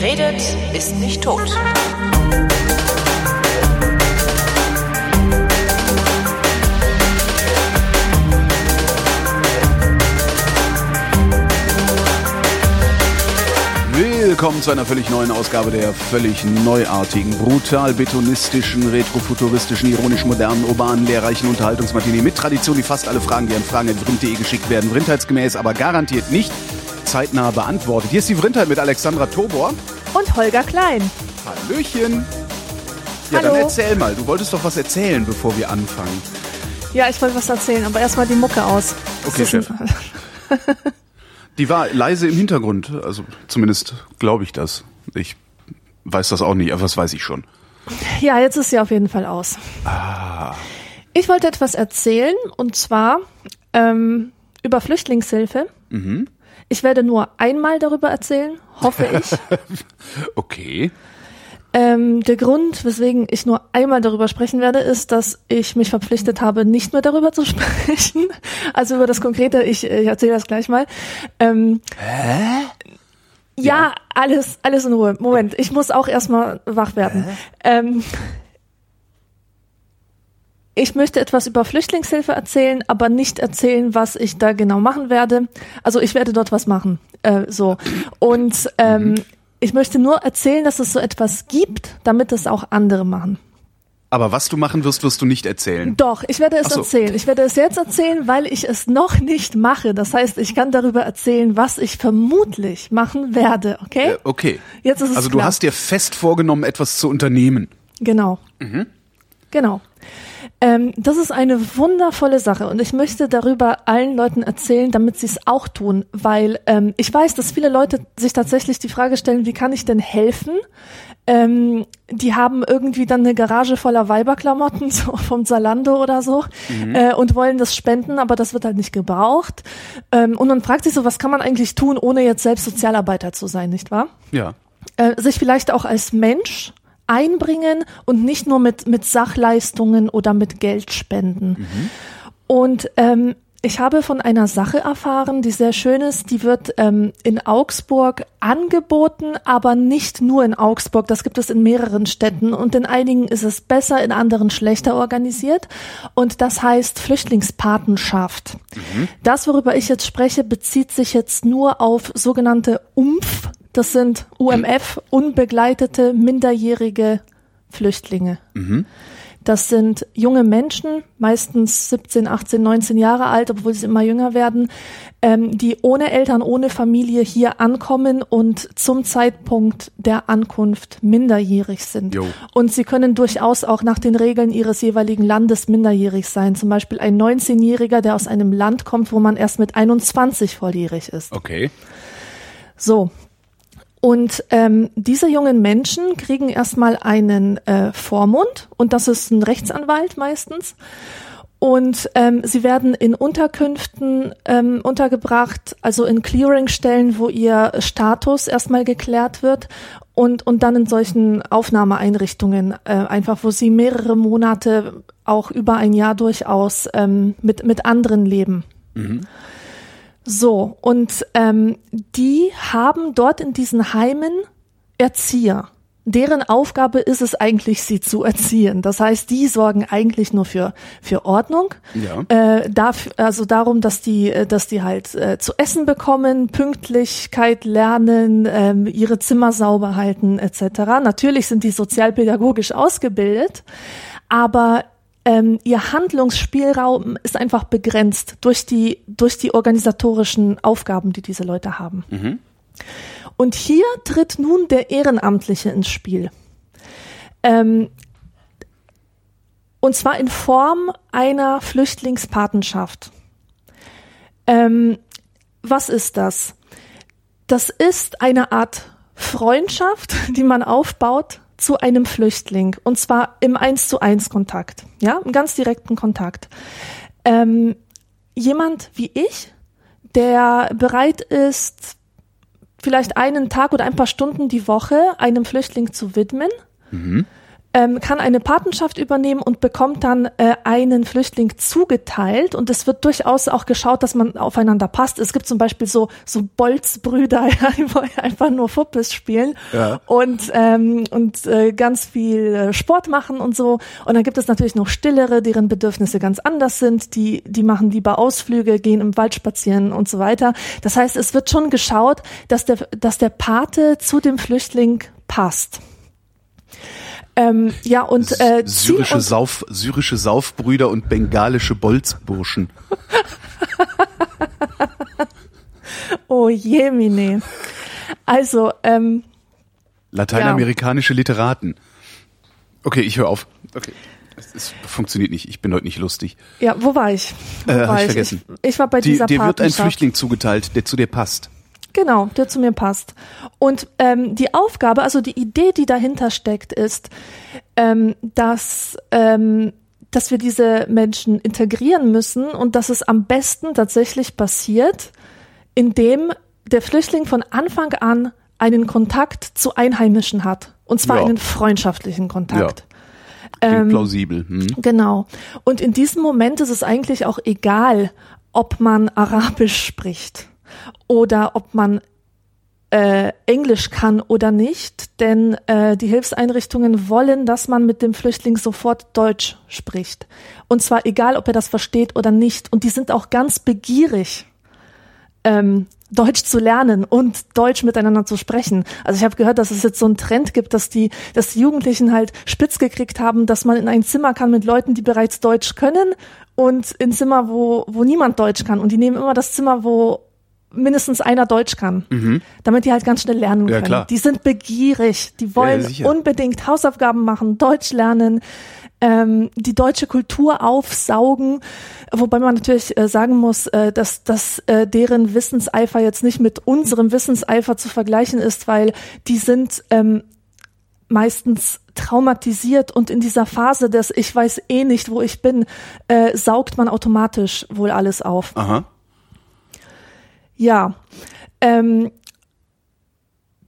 Wer redet, ist nicht tot. Willkommen zu einer völlig neuen Ausgabe der völlig neuartigen, brutal betonistischen, retrofuturistischen, ironisch modernen, urbanen, lehrreichen Unterhaltungsmatinee mit Tradition, die fast alle Fragen, die an fragen.vrind.de geschickt werden, vrindheitsgemäß, aber garantiert nicht zeitnah beantwortet. Hier ist die Vrindheit mit Alexandra Tobor. Und Holger Klein. Hallöchen. Ja, Hallo. dann erzähl mal. Du wolltest doch was erzählen, bevor wir anfangen. Ja, ich wollte was erzählen, aber erstmal die Mucke aus. Okay, Das ist Chef. Die war leise im Hintergrund, also zumindest glaube ich das. Ich weiß das auch nicht, aber das weiß ich schon. Ja, jetzt ist sie auf jeden Fall aus. Ah. Ich wollte etwas erzählen und zwar ähm, über Flüchtlingshilfe. Mhm. Ich werde nur einmal darüber erzählen, hoffe ich. Okay. ähm, der Grund, weswegen ich nur einmal darüber sprechen werde, ist, dass ich mich verpflichtet habe, nicht mehr darüber zu sprechen. Also über das Konkrete, ich, ich erzähle das gleich mal. Ähm, Hä? Ja, Ja. alles, alles in Ruhe. Moment, ich muss auch erstmal wach werden. Ähm, ich möchte etwas über Flüchtlingshilfe erzählen, aber nicht erzählen, was ich da genau machen werde. Also ich werde dort was machen. Äh, so. Und ähm, ich möchte nur erzählen, dass es so etwas gibt, damit es auch andere machen. Aber was du machen wirst, wirst du nicht erzählen. Doch, ich werde es so. erzählen. Ich werde es jetzt erzählen, weil ich es noch nicht mache. Das heißt, ich kann darüber erzählen, was ich vermutlich machen werde. Okay? Äh, okay. Jetzt ist es Also du klar. hast dir fest vorgenommen, etwas zu unternehmen. Genau. Genau. Ähm, das ist eine wundervolle Sache und ich möchte darüber allen Leuten erzählen, damit sie es auch tun, weil ähm, ich weiß, dass viele Leute sich tatsächlich die Frage stellen, wie kann ich denn helfen? Ähm, die haben irgendwie dann eine Garage voller Weiberklamotten so vom Zalando oder so äh, und wollen das spenden, aber das wird halt nicht gebraucht. Ähm, und man fragt sich so, was kann man eigentlich tun, ohne jetzt selbst Sozialarbeiter zu sein, nicht wahr? Ja. äh, sich vielleicht auch als Mensch einbringen und nicht nur mit, mit Sachleistungen oder mit Geldspenden. Und ähm, ich habe von einer Sache erfahren, die sehr schön ist. Die wird ähm, in Augsburg angeboten, aber nicht nur in Augsburg. Das gibt es in mehreren Städten und in einigen ist es besser, in anderen schlechter organisiert. Und das heißt Flüchtlingspatenschaft. Das, worüber ich jetzt spreche, bezieht sich jetzt nur auf sogenannte UMF. Das sind UMF, unbegleitete minderjährige Flüchtlinge. Das sind junge Menschen, meistens 17, 18, 19 Jahre alt, obwohl sie immer jünger werden, ähm, die ohne Eltern, ohne Familie hier ankommen und zum Zeitpunkt der Ankunft minderjährig sind. Jo. Und sie können durchaus auch nach den Regeln ihres jeweiligen Landes minderjährig sein. Zum Beispiel ein 19-Jähriger, der aus einem Land kommt, wo man erst mit 21 volljährig ist. Okay. So. Und ähm, diese jungen Menschen kriegen erstmal einen äh, Vormund und das ist ein Rechtsanwalt meistens. Und ähm, sie werden in Unterkünften ähm, untergebracht, also in Clearingstellen, wo ihr Status erstmal geklärt wird und, und dann in solchen Aufnahmeeinrichtungen, äh, einfach wo sie mehrere Monate, auch über ein Jahr durchaus ähm, mit, mit anderen leben. So, und ähm, die haben dort in diesen Heimen Erzieher. Deren Aufgabe ist es eigentlich, sie zu erziehen. Das heißt, die sorgen eigentlich nur für, für Ordnung. Ja. Äh, dafür, also darum, dass die, äh, dass die halt äh, zu essen bekommen, Pünktlichkeit lernen, ähm, ihre Zimmer sauber halten, etc. Natürlich sind die sozialpädagogisch ausgebildet, aber ähm, ihr Handlungsspielraum ist einfach begrenzt durch die, durch die organisatorischen Aufgaben, die diese Leute haben. Und hier tritt nun der Ehrenamtliche ins Spiel. Ähm, und zwar in Form einer Flüchtlingspatenschaft. Ähm, was ist das? Das ist eine Art Freundschaft, die man aufbaut zu einem Flüchtling. Und zwar im Eins zu eins Kontakt. Ja, im ganz direkten Kontakt. Ähm, jemand wie ich, der bereit ist, vielleicht einen Tag oder ein paar Stunden die Woche einem Flüchtling zu widmen, ähm, kann eine Patenschaft übernehmen und bekommt dann äh, einen Flüchtling zugeteilt. Und es wird durchaus auch geschaut, dass man aufeinander passt. Es gibt zum Beispiel so, so Bolzbrüder, die wollen einfach nur Fuppes spielen Ja. und, ähm, und äh, ganz viel äh, Sport machen und so. Und dann gibt es natürlich noch Stillere, deren Bedürfnisse ganz anders sind. Die, die machen lieber Ausflüge, gehen im Wald spazieren und so weiter. Das heißt, es wird schon geschaut, dass der, dass der Pate zu dem Flüchtling passt. Ähm, ja, und äh, Syrische, und, Sauf, syrische Saufbrüder und bengalische Bolzburschen. oh je, Mine. Also, ähm, Lateinamerikanische Literaten. Okay, ich höre auf. Okay. Es, es funktioniert nicht. Ich bin heute nicht lustig. ja, wo war ich? Wo Äh, hab war ich vergessen. Ich, ich war bei Die, dieser dir wird ein. Flüchtling zugeteilt, der zu dir passt. Genau, der zu mir passt. Und ähm, die Aufgabe, also die Idee, die dahinter steckt, ist, ähm, dass, ähm, dass wir diese Menschen integrieren müssen und dass es am besten tatsächlich passiert, indem der Flüchtling von Anfang an einen Kontakt zu Einheimischen hat. Und zwar Ja. einen freundschaftlichen Kontakt. Klingt Ähm, plausibel. Hm? Genau. Und in diesem Moment ist es eigentlich auch egal, ob man Arabisch spricht oder ob man äh, Englisch kann oder nicht, denn äh, die Hilfseinrichtungen wollen, dass man mit dem Flüchtling sofort Deutsch spricht. Und zwar egal, ob er das versteht oder nicht. Und die sind auch ganz begierig, ähm, Deutsch zu lernen und Deutsch miteinander zu sprechen. Also ich habe gehört, dass es jetzt so einen Trend gibt, dass die, dass die Jugendlichen halt spitz gekriegt haben, dass man in ein Zimmer kann mit Leuten, die bereits Deutsch können und in Zimmer, wo, wo niemand Deutsch kann. Und die nehmen immer das Zimmer, wo mindestens einer Deutsch kann, damit die halt ganz schnell lernen Mhm. Ja, können. klar. Die sind begierig, die wollen Ja, unbedingt Hausaufgaben machen, Deutsch lernen, ähm, die deutsche Kultur aufsaugen, wobei man natürlich äh, sagen muss, äh, dass, dass äh, deren Wissenseifer jetzt nicht mit unserem Wissenseifer zu vergleichen ist, weil die sind ähm, meistens traumatisiert und in dieser Phase des Ich weiß eh nicht, wo ich bin, äh, saugt man automatisch wohl alles auf. Aha. Ja. Ähm,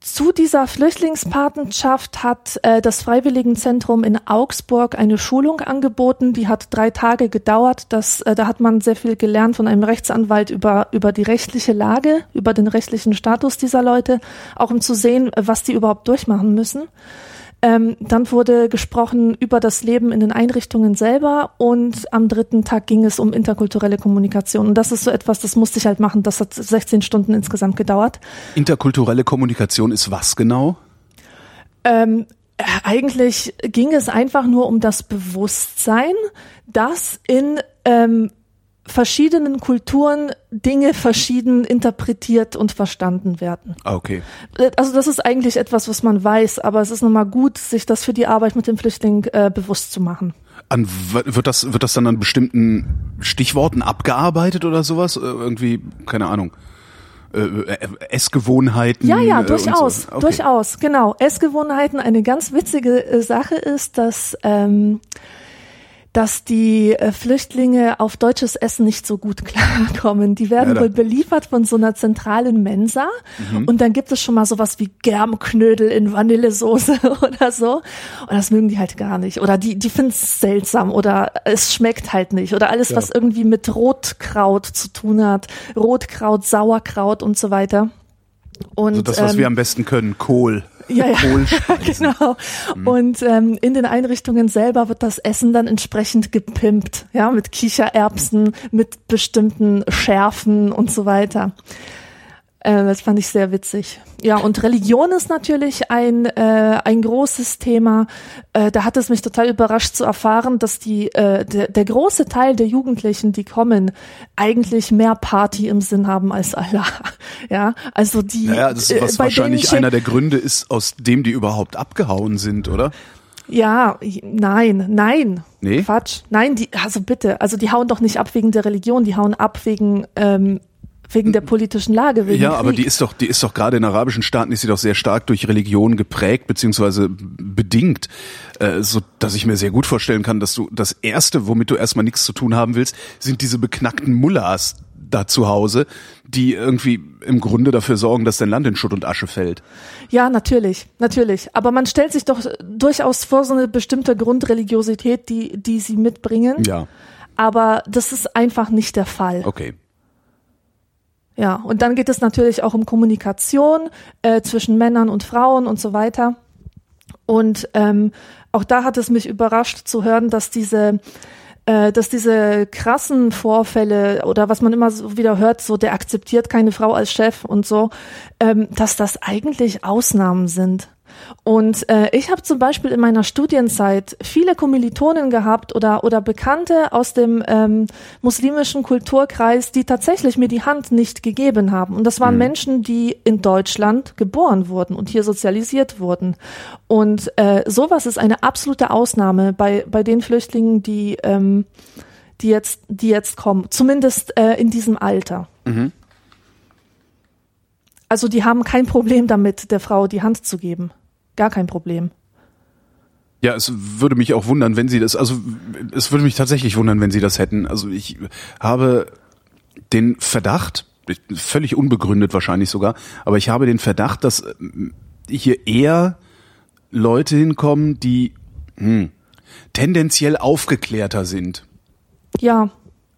zu dieser Flüchtlingspatenschaft hat äh, das Freiwilligenzentrum in Augsburg eine Schulung angeboten. Die hat drei Tage gedauert. Das, äh, da hat man sehr viel gelernt von einem Rechtsanwalt über, über die rechtliche Lage, über den rechtlichen Status dieser Leute, auch um zu sehen, was die überhaupt durchmachen müssen. Ähm, dann wurde gesprochen über das Leben in den Einrichtungen selber und am dritten Tag ging es um interkulturelle Kommunikation. Und das ist so etwas, das musste ich halt machen. Das hat 16 Stunden insgesamt gedauert. Interkulturelle Kommunikation ist was genau? Ähm, äh, eigentlich ging es einfach nur um das Bewusstsein, dass in ähm, verschiedenen Kulturen Dinge verschieden interpretiert und verstanden werden. Ah, okay. Äh, Also das ist eigentlich etwas, was man weiß, aber es ist nochmal gut, sich das für die Arbeit mit dem Flüchtling äh, bewusst zu machen. An, wird das, wird das dann an bestimmten Stichworten abgearbeitet oder sowas? Äh, Irgendwie, keine Ahnung. Äh, äh, Essgewohnheiten. Ja, ja, durchaus, so. Okay. durchaus, genau. Essgewohnheiten, eine ganz witzige Sache ist, dass, ähm, dass die äh, Flüchtlinge auf deutsches Essen nicht so gut klarkommen. Die werden Ja, wohl beliefert von so einer zentralen Mensa Mhm. und dann gibt es schon mal sowas wie Germknödel in Vanillesoße oder so und das mögen die halt gar nicht oder die, die finden es seltsam oder es schmeckt halt nicht oder alles, was irgendwie mit Rotkraut zu tun hat, Rotkraut, Sauerkraut und so weiter. Und, Also das, was ähm, wir am besten können, Kohl. Ja, ja. Genau. Und ähm, in den Einrichtungen selber wird das Essen dann entsprechend gepimpt, ja, mit Kichererbsen, mit bestimmten Schärfen und so weiter. Äh, das fand ich sehr witzig. Ja, und Religion ist natürlich ein, äh, ein großes Thema. Äh, da hat es mich total überrascht zu erfahren, dass die, äh, der, der große Teil der Jugendlichen, die kommen, eigentlich mehr Party im Sinn haben als Allah. Ja, also die. Naja, das äh, ist was bei wahrscheinlich einer der Gründe ist, aus dem die überhaupt abgehauen sind, oder? Ja, nein, nein. Nee? Quatsch. Nein, die, also bitte, also die hauen doch nicht ab wegen der Religion, die hauen ab wegen, ähm, wegen der politischen Lage. Wegen Ja, aber Krieg. die ist doch, die ist doch gerade in arabischen Staaten ist sie doch sehr stark durch Religion geprägt beziehungsweise bedingt, äh, so dass ich mir sehr gut vorstellen kann, dass du das erste, womit du erstmal nichts zu tun haben willst, sind diese beknackten Mullahs, da zu Hause, die irgendwie im Grunde dafür sorgen, dass dein Land in Schutt und Asche fällt. Ja, natürlich, natürlich. Aber man stellt sich doch durchaus vor so eine bestimmte Grundreligiosität, die, die sie mitbringen. Ja, Aber das ist einfach nicht der Fall. okay. Ja, und dann geht es natürlich auch um Kommunikation äh, zwischen Männern und Frauen und so weiter. Und ähm, auch da hat es mich überrascht zu hören, dass diese äh, dass diese krassen Vorfälle oder was man immer so wieder hört, so der akzeptiert keine Frau als Chef und so, ähm, dass das eigentlich Ausnahmen sind. Und äh, ich habe zum Beispiel in meiner Studienzeit viele Kommilitonen gehabt oder, oder Bekannte aus dem ähm, muslimischen Kulturkreis, die tatsächlich mir die Hand nicht gegeben haben. Und das waren Menschen, die in Deutschland geboren wurden und hier sozialisiert wurden. Und äh, sowas ist eine absolute Ausnahme bei, bei den Flüchtlingen, die, ähm, die, jetzt, die jetzt kommen, zumindest äh, in diesem Alter. Also die haben kein Problem damit, der Frau die Hand zu geben. Gar kein Problem. Ja, es würde mich auch wundern, wenn sie das, also es würde mich tatsächlich wundern, wenn sie das hätten. Also ich habe den Verdacht, völlig unbegründet wahrscheinlich sogar, aber ich habe den Verdacht, dass ähm, hier eher Leute hinkommen, die hm, tendenziell aufgeklärter sind. Ja,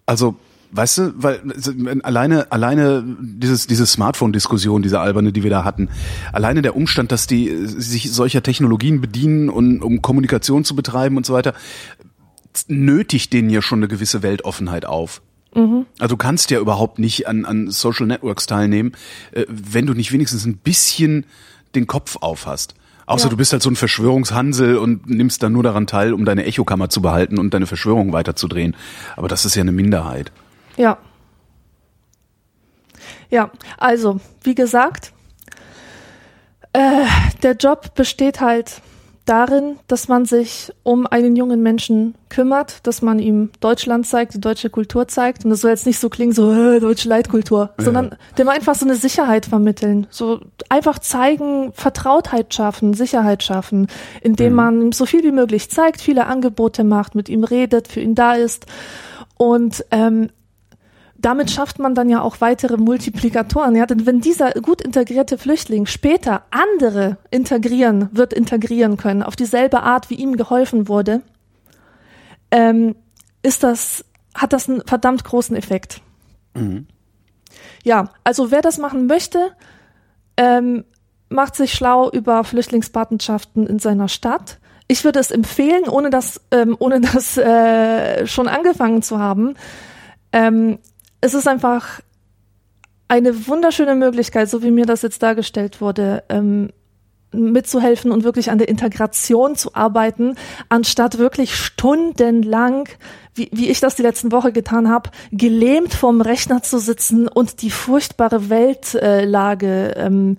Also, weißt du, weil äh, alleine alleine dieses diese Smartphone-Diskussion, diese alberne, die wir da hatten, alleine der Umstand, dass die äh, sich solcher Technologien bedienen und um Kommunikation zu betreiben und so weiter, nötigt denen ja schon eine gewisse Weltoffenheit auf. Also du kannst ja überhaupt nicht an, an Social Networks teilnehmen, äh, wenn du nicht wenigstens ein bisschen den Kopf auf hast. Außer Ja. du bist halt so ein Verschwörungshansel und nimmst dann nur daran teil, um deine Echokammer zu behalten und deine Verschwörung weiterzudrehen. Aber das ist ja eine Minderheit. Ja. Ja, also, wie gesagt, äh, der Job besteht halt darin, dass man sich um einen jungen Menschen kümmert, dass man ihm Deutschland zeigt, die deutsche Kultur zeigt. Und das soll jetzt nicht so klingen, so äh, deutsche Leitkultur, sondern dem einfach so eine Sicherheit vermitteln. So einfach zeigen, Vertrautheit schaffen, Sicherheit schaffen, indem man ihm so viel wie möglich zeigt, viele Angebote macht, mit ihm redet, für ihn da ist. Und ähm, damit schafft man dann ja auch weitere Multiplikatoren. Ja, denn wenn dieser gut integrierte Flüchtling später andere integrieren, wird integrieren können, auf dieselbe Art, wie ihm geholfen wurde, ähm, ist das, hat das einen verdammt großen Effekt. Ja, also wer das machen möchte, ähm, macht sich schlau über Flüchtlingspatenschaften in seiner Stadt. Ich würde es empfehlen, ohne das, ähm, ohne das äh, schon angefangen zu haben. Ähm, es ist einfach eine wunderschöne Möglichkeit, so wie mir das jetzt dargestellt wurde, ähm, mitzuhelfen und wirklich an der Integration zu arbeiten, anstatt wirklich stundenlang, wie, wie ich das die letzten Woche getan habe, gelähmt vorm Rechner zu sitzen und die furchtbare Weltlage ähm,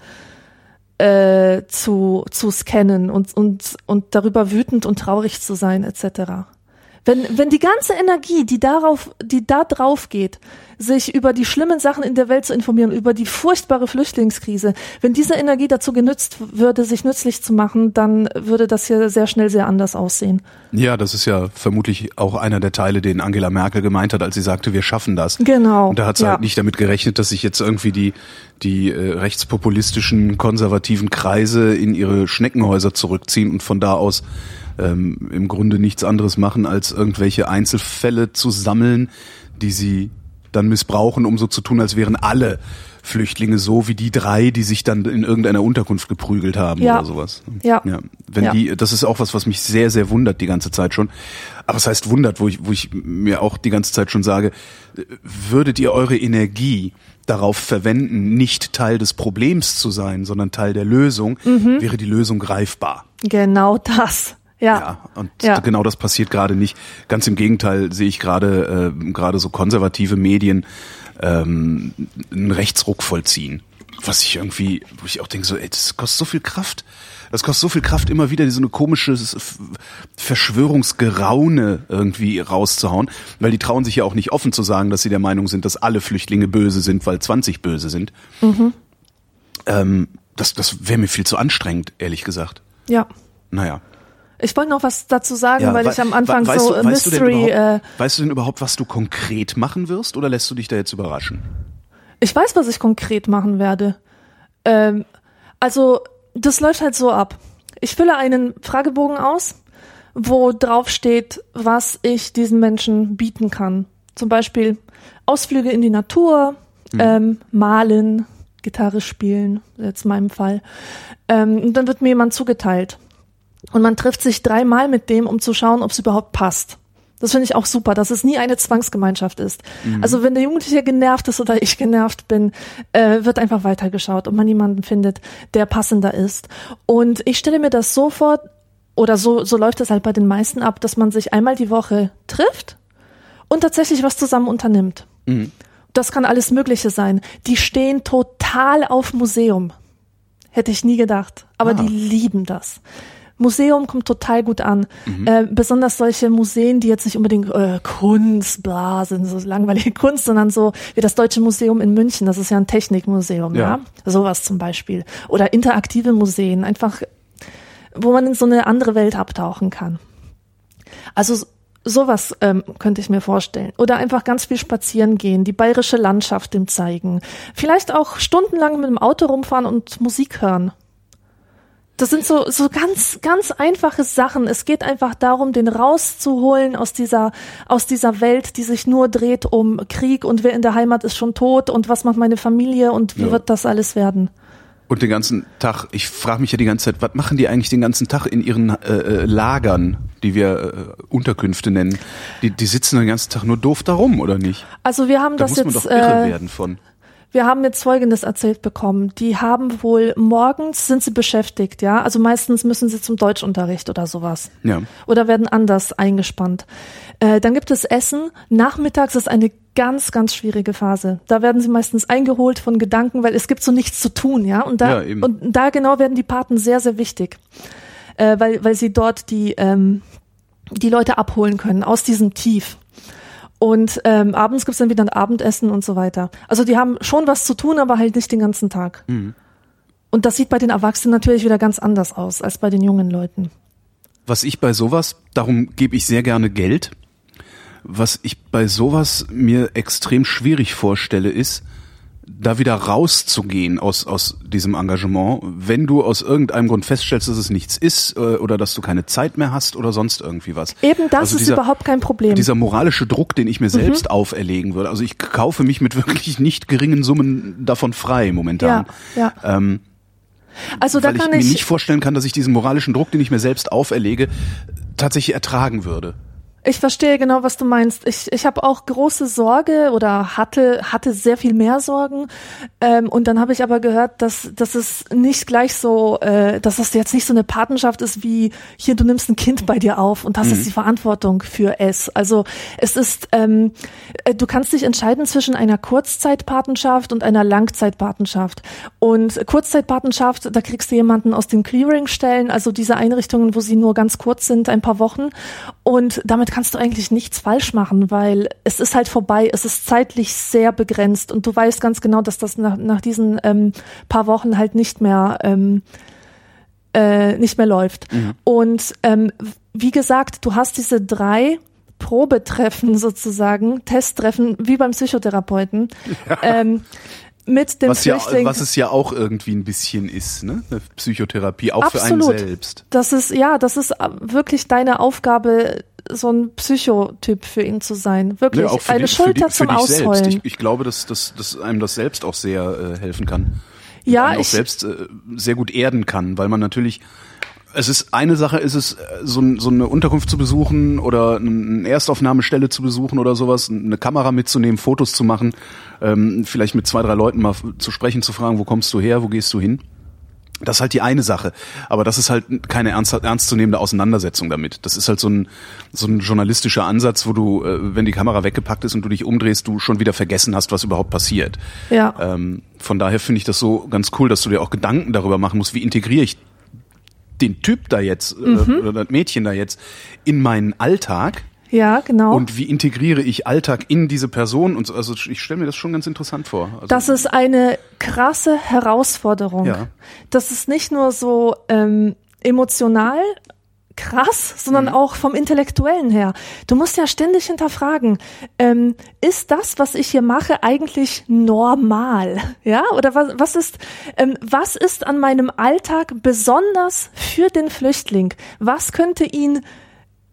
äh, zu, zu scannen und, und, und darüber wütend und traurig zu sein, etc. Wenn, wenn die ganze Energie, die darauf, die da drauf geht, sich über die schlimmen Sachen in der Welt zu informieren, über die furchtbare Flüchtlingskrise, wenn diese Energie dazu genützt würde, sich nützlich zu machen, dann würde das hier sehr schnell sehr anders aussehen. Ja, das ist ja vermutlich auch einer der Teile, den Angela Merkel gemeint hat, als sie sagte, wir schaffen das. Genau, Und da hat sie ja. halt nicht damit gerechnet, dass sich jetzt irgendwie die, die äh, rechtspopulistischen, konservativen Kreise in ihre Schneckenhäuser zurückziehen und von da aus ähm, im Grunde nichts anderes machen, als irgendwelche Einzelfälle zu sammeln, die sie dann missbrauchen, um so zu tun, als wären alle Flüchtlinge so wie die drei, die sich dann in irgendeiner Unterkunft geprügelt haben Ja. oder sowas. Ja. ja. Wenn Ja. die, das ist auch was, was mich sehr, sehr wundert die ganze Zeit schon. Aber es heißt wundert, wo ich, wo ich mir auch die ganze Zeit schon sage, würdet ihr eure Energie darauf verwenden, nicht Teil des Problems zu sein, sondern Teil der Lösung, Mhm. wäre die Lösung greifbar. Genau das. Ja. Ja, und Ja. genau das passiert gerade nicht. Ganz im Gegenteil sehe ich gerade äh, gerade so konservative Medien ähm, einen Rechtsruck vollziehen. Was ich irgendwie, wo ich auch denke, so, ey, das kostet so viel Kraft. Das kostet so viel Kraft, immer wieder so eine komische Verschwörungsgeraune irgendwie rauszuhauen, weil die trauen sich ja auch nicht offen zu sagen, dass sie der Meinung sind, dass alle Flüchtlinge böse sind, weil 20 böse sind. Ähm, das das wäre mir viel zu anstrengend, ehrlich gesagt. Ja. Naja. Ich wollte noch was dazu sagen, Ja, weil wei- ich am Anfang weißt so du, äh, weißt du Mystery. Äh, weißt du denn überhaupt, was du konkret machen wirst oder lässt du dich da jetzt überraschen? ich weiß, was ich konkret machen werde. Ähm, also das läuft halt so ab. Ich fülle einen Fragebogen aus, wo drauf steht, was ich diesen Menschen bieten kann. Zum Beispiel Ausflüge in die Natur, ähm, malen, Gitarre spielen, jetzt in meinem Fall. Ähm, und dann wird mir jemand zugeteilt. Und man trifft sich dreimal mit dem, um zu schauen, ob es überhaupt passt. Das finde ich auch super, dass es nie eine Zwangsgemeinschaft ist. Also wenn der Jugendliche genervt ist oder ich genervt bin, äh, wird einfach weitergeschaut, ob man jemanden findet, der passender ist. Und ich stelle mir das so vor, oder so, so läuft es halt bei den meisten ab, dass man sich einmal die Woche trifft und tatsächlich was zusammen unternimmt. Das kann alles Mögliche sein. Die stehen total auf Museum. Hätte ich nie gedacht. Aber Ah. die lieben das. Museum kommt total gut an. Äh, besonders solche Museen, die jetzt nicht unbedingt äh, Kunst, bla, sind so langweilige Kunst, sondern so wie das Deutsche Museum in München. Das ist ja ein Technikmuseum, ja. Ja. Sowas zum Beispiel. Oder interaktive Museen, einfach, wo man in so eine andere Welt abtauchen kann. Also sowas ähm, könnte ich mir vorstellen. Oder einfach ganz viel spazieren gehen, die bayerische Landschaft dem zeigen. Vielleicht auch stundenlang mit dem Auto rumfahren und Musik hören. Das sind so, so ganz, ganz einfache Sachen. Es geht einfach darum, den rauszuholen aus dieser, aus dieser Welt, die sich nur dreht um Krieg und wer in der Heimat ist schon tot und was macht meine Familie und wie Ja. wird das alles werden. Und den ganzen Tag, ich frage mich ja die ganze Zeit, was machen die eigentlich den ganzen Tag in ihren äh, äh, Lagern, die wir äh, Unterkünfte nennen? Die, die sitzen den ganzen Tag nur doof da rum, oder nicht? Also wir haben Da das muss man jetzt, doch irre äh, werden von. Wir haben jetzt Folgendes erzählt bekommen. Die haben wohl morgens sind sie beschäftigt, ja. Also meistens müssen sie zum Deutschunterricht oder sowas. Ja. Oder werden anders eingespannt. Äh, dann gibt es Essen. Nachmittags ist eine ganz, ganz schwierige Phase. Da werden sie meistens eingeholt von Gedanken, weil es gibt so nichts zu tun, ja. Und da, Ja, und da genau werden die Paten sehr, sehr wichtig. Äh, weil, weil sie dort die, ähm, die Leute abholen können aus diesem Tief. Und ähm, abends gibt's dann wieder ein Abendessen und so weiter. Also die haben schon was zu tun, aber halt nicht den ganzen Tag. Und das sieht bei den Erwachsenen natürlich wieder ganz anders aus als bei den jungen Leuten. Was ich bei sowas, darum gebe ich sehr gerne Geld. Was ich bei sowas mir extrem schwierig vorstelle, ist, da wieder rauszugehen aus, aus diesem Engagement, wenn du aus irgendeinem Grund feststellst, dass es nichts ist äh, oder dass du keine Zeit mehr hast oder sonst irgendwie was. Eben das Also ist dieser- überhaupt kein Problem. Dieser moralische Druck, den ich mir selbst auferlegen würde. Also ich kaufe mich mit wirklich nicht geringen Summen davon frei momentan. Ja, ja. Ähm, also da weil ich kann mir ich, nicht vorstellen kann, dass ich diesen moralischen Druck, den ich mir selbst auferlege, tatsächlich ertragen würde. Ich verstehe genau, was du meinst. Ich, ich habe auch große Sorge oder hatte, hatte sehr viel mehr Sorgen. Ähm, und dann habe ich aber gehört, dass, dass es nicht gleich so, äh, dass das jetzt nicht so eine Patenschaft ist wie hier, du nimmst ein Kind bei dir auf und das ist die Verantwortung für es. Also es ist, ähm, äh, du kannst dich entscheiden zwischen einer Kurzzeitpatenschaft und einer Langzeitpatenschaft. Und Kurzzeitpatenschaft, da kriegst du jemanden aus den Clearingstellen, also diese Einrichtungen, wo sie nur ganz kurz sind, ein paar Wochen. Und damit kannst du eigentlich nichts falsch machen, weil es ist halt vorbei, es ist zeitlich sehr begrenzt und du weißt ganz genau, dass das nach, nach diesen ähm, paar Wochen halt nicht mehr ähm, äh, nicht mehr läuft. Und ähm, wie gesagt, du hast diese drei Probetreffen sozusagen, Testtreffen, wie beim Psychotherapeuten, ähm, mit dem Was, ja, was es ja auch irgendwie ein bisschen ist, ne? Eine Psychotherapie, auch für Absolut. einen selbst. Das ist, ja, das ist äh, wirklich deine Aufgabe, so ein Psychotyp für ihn zu sein. Wirklich. Ja, für Eine dich, für Schulter für zum dich selbst. Ausrollen. Ich, ich glaube, dass, dass, dass einem das selbst auch sehr äh, helfen kann. Und Ja, einen auch ich- selbst äh, sehr gut erden kann, weil man natürlich es ist eine Sache, ist es äh, so, so eine Unterkunft zu besuchen oder eine Erstaufnahmestelle zu besuchen oder sowas, eine Kamera mitzunehmen, Fotos zu machen, ähm, vielleicht mit zwei, drei Leuten mal zu sprechen, zu fragen, wo kommst du her, wo gehst du hin? Das ist halt die eine Sache. Aber das ist halt keine ernst, ernstzunehmende Auseinandersetzung damit. Das ist halt so ein, so ein journalistischer Ansatz, wo du, äh, wenn die Kamera weggepackt ist und du dich umdrehst, du schon wieder vergessen hast, was überhaupt passiert. Ja. Ähm, von daher finde ich das so ganz cool, dass du dir auch Gedanken darüber machen musst, wie integriere ich den Typ da jetzt Mhm. äh, oder das Mädchen da jetzt in meinen Alltag Ja, genau. und wie integriere ich Alltag in diese Person und so. also ich stelle mir das schon ganz interessant vor. Also, Das ist eine krasse Herausforderung. Ja. Das ist nicht nur so ähm, emotional krass, sondern auch vom Intellektuellen her. Du musst ja ständig hinterfragen, ähm, ist das, was ich hier mache, eigentlich normal? Ja, oder was, was ist, ähm, was ist an meinem Alltag besonders für den Flüchtling? Was könnte ihn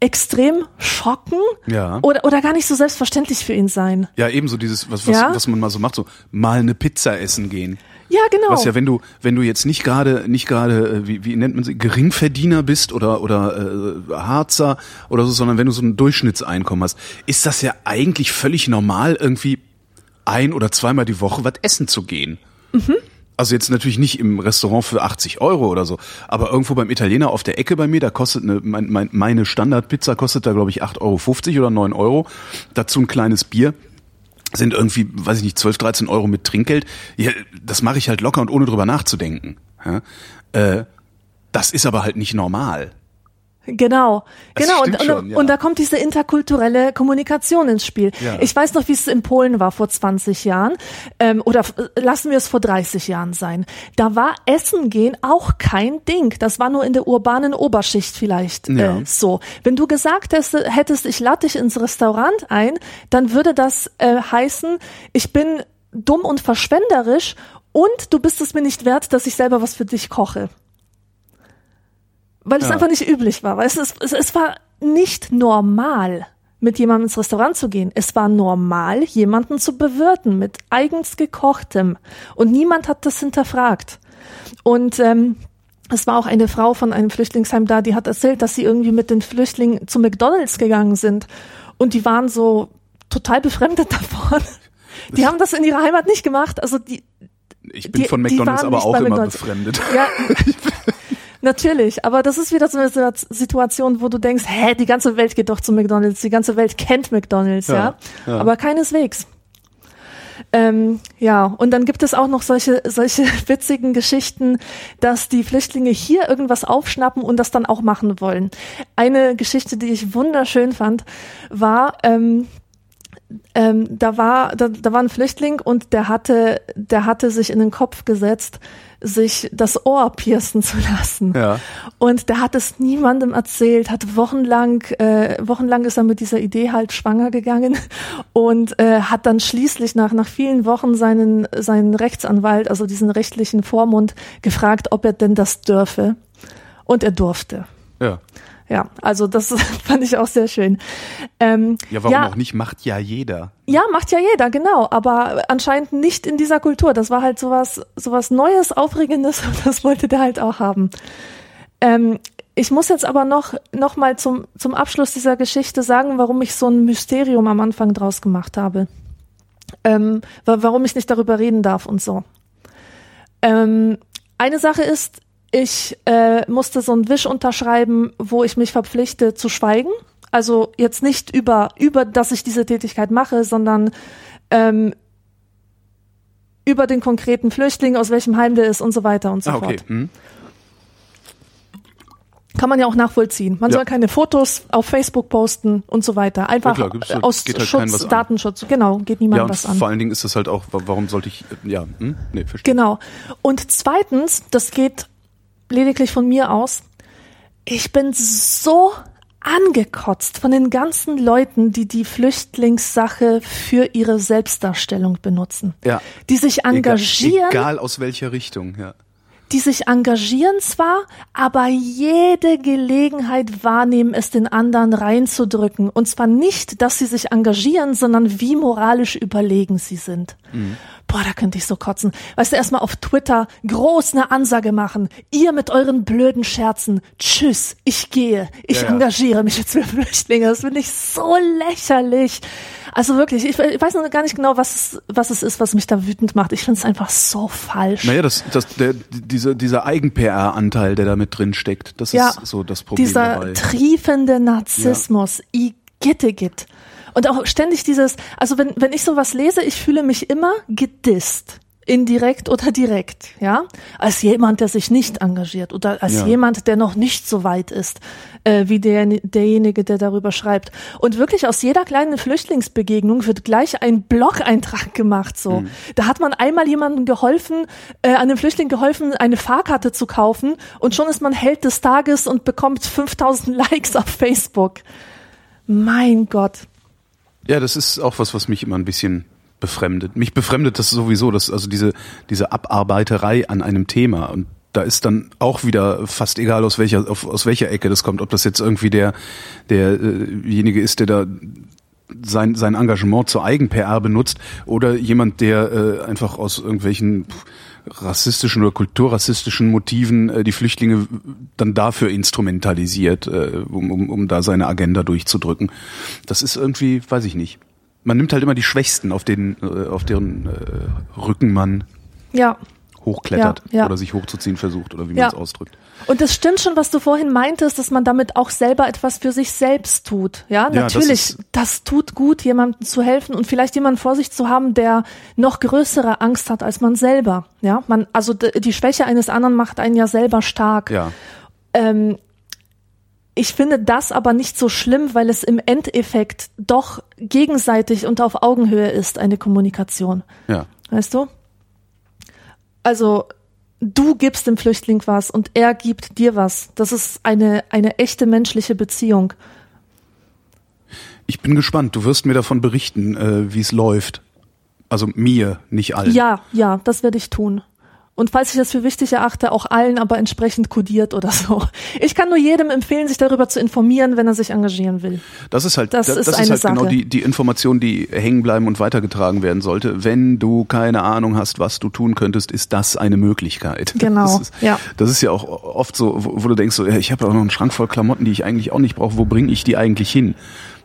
extrem schocken Ja. oder, oder gar nicht so selbstverständlich für ihn sein? Ja, ebenso dieses, was, was, Ja? was man mal so macht, so mal eine Pizza essen gehen. Ja, genau. Was ja, wenn du, wenn du jetzt nicht gerade, nicht gerade, äh, wie, wie nennt man sie, Geringverdiener bist oder oder äh, Harzer oder so, sondern wenn du so ein Durchschnittseinkommen hast, ist das ja eigentlich völlig normal, irgendwie ein oder zweimal die Woche was essen zu gehen. Also jetzt natürlich nicht im Restaurant für 80 Euro oder so, aber irgendwo beim Italiener auf der Ecke bei mir, da kostet eine, mein, mein, meine Standardpizza kostet da glaube ich 8,50 Euro oder 9 Euro. Dazu ein kleines Bier sind irgendwie, weiß ich nicht, 12, 13 Euro mit Trinkgeld. Ja, das mache ich halt locker und ohne drüber nachzudenken. Ja? Äh, das ist aber halt nicht normal. Genau, Es genau. Und, schon, ja. und da kommt diese interkulturelle Kommunikation ins Spiel. Ja. Ich weiß noch, wie es in Polen war vor 20 Jahren ähm, oder f- lassen wir es vor 30 Jahren sein. Da war Essen gehen auch kein Ding. Das war nur in der urbanen Oberschicht vielleicht Ja. äh, so. Wenn du gesagt hättest, hättest, ich lade dich ins Restaurant ein, dann würde das äh, heißen, ich bin dumm und verschwenderisch und du bist es mir nicht wert, dass ich selber was für dich koche weil es Ja. einfach nicht üblich war. Weil es, ist, es, es war nicht normal, mit jemandem ins Restaurant zu gehen. Es war normal, jemanden zu bewirten mit eigens gekochtem. Und niemand hat das hinterfragt. Und ähm, es war auch eine Frau von einem Flüchtlingsheim da, die hat erzählt, dass sie irgendwie mit den Flüchtlingen zu McDonalds gegangen sind. Und die waren so total befremdet davon. Die haben das in ihrer Heimat nicht gemacht. Also die, Ich bin Die- von McDonalds aber auch immer McDonald's. befremdet. Ja, natürlich. Aber das ist wieder so eine Situation, wo du denkst, hä, die ganze Welt geht doch zu McDonalds, die ganze Welt kennt McDonalds, ja. Ja, ja. Aber keineswegs. Ähm, ja, und dann gibt es auch noch solche, solche witzigen Geschichten, dass die Flüchtlinge hier irgendwas aufschnappen und das dann auch machen wollen. Eine Geschichte, die ich wunderschön fand, war, ähm, ähm, da war da, da war ein Flüchtling und der hatte der hatte sich in den Kopf gesetzt, sich das Ohr piercen zu lassen. Ja. Und der hat es niemandem erzählt, hat wochenlang äh, wochenlang ist er mit dieser Idee halt schwanger gegangen und äh, hat dann schließlich nach nach vielen Wochen seinen seinen Rechtsanwalt, also diesen rechtlichen Vormund gefragt, ob er denn das dürfe. Und er durfte. Ja. Ja, also das fand ich auch sehr schön. Ähm, Ja, warum auch nicht? Macht ja jeder. ja, macht ja jeder, genau, aber anscheinend nicht in dieser Kultur. Das war halt sowas, sowas Neues, Aufregendes und das wollte der halt auch haben. Ähm, ich muss jetzt aber noch, noch mal zum, zum Abschluss dieser Geschichte sagen, warum ich so ein Mysterium am Anfang draus gemacht habe. Ähm, wa- warum ich nicht darüber reden darf und so. Ähm, eine Sache ist, ich äh, musste so einen Wisch unterschreiben, wo ich mich verpflichte zu schweigen. Also jetzt nicht über, über, dass ich diese Tätigkeit mache, sondern ähm, über den konkreten Flüchtling, aus welchem Heim der ist und so weiter und so Ah, okay. fort. Hm. Kann man ja auch nachvollziehen. Man Ja. soll keine Fotos auf Facebook posten und so weiter. Einfach Ja, klar, aus geht halt Schutz, was an. Datenschutz. Genau, geht niemand Ja, was an. vor allen Dingen ist das halt auch, wa- warum sollte ich, äh, ja, hm? nee, verstehe. Genau. Und zweitens, das geht lediglich von mir aus, ich bin so angekotzt von den ganzen Leuten, die die Flüchtlingssache für ihre Selbstdarstellung benutzen. Ja. Die sich engagieren, Egal, egal aus welcher Richtung, ja. die sich engagieren zwar, aber jede Gelegenheit wahrnehmen, es den anderen reinzudrücken. Und zwar nicht, dass sie sich engagieren, sondern wie moralisch überlegen sie sind. Boah, da könnte ich so kotzen. Weißt du, erstmal auf Twitter groß eine Ansage machen. Ihr mit euren blöden Scherzen. Tschüss, ich gehe. Ich Ja, ja. engagiere mich jetzt für Flüchtlinge. Das finde ich so lächerlich. Also wirklich, ich, ich weiß noch gar nicht genau, was, es- was es ist, was mich da wütend macht. Ich finde es einfach so falsch. Naja, das, das, der, dieser, dieser Eigen-PR-Anteil, der da mit drin steckt, das ja, ist so das Problem dieser dabei. triefende Narzissmus, Igittegit. Und auch ständig dieses, also wenn, wenn ich sowas lese, ich fühle mich immer gedisst. indirekt oder direkt, ja, als jemand, der sich nicht engagiert oder als Ja. jemand, der noch nicht so weit ist, äh, wie der, derjenige, der darüber schreibt. Und wirklich aus jeder kleinen Flüchtlingsbegegnung wird gleich ein Blog-Eintrag gemacht, so. Da hat man einmal jemandem geholfen, äh, einem Flüchtling geholfen, eine Fahrkarte zu kaufen und schon ist man Held des Tages und bekommt 5000 Likes auf Facebook. Mein Gott. Ja, das ist auch was, was mich immer ein bisschen befremdet. Mich befremdet das sowieso, dass also diese diese Abarbeiterei an einem Thema und da ist dann auch wieder fast egal aus welcher aus welcher Ecke das kommt, ob das jetzt irgendwie der derjenige ist, der da sein sein Engagement zur Eigen-PR benutzt oder jemand, der äh, einfach aus irgendwelchen pff, rassistischen oder kulturrassistischen Motiven äh, die Flüchtlinge dann dafür instrumentalisiert, äh, um, um, um da seine Agenda durchzudrücken. Das ist irgendwie, weiß ich nicht. Man nimmt halt immer die Schwächsten, auf, den, äh, auf deren äh, Rücken man Ja. hochklettert Ja, ja. oder sich hochzuziehen versucht oder wie man es ausdrückt. Und es stimmt schon, was du vorhin meintest, dass man damit auch selber etwas für sich selbst tut. Ja, Ja, das natürlich, ist- das, tut gut, jemandem zu helfen und vielleicht jemanden vor sich zu haben, der noch größere Angst hat als man selber. Ja, man, also die Schwäche eines anderen macht einen ja selber stark. Ja, Ähm, ich finde das aber nicht so schlimm, weil es im Endeffekt doch gegenseitig und auf Augenhöhe ist, eine Kommunikation. ja. Weißt du? Also, du gibst dem Flüchtling was und er gibt dir was. Das ist eine, eine echte menschliche Beziehung. Ich bin gespannt. Du wirst mir davon berichten, äh, wie es läuft. Also mir, nicht allen. Ja, ja, das werde ich tun. Und falls ich das für wichtig erachte, auch allen, aber entsprechend kodiert oder so. Ich kann nur jedem empfehlen, sich darüber zu informieren, wenn er sich engagieren will. Das ist halt, Das das, ist das ist halt genau Sache. die, die Information, die hängen bleiben und weitergetragen werden sollte. Wenn du keine Ahnung hast, was du tun könntest, ist das eine Möglichkeit. Genau, Das ist, ja. Das ist ja auch oft so, wo, wo du denkst, so, ja, ich habe auch noch einen Schrank voll Klamotten, die ich eigentlich auch nicht brauche. Wo bringe ich die eigentlich hin?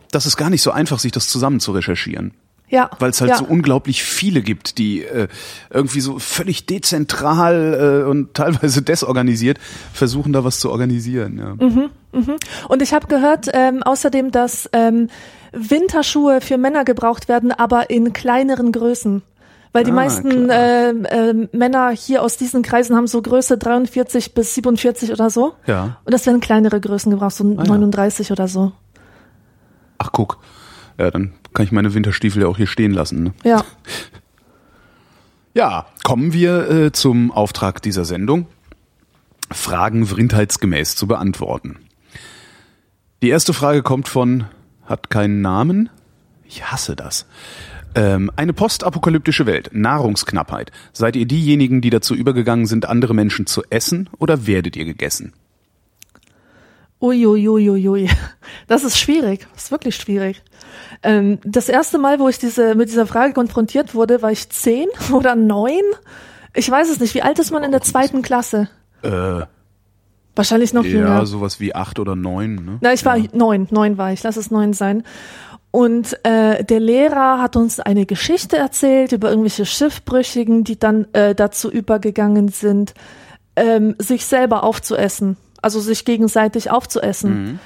Das ist gar nicht so einfach, sich das zusammen zu recherchieren. Ja. Weil es halt ja. so unglaublich viele gibt, die äh, irgendwie so völlig dezentral äh, und teilweise desorganisiert versuchen, da was zu organisieren. Ja. Mhm. Und ich habe gehört ähm, außerdem, dass ähm, Winterschuhe für Männer gebraucht werden, aber in kleineren Größen. Weil die Ah, meisten ähm, ähm, Männer hier aus diesen Kreisen haben so Größe 43 bis 47 oder so. Ja. Und das werden kleinere Größen gebraucht, so Ah, ja. 39 oder so. Ach guck, ja, dann kann ich meine Winterstiefel ja auch hier stehen lassen. Ne? Ja. Ja, kommen wir äh, zum Auftrag dieser Sendung. Fragen vrindheitsgemäß zu beantworten. Die erste Frage kommt von, hat keinen Namen? Ich hasse das. Ähm, eine postapokalyptische Welt, Nahrungsknappheit. Seid ihr diejenigen, die dazu übergegangen sind, andere Menschen zu essen oder werdet ihr gegessen? Uiuiuiui. Das ist schwierig. Das ist wirklich schwierig. Ähm, das erste Mal, wo ich diese, mit dieser Frage konfrontiert wurde, war ich zehn oder neun. Ich weiß es nicht. Wie alt ist man in der zweiten Klasse? Äh, Wahrscheinlich noch ja, jünger. sowas wie acht oder neun. Ne? Na, ich war ja. neun, neun war ich, lass es neun sein. Und äh, der Lehrer hat uns eine Geschichte erzählt über irgendwelche Schiffbrüchigen, die dann äh, dazu übergegangen sind, ähm, sich selber aufzuessen, also sich gegenseitig aufzuessen.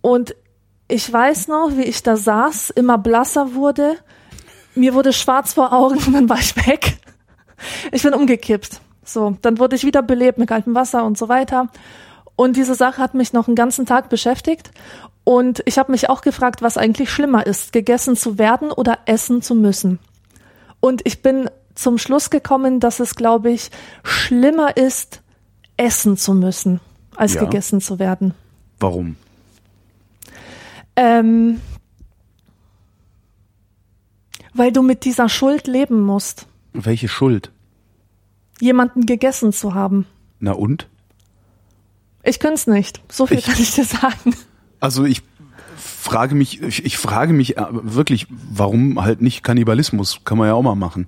Und ich weiß noch, wie ich da saß, immer blasser wurde, mir wurde schwarz vor Augen und dann war ich weg. Ich bin umgekippt. So, dann wurde ich wieder belebt mit kaltem Wasser und so weiter. Und diese Sache hat mich noch einen ganzen Tag beschäftigt. Und ich habe mich auch gefragt, was eigentlich schlimmer ist, gegessen zu werden oder essen zu müssen. Und ich bin zum Schluss gekommen, dass es, glaube ich, schlimmer ist, essen zu müssen, als Ja. gegessen zu werden. Warum? Ähm, weil du mit dieser Schuld leben musst, Welche Schuld? jemanden gegessen zu haben. Na und? Ich könnte es nicht. So viel Ich- kann ich dir sagen. Also ich frage mich, ich, ich frage mich äh, wirklich, warum halt nicht Kannibalismus? Kann man ja auch mal machen.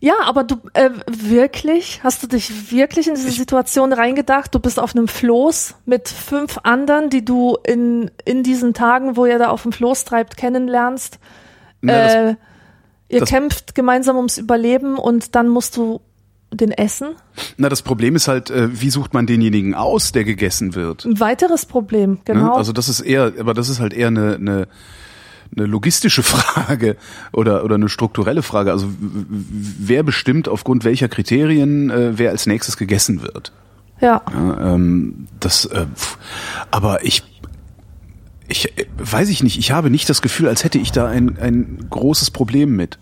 Ja, aber du äh, wirklich, hast du dich wirklich in diese Situation reingedacht? Du bist auf einem Floß mit fünf anderen, die du in, in diesen Tagen, wo ihr da auf dem Floß treibt, kennenlernst. Na, das, äh, ihr das- kämpft gemeinsam ums Überleben und dann musst du den essen. na, das Problem ist halt, äh, wie sucht man denjenigen aus, der gegessen wird? Ein weiteres Problem, Ne? genau. Also das ist eher, aber das ist halt eher eine, eine eine logistische Frage oder, oder eine strukturelle Frage. Also wer bestimmt aufgrund welcher Kriterien, äh, wer als nächstes gegessen wird? Ja. Ja, ähm, das, äh, aber ich, ich äh, weiß ich nicht. Ich habe nicht das Gefühl, als hätte ich da ein, ein großes Problem mit.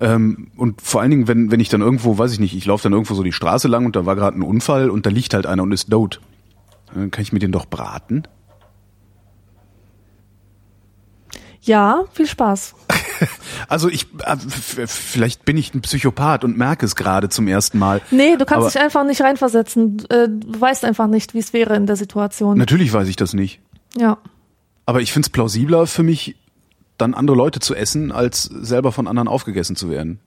Ähm, und vor allen Dingen, wenn, wenn ich dann irgendwo, weiß ich nicht, ich laufe dann irgendwo so die Straße lang und da war gerade ein Unfall und da liegt halt einer und ist tot. Dann kann ich mir den doch braten. Ja, viel Spaß. Also ich, äh, vielleicht bin ich ein Psychopath und merke es gerade zum ersten Mal. Nee, du kannst Aber- dich einfach nicht reinversetzen. Äh, Du weißt einfach nicht, wie es wäre in der Situation. Natürlich weiß ich das nicht. Ja. Aber ich finde es plausibler für mich, dann andere Leute zu essen, als selber von anderen aufgegessen zu werden.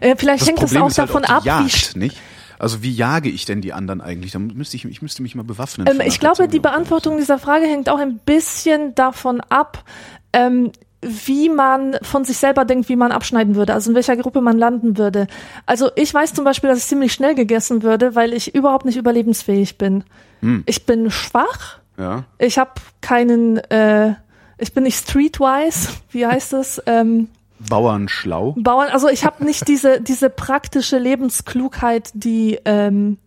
Äh, vielleicht hängt es auch ist halt davon auch die ab, wie Jagd, nicht? Also wie jage ich denn die anderen eigentlich? Da müsste ich, ich müsste mich mal bewaffnen. Ähm, ich glaube, die. Beantwortung dieser Frage hängt auch ein bisschen davon ab, ähm, wie man von sich selber denkt, wie man abschneiden würde, also in welcher Gruppe man landen würde. Also ich weiß zum Beispiel, dass ich ziemlich schnell gegessen würde, weil ich überhaupt nicht überlebensfähig bin. Hm. Ich bin schwach, Ja. ich habe keinen, äh, ich bin nicht streetwise, wie heißt es? Ähm, Bauern schlau. Bauern, also ich habe nicht diese diese praktische Lebensklugheit, die ähm,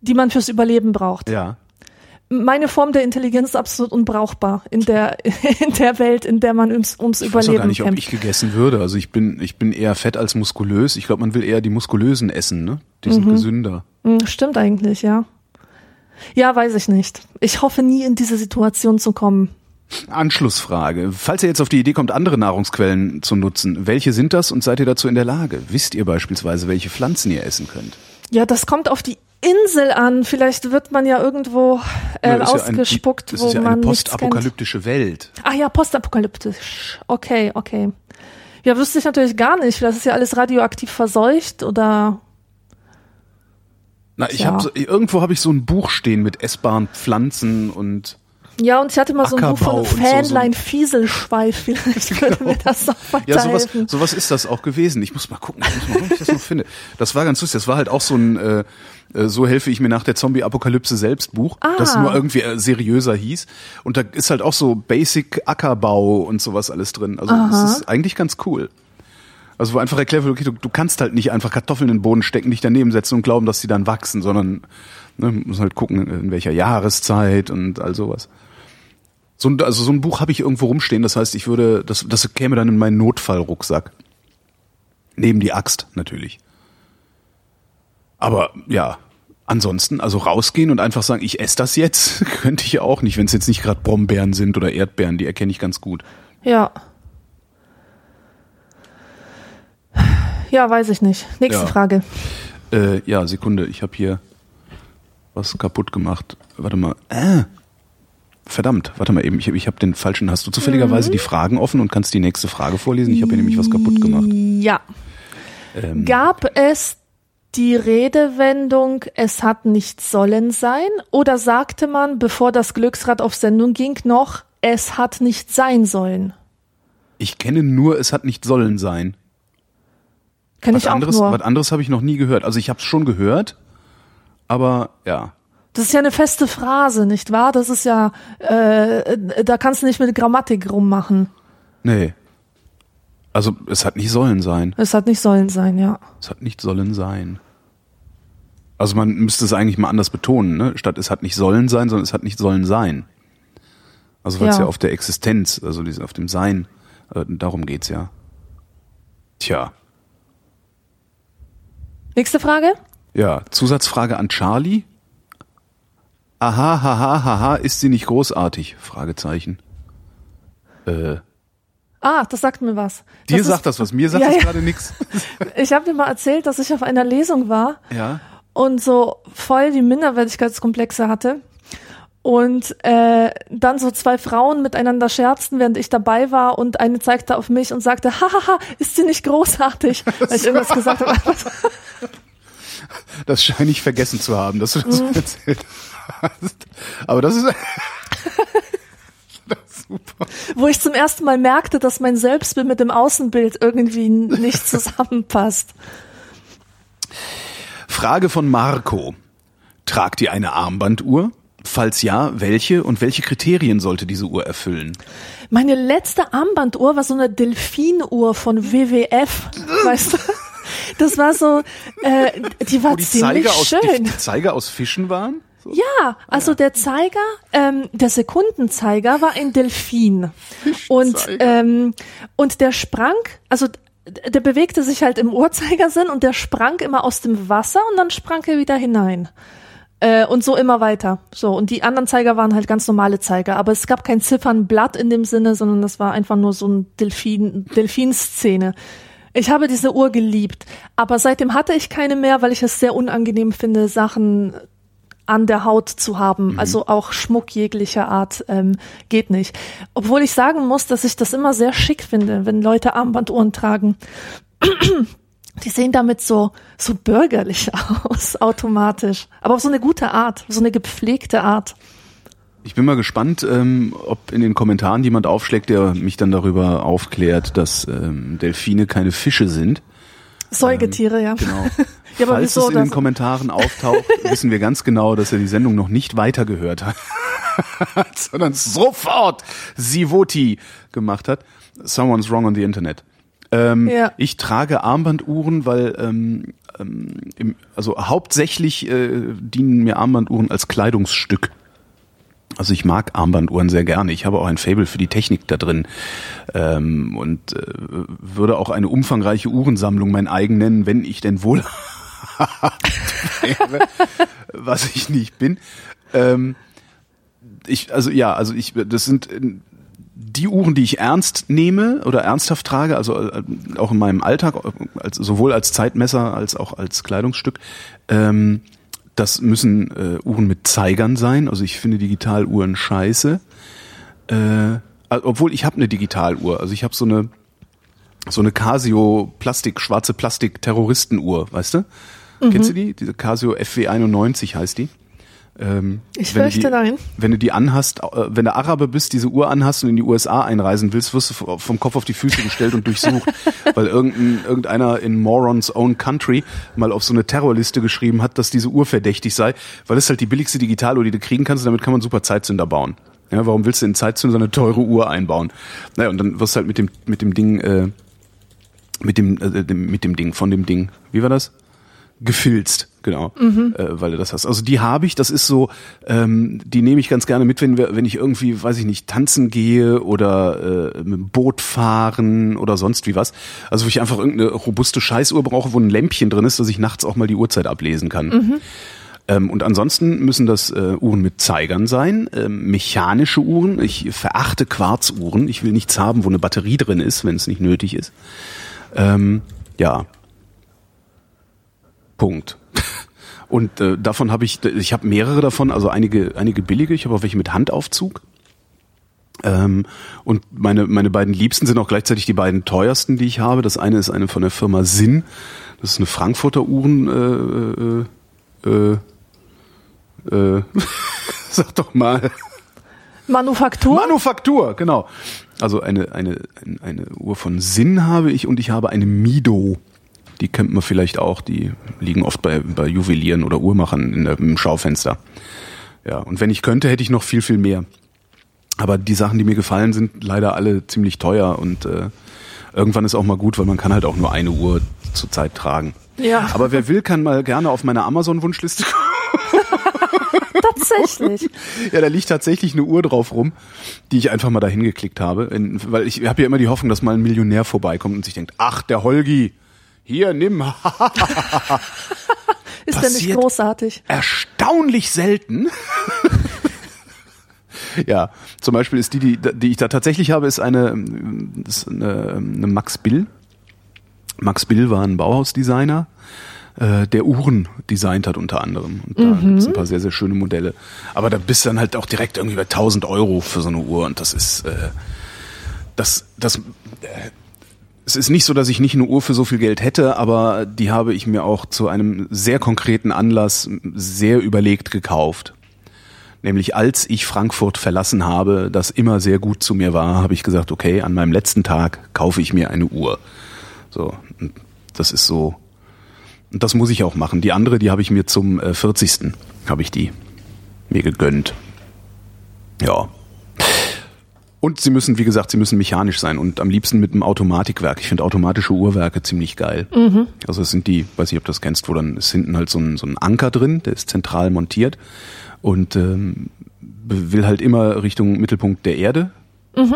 die man fürs Überleben braucht. Ja. Meine Form der Intelligenz ist absolut unbrauchbar in der in der Welt, in der man ums, ums Ich weiß Überleben gar nicht, ob ich gegessen würde. Also ich bin, ich bin eher fett als muskulös. Ich glaube, man will eher die muskulösen essen, ne? Die Mhm. sind gesünder. Hm, Stimmt eigentlich, ja. Ja, weiß ich nicht. Ich hoffe nie in diese Situation zu kommen. Anschlussfrage. Falls ihr jetzt auf die Idee kommt, andere Nahrungsquellen zu nutzen, welche sind das und seid ihr dazu in der Lage? Wisst ihr beispielsweise, welche Pflanzen ihr essen könnt? Ja, das kommt auf die Insel an. Vielleicht wird man ja irgendwo äh, Ja, ist ja ein- ausgespuckt, das wo ist ja man eine postapokalyptische Welt. Ah ja, postapokalyptisch. Okay, okay. Ja, wüsste ich natürlich gar nicht. Das ist ja alles radioaktiv verseucht oder Na, ich Ja. habe so, irgendwo habe ich so ein Buch stehen mit essbaren Pflanzen und ja, und ich hatte mal so ein Buch von und so, so. Fähnlein Fieselschweif. Vielleicht würde mir das noch ja, sowas, sowas ist das auch gewesen. Ich muss mal gucken, ich muss mal gucken, ob ich das noch finde. Das war ganz lustig. Das war halt auch so ein äh, äh, so helfe ich mir nach der Zombie-Apokalypse selbst Buch, Ah. das nur irgendwie äh, seriöser hieß. Und da ist halt auch so Basic Ackerbau und sowas alles drin. Also das ist eigentlich ganz cool. Also wo einfach erklärt wird, okay, du, du kannst halt nicht einfach Kartoffeln in den Boden stecken, dich daneben setzen und glauben, dass die dann wachsen, sondern ne, muss halt gucken, in welcher Jahreszeit und all sowas. So ein, also so ein Buch habe ich irgendwo rumstehen, das heißt, ich würde, das, das käme dann in meinen Notfallrucksack. Neben die Axt natürlich. Aber ja, ansonsten, also rausgehen und einfach sagen, ich esse das jetzt, könnte ich ja auch nicht, wenn es jetzt nicht gerade Brombeeren sind oder Erdbeeren, die erkenne ich ganz gut. Ja. Ja, weiß ich nicht. Nächste Ja. Frage. Äh, ja, Sekunde, ich habe hier was kaputt gemacht. Warte mal. Äh, verdammt, warte mal eben, ich, ich habe den falschen. Hast du zufälligerweise Mhm. die Fragen offen und kannst die nächste Frage vorlesen? Ich habe hier nämlich was kaputt gemacht. Ja. Ähm, Gab es die Redewendung, es hat nicht sollen sein? Oder sagte man, bevor das Glücksrad auf Sendung ging, noch, es hat nicht sein sollen? ich kenne nur, es hat nicht sollen sein. Kenn Was ich auch anderes, nur. was anderes habe ich noch nie gehört. Also ich habe es schon gehört, aber ja. Das ist ja eine feste Phrase, nicht wahr? Das ist ja, äh, da kannst du nicht mit Grammatik rummachen. Nee. Also es hat nicht sollen sein. Es hat nicht sollen sein, ja. Es hat nicht sollen sein. Also man müsste es eigentlich mal anders betonen, ne? Statt es hat nicht sollen sein, sondern es hat nicht sollen sein. Also weil es Ja. ja auf der Existenz, also auf dem Sein, äh, darum geht's ja. Tja. Nächste Frage? Ja, Zusatzfrage an Charlie. Aha, haha, haha, ist sie nicht großartig? Fragezeichen. Äh, Ah, das sagt mir was. dir Das sagt ist, das was, mir sagt Ja, das ja. gerade nix. Ich habe dir mal erzählt, dass ich auf einer Lesung war Ja. und so voll die Minderwertigkeitskomplexe hatte. Und äh, dann so zwei Frauen miteinander scherzten, während ich dabei war und eine zeigte auf mich und sagte, hahaha, ist sie nicht großartig? Weil ich irgendwas gesagt habe. Das scheine ich vergessen zu haben, dass du das Mhm. erzählt hast. Aber das ist, das ist super. Wo ich zum ersten Mal merkte, dass mein Selbstbild mit dem Außenbild irgendwie nicht zusammenpasst. Frage von Marco. Tragt ihr eine Armbanduhr? Falls ja, welche und welche Kriterien sollte diese Uhr erfüllen? Meine letzte Armbanduhr war so eine Delfinuhr von WWF, weißt du? Das war so, äh, die war Wo die ziemlich Zeiger aus, schön. die, Zeiger aus Fischen waren? So? Ja, also der Zeiger, ähm, der Sekundenzeiger war ein Delfin. Und, ähm, und der sprang, also der bewegte sich halt im Uhrzeigersinn und der sprang immer aus dem Wasser und dann sprang er wieder hinein. Äh, und so immer weiter. So, und die anderen Zeiger waren halt ganz normale Zeiger, aber es gab kein Ziffernblatt in dem Sinne, sondern das war einfach nur so ein Delfin, Delfinszene. Ich habe diese Uhr geliebt, aber seitdem hatte ich keine mehr, weil ich es sehr unangenehm finde, Sachen an der Haut zu haben. Also auch Schmuck jeglicher Art ähm, geht nicht. Obwohl ich sagen muss, dass ich das immer sehr schick finde, wenn Leute Armbanduhren tragen. Die sehen damit so, so bürgerlich aus, automatisch. Aber auf so eine gute Art, so eine gepflegte Art. Ich bin mal gespannt, ähm, ob in den Kommentaren jemand aufschlägt, der mich dann darüber aufklärt, dass ähm, Delfine keine Fische sind. Säugetiere, ja. Genau. Ja, aber Falls wieso es in den? Kommentaren auftaucht, wissen wir ganz genau, dass er die Sendung noch nicht weitergehört hat, sondern sofort Sivoti gemacht hat. Someone's wrong on the Internet. Ähm, Ja. Ich trage Armbanduhren, weil ähm, ähm, im, also hauptsächlich äh, dienen mir Armbanduhren als Kleidungsstück. Also ich mag Armbanduhren sehr gerne. Ich habe auch ein Fable für die Technik da drin ähm, und äh, würde auch eine umfangreiche Uhrensammlung mein eigen nennen, wenn ich denn wohl wäre, was ich nicht bin. Ähm, ich, also ja, also ich, das sind äh, die Uhren, die ich ernst nehme oder ernsthaft trage, also äh, auch in meinem Alltag, als, sowohl als Zeitmesser als auch als Kleidungsstück. Ähm, das müssen äh, Uhren mit Zeigern sein. Also ich finde Digitaluhren scheiße. Äh, also, obwohl ich habe eine Digitaluhr. Also ich habe so eine so eine Casio Plastik, schwarze Plastik Terroristenuhr, weißt du? Kennst du die? Diese Casio FW91 heißt die. Ähm, Ich wenn fürchte die, nein. Wenn du die anhast, äh, wenn du Araber bist, diese Uhr anhast und in die USA einreisen willst, wirst du vom Kopf auf die Füße gestellt und durchsucht, weil irgendein, irgendeiner in Morons Own Country mal auf so eine Terrorliste geschrieben hat, dass diese Uhr verdächtig sei, weil es halt die billigste Digitaluhr, die du kriegen kannst, und damit kann man super Zeitzünder bauen. Ja, warum willst du in Zeitzünder so eine teure Uhr einbauen? Naja, und dann wirst du halt mit dem, mit dem Ding, äh, mit dem, äh, dem, mit dem Ding, von dem Ding, wie war das? Gefilzt, genau, äh, weil du das hast. Also die habe ich, das ist so, ähm, die nehme ich ganz gerne mit, wenn wir, wenn ich irgendwie, weiß ich nicht, tanzen gehe oder äh, mit dem Boot fahren oder sonst wie was. Also wo ich einfach irgendeine robuste Scheißuhr brauche, wo ein Lämpchen drin ist, dass ich nachts auch mal die Uhrzeit ablesen kann. Ähm, und ansonsten müssen das äh, Uhren mit Zeigern sein, ähm, mechanische Uhren. Ich verachte Quarzuhren. Ich will nichts haben, wo eine Batterie drin ist, wenn es nicht nötig ist. Ähm, ja. Punkt. Und äh, davon habe ich, ich habe mehrere davon, also einige, einige billige. Ich habe auch welche mit Handaufzug. Ähm, und meine, meine beiden liebsten sind auch gleichzeitig die beiden teuersten, die ich habe. Das eine ist eine von der Firma Sinn. Das ist eine Frankfurter Uhren. Äh, äh, äh, äh, sag doch mal. Manufaktur? Manufaktur, genau. Also eine, eine, eine, eine Uhr von Sinn habe ich und ich habe eine Mido. Die kennt man vielleicht auch, die liegen oft bei, bei Juwelieren oder Uhrmachern in der, im Schaufenster. Ja, und wenn ich könnte, hätte ich noch viel, viel mehr. Aber die Sachen, die mir gefallen, sind leider alle ziemlich teuer und äh, irgendwann ist auch mal gut, weil man kann halt auch nur eine Uhr zur Zeit tragen. Ja. Aber wer will, kann mal gerne auf meine Amazon-Wunschliste Tatsächlich. Ja, da liegt tatsächlich eine Uhr drauf rum, die ich einfach mal dahin geklickt habe. Weil ich habe ja immer die Hoffnung, dass mal ein Millionär vorbeikommt und sich denkt, ach, der Holgi, hier, nimm. Ist der nicht Passiert. großartig? Erstaunlich selten. ja, zum Beispiel ist die, die, die ich da tatsächlich habe, ist eine, ähm, ist eine, eine Max Bill. Max Bill war ein Bauhausdesigner, äh, der Uhren designt hat unter anderem. Und da gibt's ein paar sehr, sehr schöne Modelle. Aber da bist du dann halt auch direkt irgendwie bei 1000 Euro für so eine Uhr und das ist, äh, das, das, äh, es ist nicht so, dass ich nicht eine Uhr für so viel Geld hätte, aber die habe ich mir auch zu einem sehr konkreten Anlass sehr überlegt gekauft. Nämlich als ich Frankfurt verlassen habe, das immer sehr gut zu mir war, habe ich gesagt, okay, an meinem letzten Tag kaufe ich mir eine Uhr. So, das ist so, und das muss ich auch machen. Die andere, die habe ich mir zum äh, 40. habe ich die. mir gegönnt. Ja. Und sie müssen, wie gesagt, sie müssen mechanisch sein und am liebsten mit einem Automatikwerk. Ich finde automatische Uhrwerke ziemlich geil. Mhm. Also es sind die, weiß nicht, ob du das kennst, wo dann ist hinten halt so ein, so ein Anker drin, der ist zentral montiert und ähm, will halt immer Richtung Mittelpunkt der Erde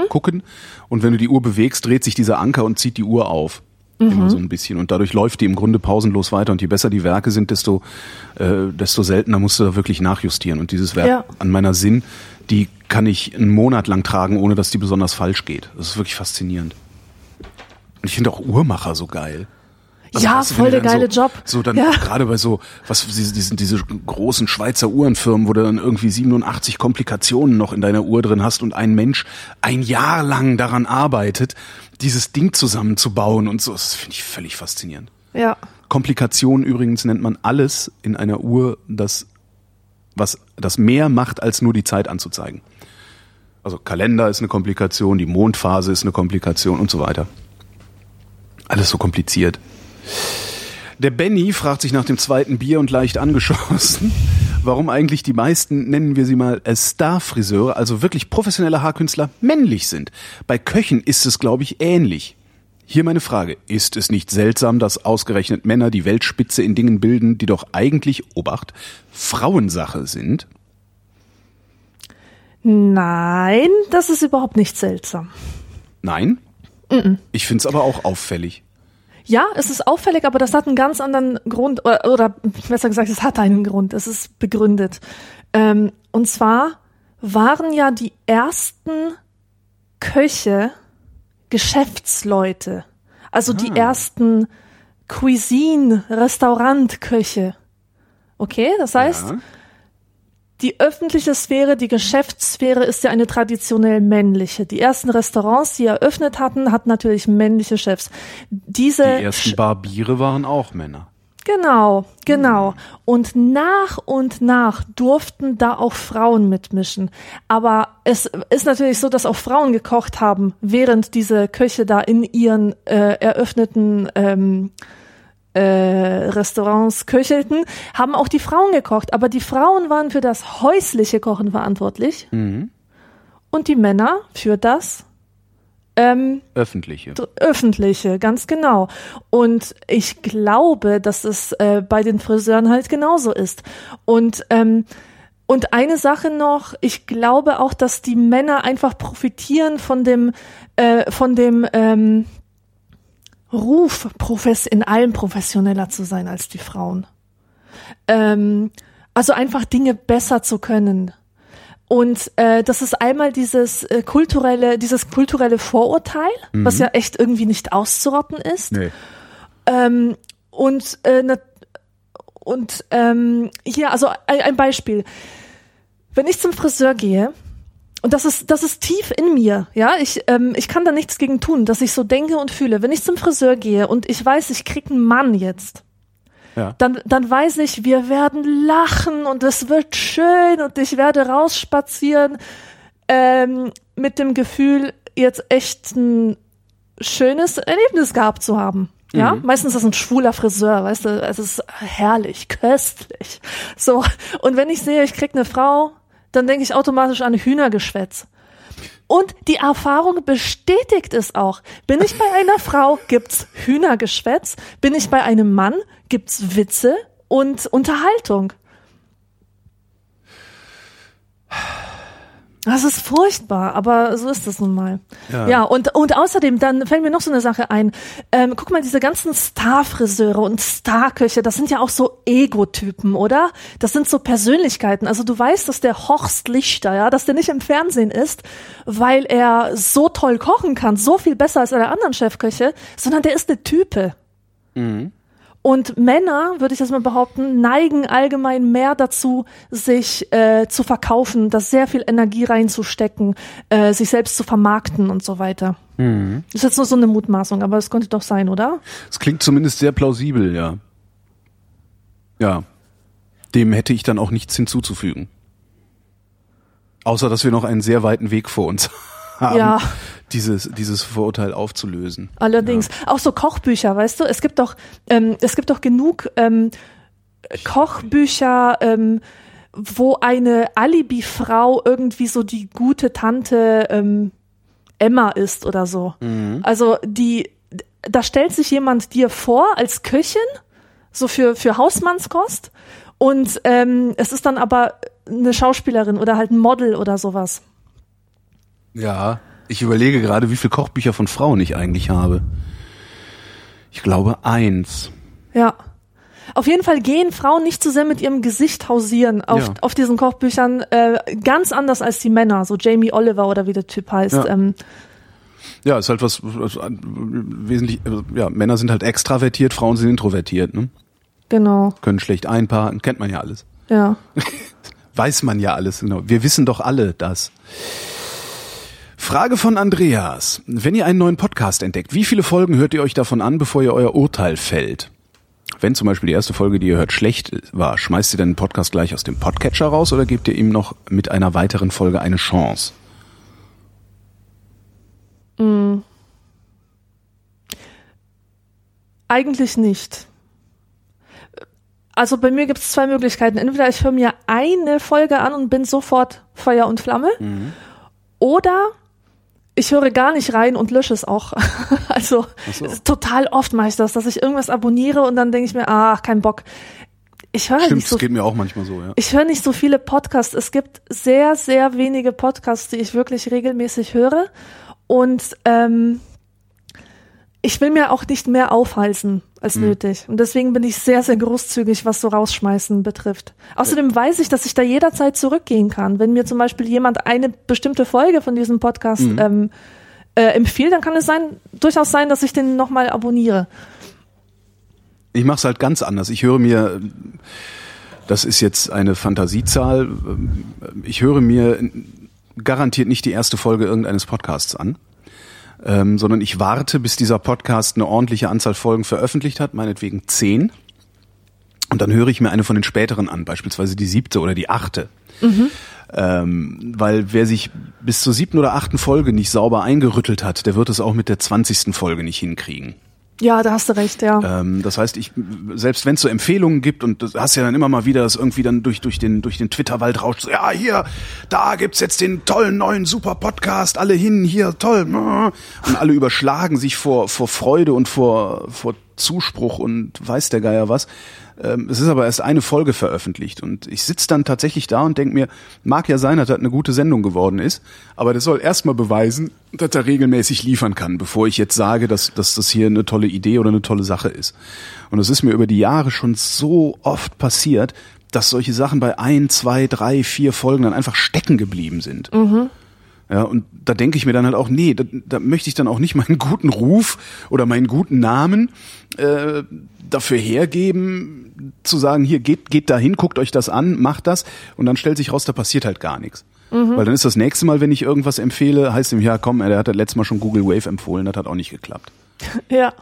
gucken. Und wenn du die Uhr bewegst, dreht sich dieser Anker und zieht die Uhr auf. Immer so ein bisschen. Und dadurch läuft die im Grunde pausenlos weiter. Und je besser die Werke sind, desto, äh, desto seltener musst du da wirklich nachjustieren. Und dieses Werk Ja. an meiner Sinn, die kann ich einen Monat lang tragen, ohne dass die besonders falsch geht. Das ist wirklich faszinierend. Und ich finde auch Uhrmacher so geil. Ja, weißt du, voll der geile so, Job. So dann Ja. gerade bei so, was diese, diese, diese großen Schweizer Uhrenfirmen, wo du dann irgendwie 87 Komplikationen noch in deiner Uhr drin hast und ein Mensch ein Jahr lang daran arbeitet, dieses Ding zusammenzubauen und so. Das finde ich völlig faszinierend. Ja. Komplikationen übrigens nennt man alles in einer Uhr, das was das mehr macht, als nur die Zeit anzuzeigen. Also Kalender ist eine Komplikation, die Mondphase ist eine Komplikation und so weiter. Alles so kompliziert. Der Benny fragt sich nach dem zweiten Bier und leicht angeschossen, warum eigentlich die meisten, nennen wir sie mal äh, Star-Friseure, also wirklich professionelle Haarkünstler, männlich sind. Bei Köchen ist es, glaube ich, ähnlich. Hier meine Frage. Ist es nicht seltsam, dass ausgerechnet Männer die Weltspitze in Dingen bilden, die doch eigentlich, Obacht, Frauensache sind? Nein, das ist überhaupt nicht seltsam. Nein? Ich find's aber auch auffällig. Ja, es ist auffällig, aber das hat einen ganz anderen Grund, oder, oder besser gesagt, es hat einen Grund, es ist begründet. Ähm, und zwar waren ja die ersten Köche Geschäftsleute, also die ersten Cuisine, Restaurantköche. Okay, das heißt, Ja. die öffentliche Sphäre, die Geschäftssphäre ist ja eine traditionell männliche. Die ersten Restaurants, die eröffnet hatten, hatten natürlich männliche Chefs. Diese Die ersten Barbiere waren auch Männer. Genau, genau. Und nach und nach durften da auch Frauen mitmischen. Aber es ist natürlich so, dass auch Frauen gekocht haben, während diese Köche da in ihren äh, eröffneten ähm, äh, Restaurants köchelten, haben auch die Frauen gekocht. Aber die Frauen waren für das häusliche Kochen verantwortlich und die Männer für das ähm, Öffentliche. öffentliche, ganz genau. Und ich glaube, dass es äh, bei den Friseuren halt genauso ist. Und ähm, und eine Sache noch, ich glaube auch, dass die Männer einfach profitieren von dem äh, von dem ähm, Ruf, profess in allem professioneller zu sein als die Frauen. Ähm, also einfach Dinge besser zu können. Und äh, das ist einmal dieses äh, kulturelle, dieses kulturelle Vorurteil, was ja echt irgendwie nicht auszurotten ist. Nee. Ähm, und äh, ne, und ähm, hier, also ein, ein Beispiel. Wenn ich zum Friseur gehe, und das ist, das ist tief in mir, ja, ich, ähm, ich kann da nichts gegen tun, dass ich so denke und fühle. Wenn ich zum Friseur gehe und ich weiß, ich krieg einen Mann jetzt, Ja. dann, dann weiß ich, wir werden lachen und es wird schön und ich werde rausspazieren ähm, mit dem Gefühl, jetzt echt ein schönes Erlebnis gehabt zu haben. Ja, meistens ist das ein schwuler Friseur, weißt du, es ist herrlich, köstlich. So, und wenn ich sehe, ich krieg eine Frau, dann denke ich automatisch an Hühnergeschwätz. Und die Erfahrung bestätigt es auch. Bin ich bei einer Frau, gibt's Hühnergeschwätz. Bin ich bei einem Mann, gibt's Witze und Unterhaltung. Das ist furchtbar, aber so ist es nun mal. Ja. Ja, und, und außerdem, dann fällt mir noch so eine Sache ein. Ähm, guck mal, diese ganzen Starfriseure und Starköche, das sind ja auch so Ego-Typen, oder? Das sind so Persönlichkeiten. Also du weißt, dass der Horst Lichter, ja, dass der nicht im Fernsehen ist, weil er so toll kochen kann, so viel besser als alle anderen Chefköche, sondern der ist eine Type. Und Männer, würde ich das mal behaupten, neigen allgemein mehr dazu, sich äh, zu verkaufen, da sehr viel Energie reinzustecken, äh, sich selbst zu vermarkten und so weiter. Das ist jetzt nur so eine Mutmaßung, aber es könnte doch sein, oder? Es klingt zumindest sehr plausibel, ja. Ja. Dem hätte ich dann auch nichts hinzuzufügen. Außer, dass wir noch einen sehr weiten Weg vor uns haben, Ja. dieses, dieses Vorurteil aufzulösen. Allerdings. Auch so Kochbücher, weißt du? Es gibt doch, ähm, es gibt doch genug ähm, Kochbücher, ähm, wo eine Alibi-Frau irgendwie so die gute Tante ähm, Emma ist oder so. Also die, da stellt sich jemand dir vor als Köchin, so für, für Hausmannskost. Und ähm, es ist dann aber eine Schauspielerin oder halt ein Model oder sowas. Ja, ich überlege gerade, wie viele Kochbücher von Frauen ich eigentlich habe. Ich glaube eins. Ja. Auf jeden Fall gehen Frauen nicht zu sehr mit ihrem Gesicht hausieren auf, Ja. auf diesen Kochbüchern. Äh, ganz anders als die Männer, so Jamie Oliver oder wie der Typ heißt. Ja. Ähm, Ja, ist halt was, was an- wesentlich, also, ja, Männer sind halt extravertiert, Frauen sind introvertiert, ne? genau, Können schlecht einpaaren, kennt man ja alles. ja. Weiß man ja alles, genau. Wir wissen doch alle das. Frage von Andreas. Wenn ihr einen neuen Podcast entdeckt, wie viele Folgen hört ihr euch davon an, bevor ihr euer Urteil fällt? Wenn zum Beispiel die erste Folge, die ihr hört, schlecht war, schmeißt ihr dann den Podcast gleich aus dem Podcatcher raus oder gebt ihr ihm noch mit einer weiteren Folge eine Chance? Eigentlich nicht. Also bei mir gibt es zwei Möglichkeiten. Entweder ich höre mir eine Folge an und bin sofort Feuer und Flamme. Oder ich höre gar nicht rein und lösche es auch. also so. total oft mache ich das, dass ich irgendwas abonniere und dann denke ich mir, ach, kein Bock. Ich höre Stimmt, nicht so das geht mir auch manchmal so, ja. ich höre nicht so viele Podcasts. Es gibt sehr, sehr wenige Podcasts, die ich wirklich regelmäßig höre. Und ähm, ich will mir auch nicht mehr aufhalsen als nötig. Und deswegen bin ich sehr, sehr großzügig, was so rausschmeißen betrifft. Außerdem weiß ich, dass ich da jederzeit zurückgehen kann. Wenn mir zum Beispiel jemand eine bestimmte Folge von diesem Podcast ähm, äh, empfiehlt, dann kann es sein, durchaus sein, dass ich den nochmal abonniere. Ich mache es halt ganz anders. Ich höre mir, das ist jetzt eine Fantasiezahl, ich höre mir garantiert nicht die erste Folge irgendeines Podcasts an, ähm, sondern ich warte, bis dieser Podcast eine ordentliche Anzahl Folgen veröffentlicht hat, meinetwegen zehn. Und dann höre ich mir eine von den späteren an, beispielsweise die siebte oder die achte. Ähm, weil wer sich bis zur siebten oder achten Folge nicht sauber eingerüttelt hat, der wird es auch mit der zwanzigsten Folge nicht hinkriegen. Ja, da hast du recht, ja. Ähm, das heißt, ich selbst wenn es so Empfehlungen gibt und das hast ja dann immer mal wieder, dass irgendwie dann durch durch den durch den Twitter-Wald rauscht, so, ja hier, da gibt's jetzt den tollen neuen super Podcast, alle hin, hier toll, und alle überschlagen sich vor vor Freude und vor vor Zuspruch und weiß der Geier was. Ähm, es ist aber erst eine Folge veröffentlicht und ich sitz dann tatsächlich da und denk mir, mag ja sein, dass das eine gute Sendung geworden ist, aber das soll erstmal beweisen, dass er regelmäßig liefern kann, bevor ich jetzt sage, dass, dass das hier eine tolle Idee oder eine tolle Sache ist. Und es ist mir über die Jahre schon so oft passiert, dass solche Sachen bei ein, zwei, drei, vier Folgen dann einfach stecken geblieben sind. Ja, und da denke ich mir dann halt auch, nee, da, da möchte ich dann auch nicht meinen guten Ruf oder meinen guten Namen äh, dafür hergeben, zu sagen, hier geht, geht dahin, guckt euch das an, macht das und dann stellt sich raus, da passiert halt gar nichts. Weil dann ist das nächste Mal, wenn ich irgendwas empfehle, heißt ihm, ja komm, der hat das letzte Mal schon Google Wave empfohlen, das hat auch nicht geklappt. Ja.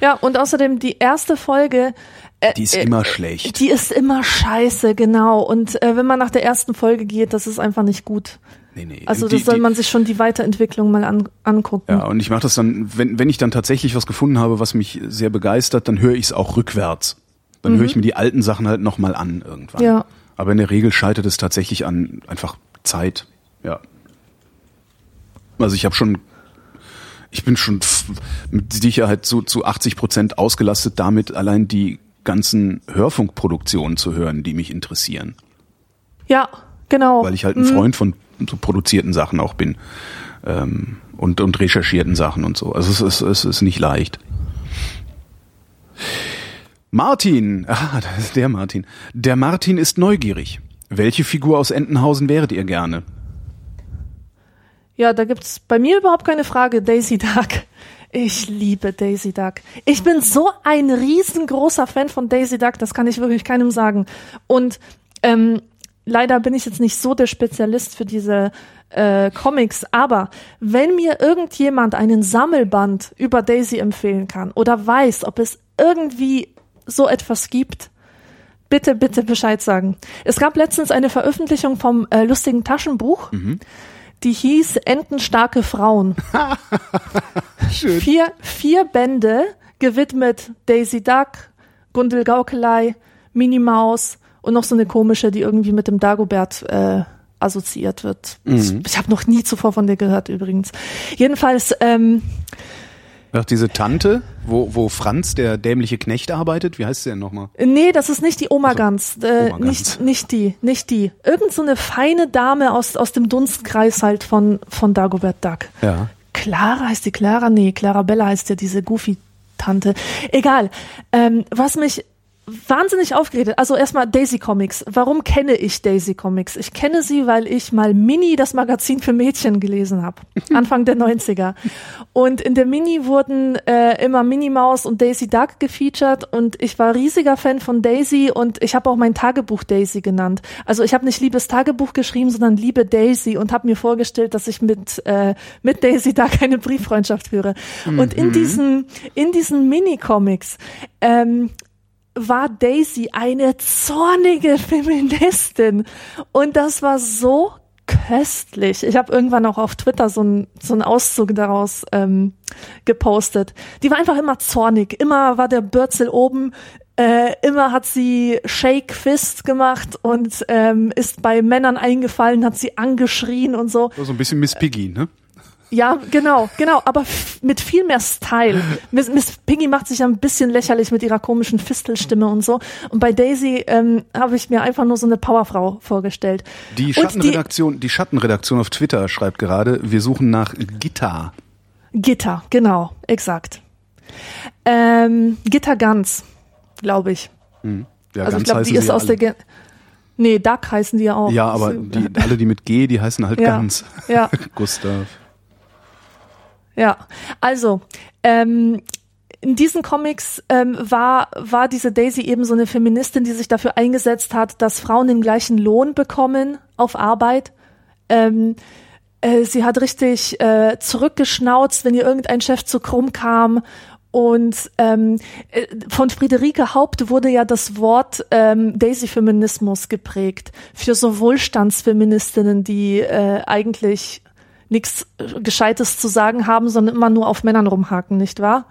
Ja, und außerdem die erste Folge, äh, Die ist äh, immer schlecht. Die ist immer scheiße, genau. Und äh, wenn man nach der ersten Folge geht, das ist einfach nicht gut. Nee, nee. Also die, das soll die, man sich schon die Weiterentwicklung mal an, angucken. Ja, und ich mache das dann, wenn, wenn ich dann tatsächlich was gefunden habe, was mich sehr begeistert, dann höre ich es auch rückwärts. Dann höre ich mir die alten Sachen halt nochmal an irgendwann. Ja. Aber in der Regel scheitert es tatsächlich an einfach Zeit. Ja. Also ich habe schon, ich bin schon mit Sicherheit zu, zu 80 Prozent ausgelastet damit, allein die ganzen Hörfunkproduktionen zu hören, die mich interessieren. Ja, genau. Weil ich halt ein Freund von so produzierten Sachen auch bin. Ähm, und, und recherchierten Sachen und so. Also es ist, es ist nicht leicht. Martin, ah, das ist der Martin. Der Martin ist neugierig. Welche Figur aus Entenhausen wäret ihr gerne? Ja, da gibt's bei mir überhaupt keine Frage. Daisy Duck. Ich liebe Daisy Duck. Ich bin so ein riesengroßer Fan von Daisy Duck, das kann ich wirklich keinem sagen. Und ähm, leider bin ich jetzt nicht so der Spezialist für diese äh, Comics, aber wenn mir irgendjemand einen Sammelband über Daisy empfehlen kann oder weiß, ob es irgendwie so etwas gibt, bitte, bitte Bescheid sagen. Es gab letztens eine Veröffentlichung vom äh, lustigen Taschenbuch, die hieß Entenstarke Frauen. Vier, vier Bände gewidmet Daisy Duck, Gundel Gaukelei, Minnie Maus und noch so eine komische, die irgendwie mit dem Dagobert äh, assoziiert wird. Mhm. Ich habe noch nie zuvor von der gehört übrigens. Jedenfalls, ähm, Ach, diese Tante, wo, wo Franz, der dämliche Knecht, arbeitet, wie heißt sie denn nochmal? nee, das ist nicht die Oma Gans, äh, Oma Gans. nicht nicht die, nicht die. Irgend so eine feine Dame aus aus dem Dunstkreis halt von von Dagobert Duck. Ja. Clara heißt die Clara? Nee, Clara Bella heißt ja diese Goofy-Tante. Egal. Ähm, was mich wahnsinnig aufgeregt hat, also erstmal Daisy Comics. Warum kenne ich Daisy Comics? Ich kenne sie, weil ich mal Mini, das Magazin für Mädchen, gelesen habe. Anfang der 90er. Und in der Mini wurden äh, immer Minnie Maus und Daisy Duck gefeatured und ich war riesiger Fan von Daisy und ich habe auch mein Tagebuch Daisy genannt. Also ich habe nicht Liebes Tagebuch geschrieben, sondern Liebe Daisy und habe mir vorgestellt, dass ich mit äh, mit Daisy Duck eine Brieffreundschaft führe. Und in diesen in diesen Mini-Comics ähm, war Daisy eine zornige Feministin und das war so köstlich. Ich habe irgendwann auch auf Twitter so einen so einen Auszug daraus ähm, gepostet. Die war einfach immer zornig, immer war der Bürzel oben, äh, immer hat sie Shake Fist gemacht und ähm, ist bei Männern eingefallen, hat sie angeschrien und so. So ein bisschen Miss Piggy, ne? Ja, genau, genau, aber mit viel mehr Style. Miss, Miss Piggy macht sich ein bisschen lächerlich mit ihrer komischen Fistelstimme und so. Und bei Daisy ähm, habe ich mir einfach nur so eine Powerfrau vorgestellt. Die Schattenredaktion, die Schattenredaktion auf Twitter schreibt gerade, wir suchen nach Gitter. Gitter, genau, exakt. Ähm, Gitter Ganz, glaube ich. Ja, also ich glaube, die ist aus alle. der Gen Nee, Duck heißen die ja auch. Ja, aber die, alle, die mit G, die heißen halt Ja, ganz. ja. Gustav. Ja, also ähm, in diesen Comics ähm, war war diese Daisy eben so eine Feministin, die sich dafür eingesetzt hat, dass Frauen den gleichen Lohn bekommen auf Arbeit. Ähm, äh, sie hat richtig äh, zurückgeschnauzt, wenn ihr irgendein Chef zu krumm kam. Und ähm, äh, von Friederike Haupt wurde ja das Wort ähm, Daisy-Feminismus geprägt für so Wohlstandsfeministinnen, die äh, eigentlich nichts Gescheites zu sagen haben, sondern immer nur auf Männern rumhaken, nicht wahr?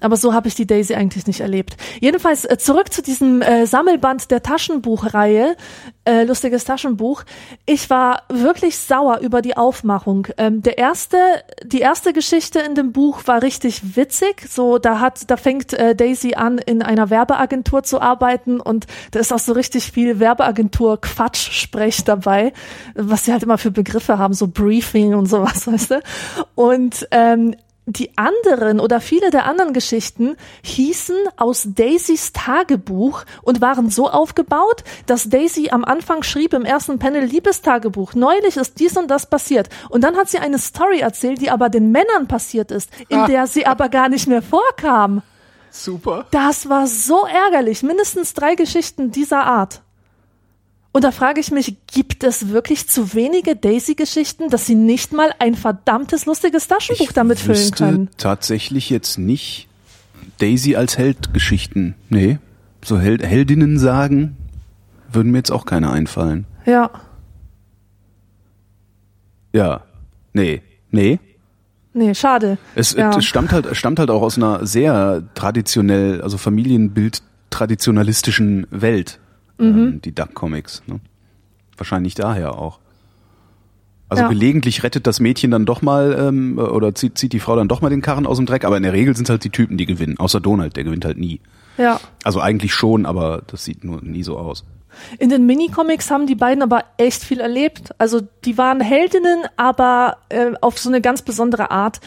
Aber so habe ich die Daisy eigentlich nicht erlebt. Jedenfalls äh, zurück zu diesem äh, Sammelband der Taschenbuchreihe, äh, lustiges Taschenbuch. Ich war wirklich sauer über die Aufmachung. Ähm, der erste, die erste Geschichte in dem Buch war richtig witzig. So, da hat, da fängt äh, Daisy an, in einer Werbeagentur zu arbeiten und da ist auch so richtig viel Werbeagentur-Quatsch-Sprech dabei, was sie halt immer für Begriffe haben, so Briefing und sowas, weißt du? Und ähm, die anderen oder viele der anderen Geschichten hießen aus Daisys Tagebuch und waren so aufgebaut, dass Daisy am Anfang schrieb im ersten Panel Liebestagebuch. Neulich ist dies und das passiert. Und dann hat sie eine Story erzählt, die aber den Männern passiert ist, in der sie aber gar nicht mehr vorkam. Super. Das war so ärgerlich. Mindestens drei Geschichten dieser Art. Und da frage ich mich, gibt es wirklich zu wenige Daisy-Geschichten, dass sie nicht mal ein verdammtes lustiges Taschenbuch damit füllen können? tatsächlich jetzt nicht Daisy als Heldgeschichten. Nee, so Held Heldinnen sagen, würden mir jetzt auch keine einfallen. Ja, Ja, nee, nee. nee, schade. Es, ja. es stammt halt, es stammt halt auch aus einer sehr traditionell, also Familienbild traditionalistischen Welt, Mhm. ähm, die Duck Comics. Ne? Wahrscheinlich daher auch. Also Ja. gelegentlich rettet das Mädchen dann doch mal ähm, oder zieht, zieht die Frau dann doch mal den Karren aus dem Dreck, aber in der Regel sind es halt die Typen, die gewinnen. Außer Donald, der gewinnt halt nie. ja. Also eigentlich schon, aber das sieht nur nie so aus. In den Minicomics haben die beiden aber echt viel erlebt. Also die waren Heldinnen, aber äh, auf so eine ganz besondere Art.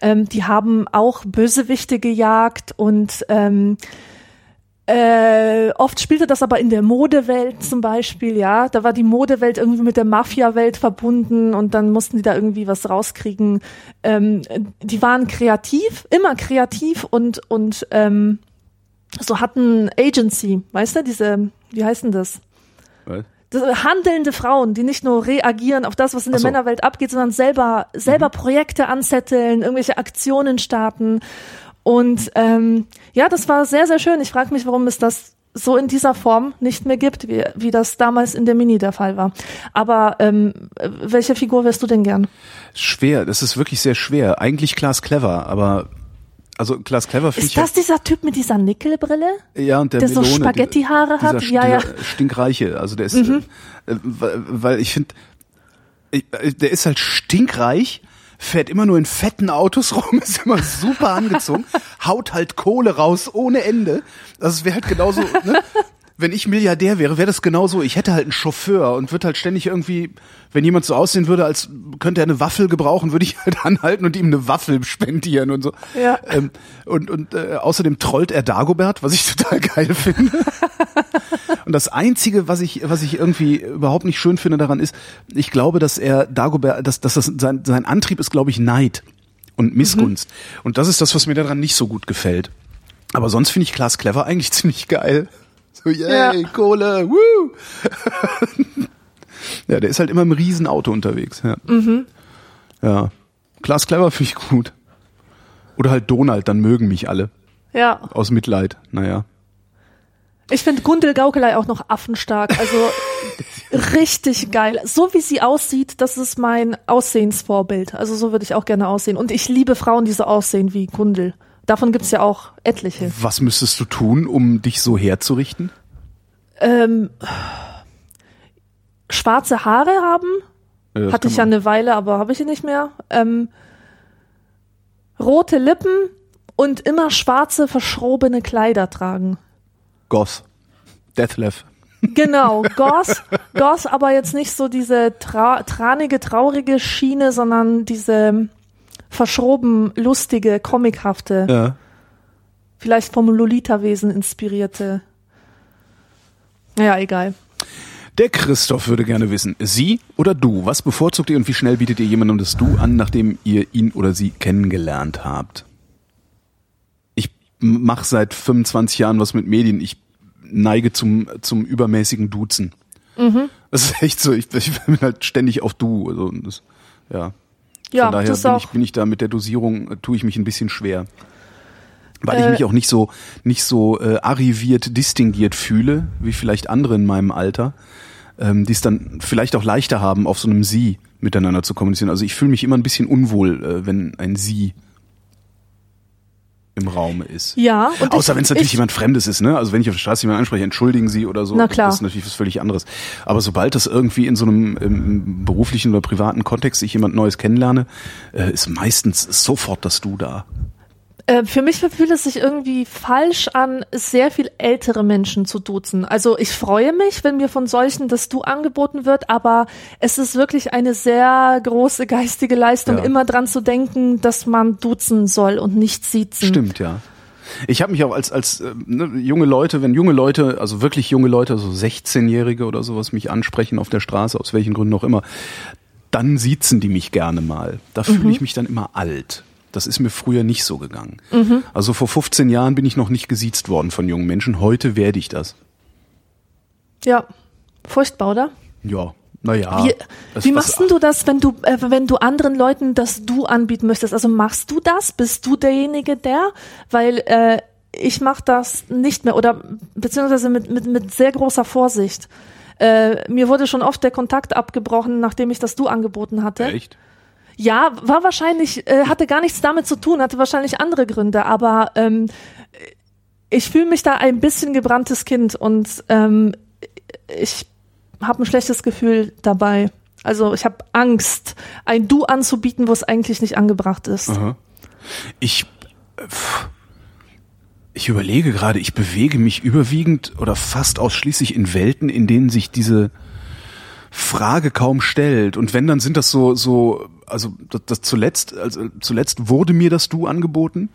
Ähm, die haben auch Bösewichte gejagt und ähm, äh, oft spielte das aber in der Modewelt zum Beispiel, ja. Da war die Modewelt irgendwie mit der Mafia-Welt verbunden und dann mussten die da irgendwie was rauskriegen. Ähm, die waren kreativ, immer kreativ und und ähm, so hatten Agency, weißt du, diese, wie heißt denn das? Was? das handelnde Frauen, die nicht nur reagieren auf das, was in der so. Männerwelt abgeht, sondern selber selber Projekte anzetteln, irgendwelche Aktionen starten. Und ähm, ja, das war sehr, sehr schön. Ich frage mich, warum es das so in dieser Form nicht mehr gibt, wie, wie das damals in der Mini der Fall war. Aber ähm, welche Figur wärst du denn gern? Schwer, das ist wirklich sehr schwer. Eigentlich Klaas clever, aber Also Klaas Clever finde Ist ich ja- das dieser Typ mit dieser Nickelbrille? Ja, und der, Der so Melone, Spaghetti-Haare dieser- hat? Ja, ja. Stinkreiche. Also der ist, äh, äh, weil, weil ich finde, der ist halt stinkreich, fährt immer nur in fetten Autos rum, ist immer super angezogen, haut halt Kohle raus ohne Ende. Also es wäre halt genauso, ne? Wenn ich Milliardär wäre, wäre das genauso. Ich hätte halt einen Chauffeur und würde halt ständig irgendwie, wenn jemand so aussehen würde, als könnte er eine Waffel gebrauchen, würde ich halt anhalten und ihm eine Waffel spendieren und so. Ja. Ähm, und und äh, außerdem trollt er Dagobert, was ich total geil finde. Und das einzige, was ich, was ich irgendwie überhaupt nicht schön finde daran ist, ich glaube, dass er Dagobert, dass, dass das sein, sein Antrieb ist, glaube ich, Neid und Missgunst. Und das ist das, was mir daran nicht so gut gefällt. Aber sonst finde ich Klaas Clever eigentlich ziemlich geil. So, yay, Ja. Kohle, woo! ja, der ist halt immer im Riesenauto unterwegs. Ja. Ja. Klaas Clever finde ich gut. Oder halt Donald, dann mögen mich alle. Ja. Aus Mitleid. Naja. Ich finde Gundel Gaukelei auch noch affenstark. Also richtig geil. So wie sie aussieht, das ist mein Aussehensvorbild. Also so würde ich auch gerne aussehen. Und ich liebe Frauen, die so aussehen wie Gundel. Davon gibt's ja auch etliche. Was müsstest du tun, um dich so herzurichten? Ähm, schwarze Haare haben, das hatte ich ja eine Weile, aber habe ich nicht mehr. Ähm, rote Lippen und immer schwarze, verschrobene Kleider tragen. Goth. Deathlev. Genau, Goss, Goss, aber jetzt nicht so diese tra tranige, traurige Schiene, sondern diese verschroben, lustige, comichafte, Ja. vielleicht vom Lolita-Wesen inspirierte. Ja, egal. Der Christoph würde gerne wissen, Sie oder du, was bevorzugt ihr und wie schnell bietet ihr jemandem das Du an, nachdem ihr ihn oder sie kennengelernt habt? Ich mache seit 25 Jahren was mit Medien. Ich neige zum, zum übermäßigen Duzen. Das ist echt so. Ich, ich bin halt ständig auf Du. Also das, ja. Ja, Von daher das bin auch. ich, bin ich da mit der Dosierung, äh, tue ich mich ein bisschen schwer. Weil ich Äh, mich auch nicht so, nicht so äh, arriviert, distinguiert fühle, wie vielleicht andere in meinem Alter, ähm, die es dann vielleicht auch leichter haben, auf so einem Sie miteinander zu kommunizieren. Also ich fühle mich immer ein bisschen unwohl, äh, wenn ein Sie im Raum ist. Ja, und Außer wenn es natürlich ich- jemand Fremdes ist, ne? Also wenn ich auf der Straße jemanden anspreche, entschuldigen Sie oder so, Na klar. das ist natürlich was völlig anderes. Aber sobald das irgendwie in so einem beruflichen oder privaten Kontext ich jemand Neues kennenlerne, äh, ist meistens sofort das Du da. Äh, für mich fühlt es sich irgendwie falsch an, sehr viel ältere Menschen zu duzen. Also ich freue mich, wenn mir von solchen das Du angeboten wird, aber es ist wirklich eine sehr große geistige Leistung, Ja. immer dran zu denken, dass man duzen soll und nicht siezen. Stimmt, ja. Ich habe mich auch als als äh, ne, junge Leute, wenn junge Leute, also wirklich junge Leute, so 16-Jährige oder sowas mich ansprechen auf der Straße, aus welchen Gründen auch immer, dann siezen die mich gerne mal. Da fühle ich mich dann immer alt. Das ist mir früher nicht so gegangen. Also vor 15 Jahren bin ich noch nicht gesiezt worden von jungen Menschen. Heute werde ich das. Ja, furchtbar, oder? Ja, naja. Wie, wie machst denn du das, wenn du, äh, wenn du anderen Leuten das Du anbieten möchtest? Also machst du das? Bist du derjenige, der? Weil äh, ich mache das nicht mehr oder beziehungsweise mit, mit, mit sehr großer Vorsicht. Äh, mir wurde schon oft der Kontakt abgebrochen, nachdem ich das Du angeboten hatte. Echt? Ja, war wahrscheinlich, äh, hatte gar nichts damit zu tun, hatte wahrscheinlich andere Gründe, aber ähm, ich fühle mich da ein bisschen gebranntes Kind und ähm, ich habe ein schlechtes Gefühl dabei. Also ich habe Angst, ein Du anzubieten, wo es eigentlich nicht angebracht ist. Aha. Ich, äh, ich überlege gerade, ich bewege mich überwiegend oder fast ausschließlich in Welten, in denen sich diese Frage kaum stellt. Und wenn, dann sind das so, so, also das, das zuletzt, also zuletzt wurde mir das Du angeboten.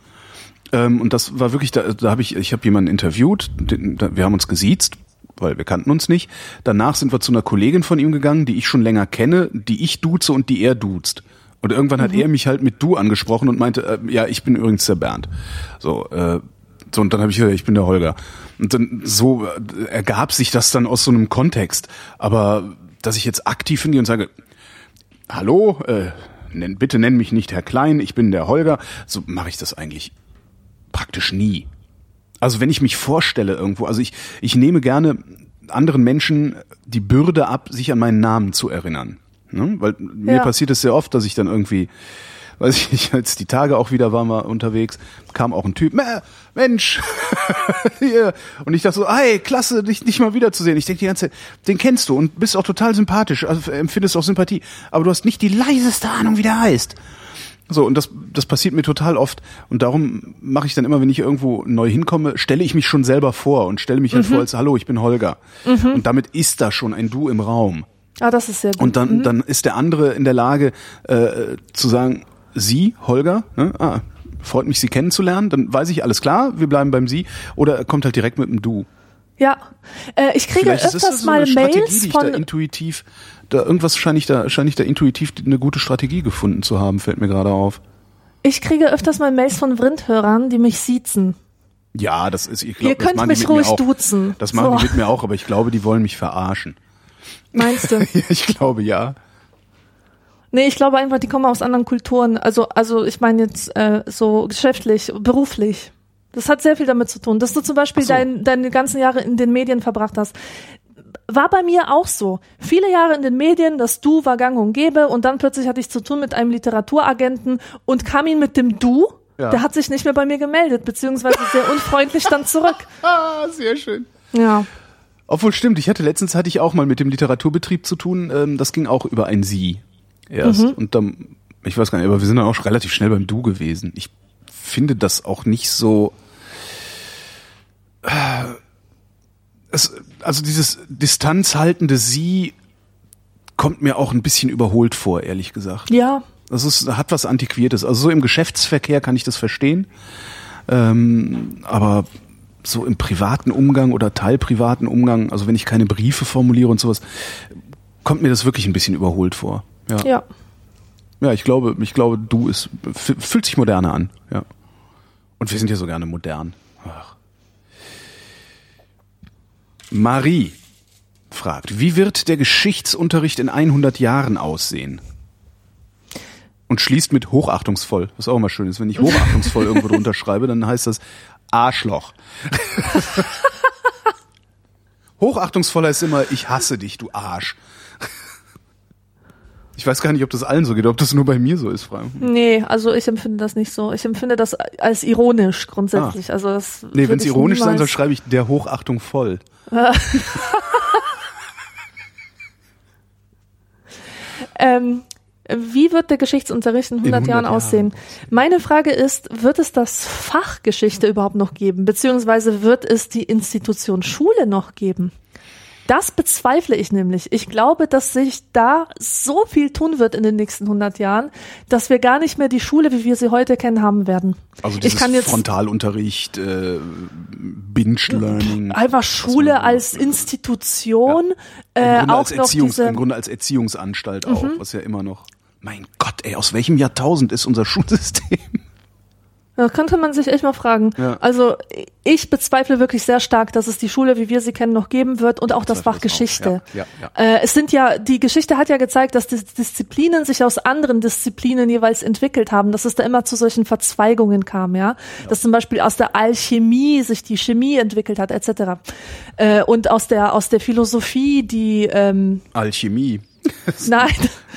Ähm, und das war wirklich, da, da habe ich, ich habe jemanden interviewt, den, da, wir haben uns gesiezt, weil wir kannten uns nicht. Danach sind wir zu einer Kollegin von ihm gegangen, die ich schon länger kenne, die ich duze und die er duzt. Und irgendwann hat er mich halt mit du angesprochen und meinte, äh, ja, ich bin übrigens der Bernd. So, äh, so und dann habe ich gesagt, ich bin der Holger. Und dann so äh, ergab sich das dann aus so einem Kontext. Aber dass ich jetzt aktiv hingehe und sage, hallo, äh, nenn, bitte nenn mich nicht Herr Klein, ich bin der Holger, so mache ich das eigentlich praktisch nie. Also wenn ich mich vorstelle irgendwo, also ich, ich nehme gerne anderen Menschen die Bürde ab, sich an meinen Namen zu erinnern. Ne? Weil mir Ja. passiert es sehr oft, dass ich dann irgendwie weiß ich nicht, als die Tage auch wieder waren wir unterwegs, kam auch ein Typ, "Mä, Mensch, hier. Und ich dachte so, hey, klasse, dich nicht mal wiederzusehen. Ich denke die ganze Zeit, den kennst du und bist auch total sympathisch, also empfindest auch Sympathie. Aber du hast nicht die leiseste Ahnung, wie der heißt. So, und das, das passiert mir total oft. Und darum mache ich dann immer, wenn ich irgendwo neu hinkomme, stelle ich mich schon selber vor und stelle mich halt vor als, hallo, ich bin Holger. Und damit ist da schon ein Du im Raum. Ah, das ist sehr gut. Und dann, dann ist der andere in der Lage äh, zu sagen, Sie, Holger, ne? ah, freut mich, Sie kennenzulernen, dann weiß ich, alles klar, wir bleiben beim Sie. Oder er kommt halt direkt mit dem Du. ja, äh, ich kriege Vielleicht ist öfters das so mal eine Strategie, Mails die ich da von intuitiv, da irgendwas scheine ich da, scheine ich da intuitiv eine gute Strategie gefunden zu haben, fällt mir gerade auf. ich kriege öfters mal Mails von Vrindhörern, die mich siezen. Ja, das ist, ich glaube, Ihr könnt mich ruhig duzen. Das machen So. die mit mir auch, aber ich glaube, die wollen mich verarschen. Meinst du? Ich glaube, ja. Nee, ich glaube einfach, die kommen aus anderen Kulturen. Also, also ich meine jetzt äh, so geschäftlich, beruflich. Das hat sehr viel damit zu tun, dass du zum Beispiel so. dein, deine ganzen Jahre in den Medien verbracht hast. War bei mir auch so. Viele Jahre in den Medien, das Du war gang und gäbe und dann plötzlich hatte ich zu tun mit einem Literaturagenten und kam ihn mit dem Du. Ja. Der hat sich nicht mehr bei mir gemeldet, beziehungsweise sehr unfreundlich dann zurück. Ah, sehr schön. Ja. Obwohl stimmt, ich hatte letztens hatte ich auch mal mit dem Literaturbetrieb zu tun. Ähm, das ging auch über ein Sie erst. Mhm. Und dann, ich weiß gar nicht, aber wir sind dann auch schon relativ schnell beim Du gewesen. Ich finde das auch nicht so. Äh, Es, also dieses distanzhaltende Sie kommt mir auch ein bisschen überholt vor, ehrlich gesagt. Ja. Das ist, hat was Antiquiertes. Also so im Geschäftsverkehr kann ich das verstehen. Ähm, aber so im privaten Umgang oder teilprivaten Umgang, also wenn ich keine Briefe formuliere und sowas, kommt mir das wirklich ein bisschen überholt vor. Ja, ja. Ja. ich glaube, ich glaube, du ist, fühlt sich moderner an. Ja. Und wir sind ja so gerne modern. Ach. Marie fragt, wie wird der Geschichtsunterricht in 100 Jahren aussehen? Und schließt mit hochachtungsvoll, was auch immer schön ist. Wenn ich hochachtungsvoll irgendwo drunter schreibe, dann heißt das Arschloch. Hochachtungsvoller ist immer, ich hasse dich, du Arsch. Ich weiß gar nicht, ob das allen so geht, ob das nur bei mir so ist, Frank. Nee, also ich empfinde das nicht so. Ich empfinde das als ironisch grundsätzlich. Also das Ah. Nee, wenn es ironisch sein soll, niemals- schreibe ich der Hochachtung voll. Ähm, wie wird der Geschichtsunterricht in 100, 100 Jahren Jahren aussehen? Meine Frage ist, wird es das Fach Geschichte überhaupt noch geben? Beziehungsweise wird es die Institution Schule noch geben? Das bezweifle ich nämlich. Ich glaube, dass sich da so viel tun wird in den nächsten 100 Jahren, dass wir gar nicht mehr die Schule, wie wir sie heute kennen, haben werden. Also ich dieses kann jetzt Frontalunterricht, äh, Binge-Learning. einfach Schule als Institution, Im äh, Grunde, auch als Erziehungs, Im Grunde als Erziehungsanstalt auch, was ja immer noch. Mein Gott, ey, aus welchem Jahrtausend ist unser Schulsystem? Da könnte man sich echt mal fragen. Ja. Also ich bezweifle wirklich sehr stark, dass es die Schule, wie wir sie kennen, noch geben wird und auch das Fach das. Geschichte. Ja, ja, ja. Äh, es sind ja, die Geschichte hat ja gezeigt, dass die Disziplinen sich aus anderen Disziplinen jeweils entwickelt haben, dass es da immer zu solchen Verzweigungen kam, ja. Dass zum Beispiel aus der Alchemie sich die Chemie entwickelt hat, etc. Äh, und aus der, aus der Philosophie die, ähm, Alchemie. nein,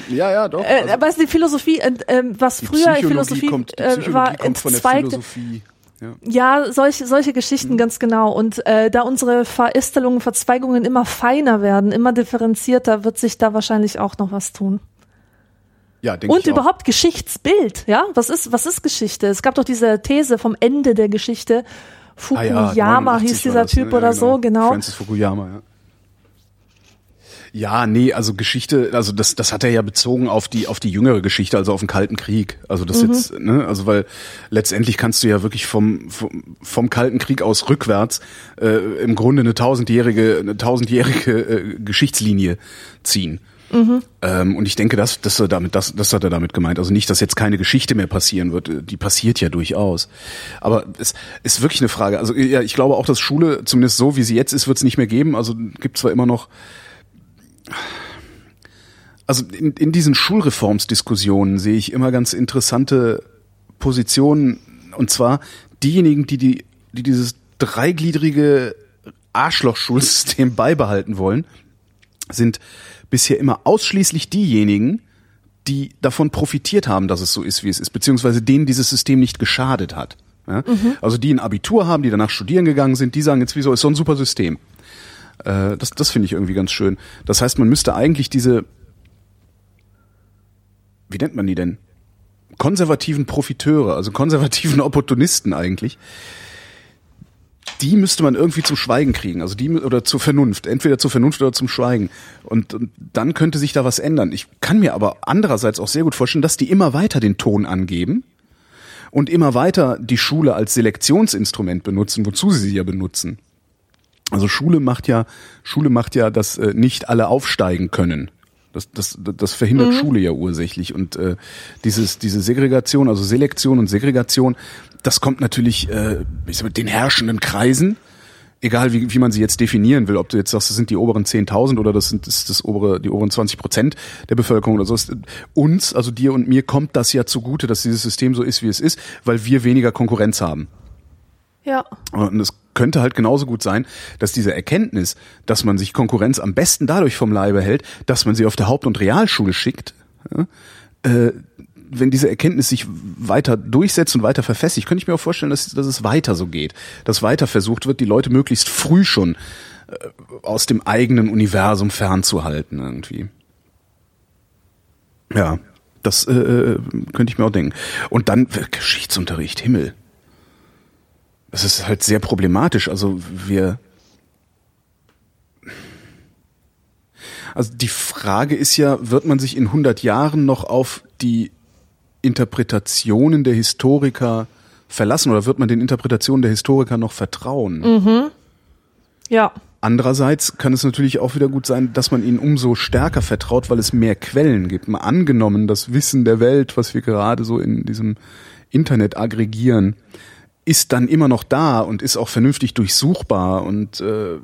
Ja, ja, doch. äh, also aber es ist die Philosophie, äh, was die früher Philosophie kommt, die äh, war, kommt von der Philosophie. Ja. Ja, solche, solche Geschichten Mhm. ganz genau. Und äh, da unsere Verästelungen, Verzweigungen immer feiner werden, immer differenzierter, wird sich da wahrscheinlich auch noch was tun. Ja, denke Und ich auch. überhaupt Geschichtsbild, ja? Was ist, was ist Geschichte? Es gab doch diese These vom Ende der Geschichte. Ah ja, Fukuyama 89 hieß dieser das, Typ ne? oder ja, so, genau. Francis Fukuyama, ja. Ja, nee, also Geschichte, also das, das hat er ja bezogen auf die, auf die jüngere Geschichte, also auf den Kalten Krieg. Also das Mhm. jetzt, ne, also weil letztendlich kannst du ja wirklich vom, vom, vom Kalten Krieg aus rückwärts äh, im Grunde eine tausendjährige, eine tausendjährige äh, Geschichtslinie ziehen. Mhm. Ähm, und ich denke, das, das, damit, das, das hat er damit gemeint. Also nicht, dass jetzt keine Geschichte mehr passieren wird. Die passiert ja durchaus. Aber es ist wirklich eine Frage. Also ja, ich glaube auch, dass Schule, zumindest so wie sie jetzt ist, wird es nicht mehr geben. Also gibt zwar immer noch. Also in, in diesen Schulreformsdiskussionen sehe ich immer ganz interessante Positionen. Und zwar diejenigen, die, die, die dieses dreigliedrige Arschlochschulsystem beibehalten wollen, sind bisher immer ausschließlich diejenigen, die davon profitiert haben, dass es so ist, wie es ist, beziehungsweise denen dieses System nicht geschadet hat. Ja? Mhm. Also die ein Abitur haben, die danach studieren gegangen sind, die sagen jetzt, wieso ist so ein super System. Äh, das das finde ich irgendwie ganz schön. Das heißt, man müsste eigentlich diese, wie nennt man die denn? Konservativen Profiteure, also konservativen Opportunisten eigentlich, die müsste man irgendwie zum Schweigen kriegen, also die oder zur Vernunft, entweder zur Vernunft oder zum Schweigen. Und, und dann könnte sich da was ändern. Ich kann mir aber andererseits auch sehr gut vorstellen, dass die immer weiter den Ton angeben und immer weiter die Schule als Selektionsinstrument benutzen, wozu sie sie ja benutzen. Also Schule macht ja, Schule macht ja, dass äh, nicht alle aufsteigen können. Das, das, das verhindert mhm. Schule ja ursächlich. Und äh, dieses, diese Segregation, also Selektion und Segregation, das kommt natürlich äh, ich sag, den herrschenden Kreisen, egal wie, wie man sie jetzt definieren will, ob du jetzt sagst, das sind die oberen 10.000 oder das sind das, das obere, die oberen 20 Prozent der Bevölkerung oder so. Uns, also dir und mir, kommt das ja zugute, dass dieses System so ist, wie es ist, weil wir weniger Konkurrenz haben. Ja. Und es könnte halt genauso gut sein, dass diese Erkenntnis, dass man sich Konkurrenz am besten dadurch vom Leibe hält, dass man sie auf der Haupt- und Realschule schickt, äh, wenn diese Erkenntnis sich weiter durchsetzt und weiter verfestigt, könnte ich mir auch vorstellen, dass, dass es weiter so geht, dass weiter versucht wird, die Leute möglichst früh schon äh, aus dem eigenen Universum fernzuhalten irgendwie. Ja, das äh, äh könnte ich mir auch denken. Und dann Geschichtsunterricht, Himmel. Das ist halt sehr problematisch. Also wir Also die Frage ist ja, wird man sich in 100 Jahren noch auf die Interpretationen der Historiker verlassen oder wird man den Interpretationen der Historiker noch vertrauen? Mhm. Ja. Andererseits kann es natürlich auch wieder gut sein, dass man ihnen umso stärker vertraut, weil es mehr Quellen gibt. Mal angenommen, das Wissen der Welt, was wir gerade so in diesem Internet aggregieren, ist dann immer noch da und ist auch vernünftig durchsuchbar und äh,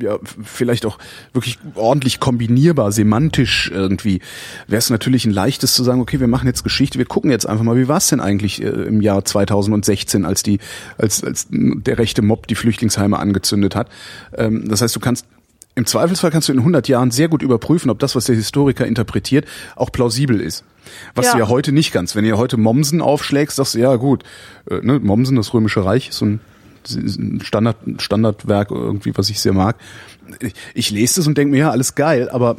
ja, vielleicht auch wirklich ordentlich kombinierbar, semantisch irgendwie, wäre es natürlich ein leichtes zu sagen, okay, wir machen jetzt Geschichte, wir gucken jetzt einfach mal, wie war es denn eigentlich äh, im Jahr 2016, als die, als, als der rechte Mob die Flüchtlingsheime angezündet hat. Ähm, das heißt, du kannst im Zweifelsfall kannst du in 100 Jahren sehr gut überprüfen, ob das, was der Historiker interpretiert, auch plausibel ist. Was ja. du ja heute nicht kannst. Wenn ihr heute Mommsen aufschlägst, sagst du, ja gut, äh, ne, Mommsen, das Römische Reich, ist so ein Standard, Standardwerk irgendwie, was ich sehr mag. Ich, ich lese das und denke mir, ja, alles geil, aber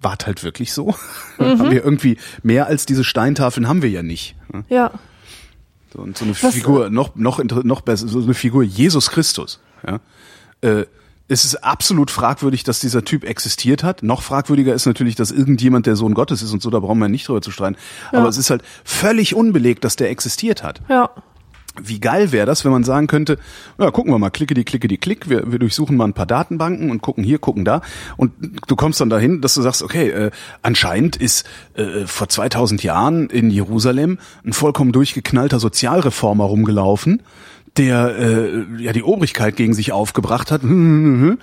war halt wirklich so? Mhm. haben wir irgendwie mehr als diese Steintafeln haben wir ja nicht. Ne? Ja. So, und so eine was, Figur, noch, noch, noch besser, so eine Figur Jesus Christus, ja. Äh, es ist absolut fragwürdig, dass dieser Typ existiert hat. Noch fragwürdiger ist natürlich, dass irgendjemand der Sohn Gottes ist und so, da brauchen wir nicht drüber zu streiten. Ja. Aber es ist halt völlig unbelegt, dass der existiert hat. Ja. Wie geil wäre das, wenn man sagen könnte, ja, gucken wir mal, klicke die, klicke die, klick, wir, wir durchsuchen mal ein paar Datenbanken und gucken hier, gucken da und du kommst dann dahin, dass du sagst, okay, äh, anscheinend ist äh, vor 2000 Jahren in Jerusalem ein vollkommen durchgeknallter Sozialreformer rumgelaufen, der äh, ja die Obrigkeit gegen sich aufgebracht hat und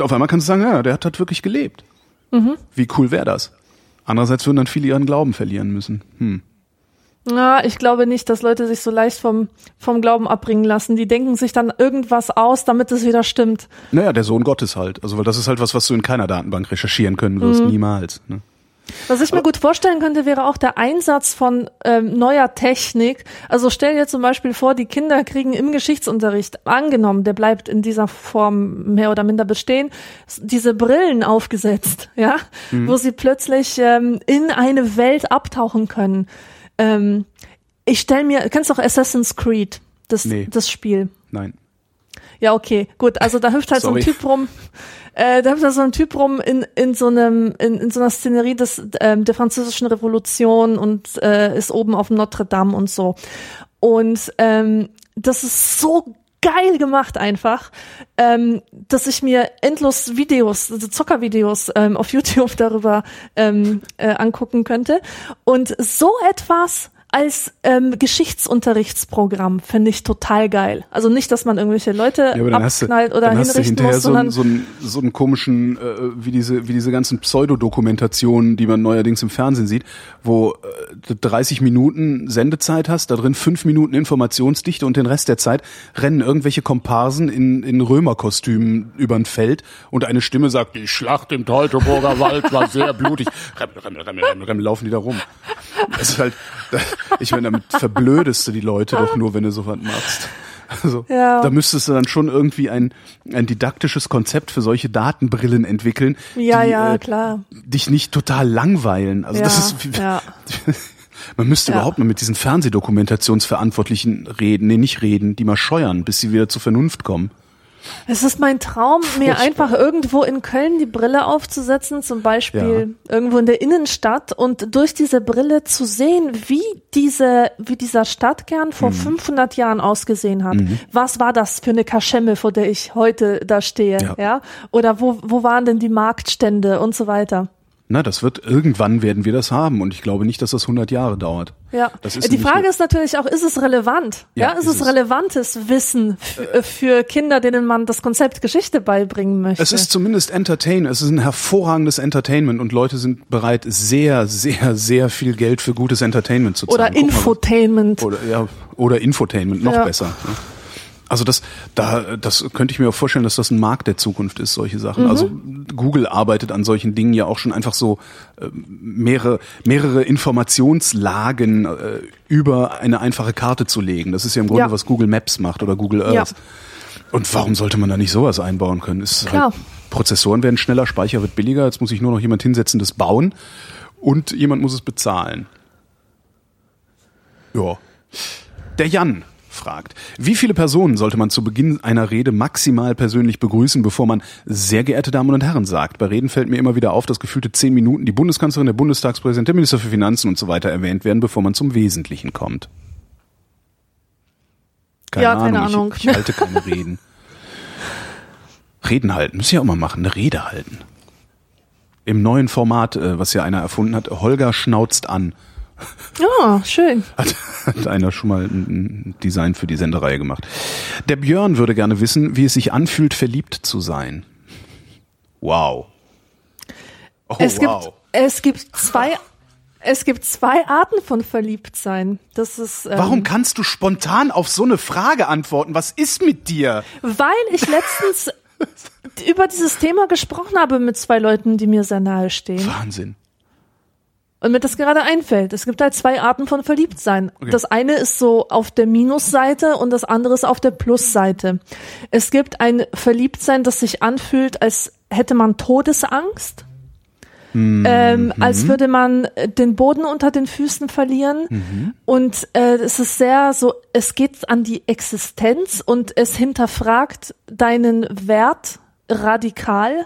auf einmal kannst du sagen, ja, der hat halt wirklich gelebt. Mhm. Wie cool wäre das? Andererseits würden dann viele ihren Glauben verlieren müssen. Hm. Na, ich glaube nicht, dass Leute sich so leicht vom, vom Glauben abbringen lassen. Die denken sich dann irgendwas aus, damit es wieder stimmt. Naja, der Sohn Gottes halt. Also, weil das ist halt was, was du in keiner Datenbank recherchieren können wirst. Mhm. Niemals. Ne? Was ich mir gut vorstellen könnte, wäre auch der Einsatz von ähm, neuer Technik. Also stell dir zum Beispiel vor, die Kinder kriegen im Geschichtsunterricht, angenommen, der bleibt in dieser Form mehr oder minder bestehen, diese Brillen aufgesetzt, ja, mhm. wo sie plötzlich ähm, in eine Welt abtauchen können. Ähm, ich stelle mir, kennst du auch Assassin's Creed, das, nee. das Spiel? Nein. Ja, okay, gut. Also da hüpft halt Sorry. so ein Typ rum, äh, da hüpft halt so ein Typ rum in, in so einem, in, in so einer Szenerie des, ähm, der französischen Revolution und äh, ist oben auf Notre Dame und so. Und ähm, das ist so geil gemacht einfach, ähm, dass ich mir endlos Videos, also Zockervideos ähm, auf YouTube darüber ähm, äh, angucken könnte. Und so etwas als ähm, Geschichtsunterrichtsprogramm finde ich total geil. Also nicht, dass man irgendwelche Leute Ja, hast du, abknallt oder dann hast du hinrichten hinterher muss, so, sondern einen- so, einen, so einen komischen, äh, wie diese, wie diese ganzen Pseudodokumentationen, die man neuerdings im Fernsehen sieht, wo äh, 30 Minuten Sendezeit hast, da drin fünf Minuten Informationsdichte und den Rest der Zeit rennen irgendwelche Komparsen in, in Römerkostümen über ein Feld und eine Stimme sagt, die Schlacht im Teutoburger Wald war sehr blutig. Remmel, Remmel, Remmel, Remmel, Remmel, laufen die da rum. Das ist halt, ich meine, damit verblödest du die Leute doch nur, wenn du sowas machst. Also, Ja. da müsstest du dann schon irgendwie ein, ein didaktisches Konzept für solche Datenbrillen entwickeln, Ja, die ja, äh, klar. dich nicht total langweilen. Also das ist, man müsste überhaupt mal mit diesen Fernsehdokumentationsverantwortlichen reden, nee, nicht reden, die mal scheuern, bis sie wieder zur Vernunft kommen. Es ist mein Traum, mir Furchtbar. einfach irgendwo in Köln die Brille aufzusetzen, zum Beispiel irgendwo in der Innenstadt und durch diese Brille zu sehen, wie diese, wie dieser Stadtkern vor Mhm. 500 Jahren ausgesehen hat. Was war das für eine Kaschemme, vor der ich heute da stehe, Ja. ja? Oder wo, wo waren denn die Marktstände und so weiter? Na, das wird, irgendwann werden wir das haben und ich glaube nicht, dass das 100 Jahre dauert. Ja, die Frage ist natürlich auch, ist es relevant? Ja, Ja, ist, ist es es. relevantes Wissen f- für Kinder, denen man das Konzept Geschichte beibringen möchte? Es ist zumindest Entertain, es ist ein hervorragendes Entertainment und Leute sind bereit, sehr, sehr, sehr viel Geld für gutes Entertainment zu zahlen. oder Guck mal, Infotainment. Oder, ja, oder Infotainment, noch Ja. besser. ne? Also das, da, das könnte ich mir auch vorstellen, dass das ein Markt der Zukunft ist, solche Sachen. Also Google arbeitet an solchen Dingen ja auch schon einfach so äh, mehrere, mehrere Informationslagen äh, über eine einfache Karte zu legen. Das ist ja im Grunde, Ja. was Google Maps macht oder Google Earth. Ja. Und warum sollte man da nicht sowas einbauen können? Ist Klar. Halt, Prozessoren werden schneller, Speicher wird billiger, jetzt muss sich nur noch jemand hinsetzen, das bauen und jemand muss es bezahlen. Ja. Der Jan fragt, wie viele Personen sollte man zu Beginn einer Rede maximal persönlich begrüßen, bevor man sehr geehrte Damen und Herren sagt? Bei Reden fällt mir immer wieder auf, dass gefühlte zehn Minuten die Bundeskanzlerin, der Bundestagspräsident, der Minister für Finanzen und so weiter erwähnt werden, bevor man zum Wesentlichen kommt. Keine Ja, keine Ahnung, Ahnung. Ich, ich halte keine Reden. Reden halten, müssen ja auch mal machen, eine Rede halten. Im neuen Format, äh, was ja einer erfunden hat, Holger schnauzt an. Ja, schön. Hat, hat einer schon mal ein Design für die Sendereihe gemacht. Der Björn würde gerne wissen, wie es sich anfühlt, verliebt zu sein. Wow. Oh, es gibt, wow. es gibt zwei, es gibt zwei Arten von Verliebtsein. Das ist, ähm, Warum kannst du spontan auf so eine Frage antworten? Was ist mit dir? Weil ich letztens über dieses Thema gesprochen habe mit zwei Leuten, die mir sehr nahe stehen. Wahnsinn. Und mir das gerade einfällt. Es gibt halt zwei Arten von Verliebtsein. Das eine ist so auf der Minusseite und das andere ist auf der Plusseite. Es gibt ein Verliebtsein, das sich anfühlt, als hätte man Todesangst. Ähm, als würde man den Boden unter den Füßen verlieren. Und äh, es ist sehr so, es geht an die Existenz und es hinterfragt deinen Wert radikal.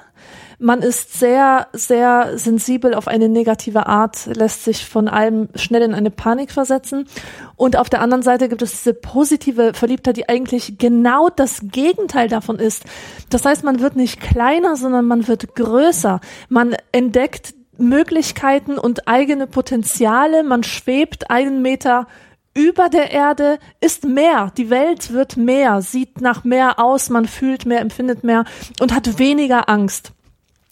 Man ist sehr, sehr sensibel auf eine negative Art, lässt sich von allem schnell in eine Panik versetzen. Und auf der anderen Seite gibt es diese positive Verliebtheit, die eigentlich genau das Gegenteil davon ist. Das heißt, man wird nicht kleiner, sondern man wird größer. Man entdeckt Möglichkeiten und eigene Potenziale. Man schwebt einen Meter über der Erde ist mehr. Die Welt wird mehr, sieht nach mehr aus, man fühlt mehr, empfindet mehr und hat weniger Angst.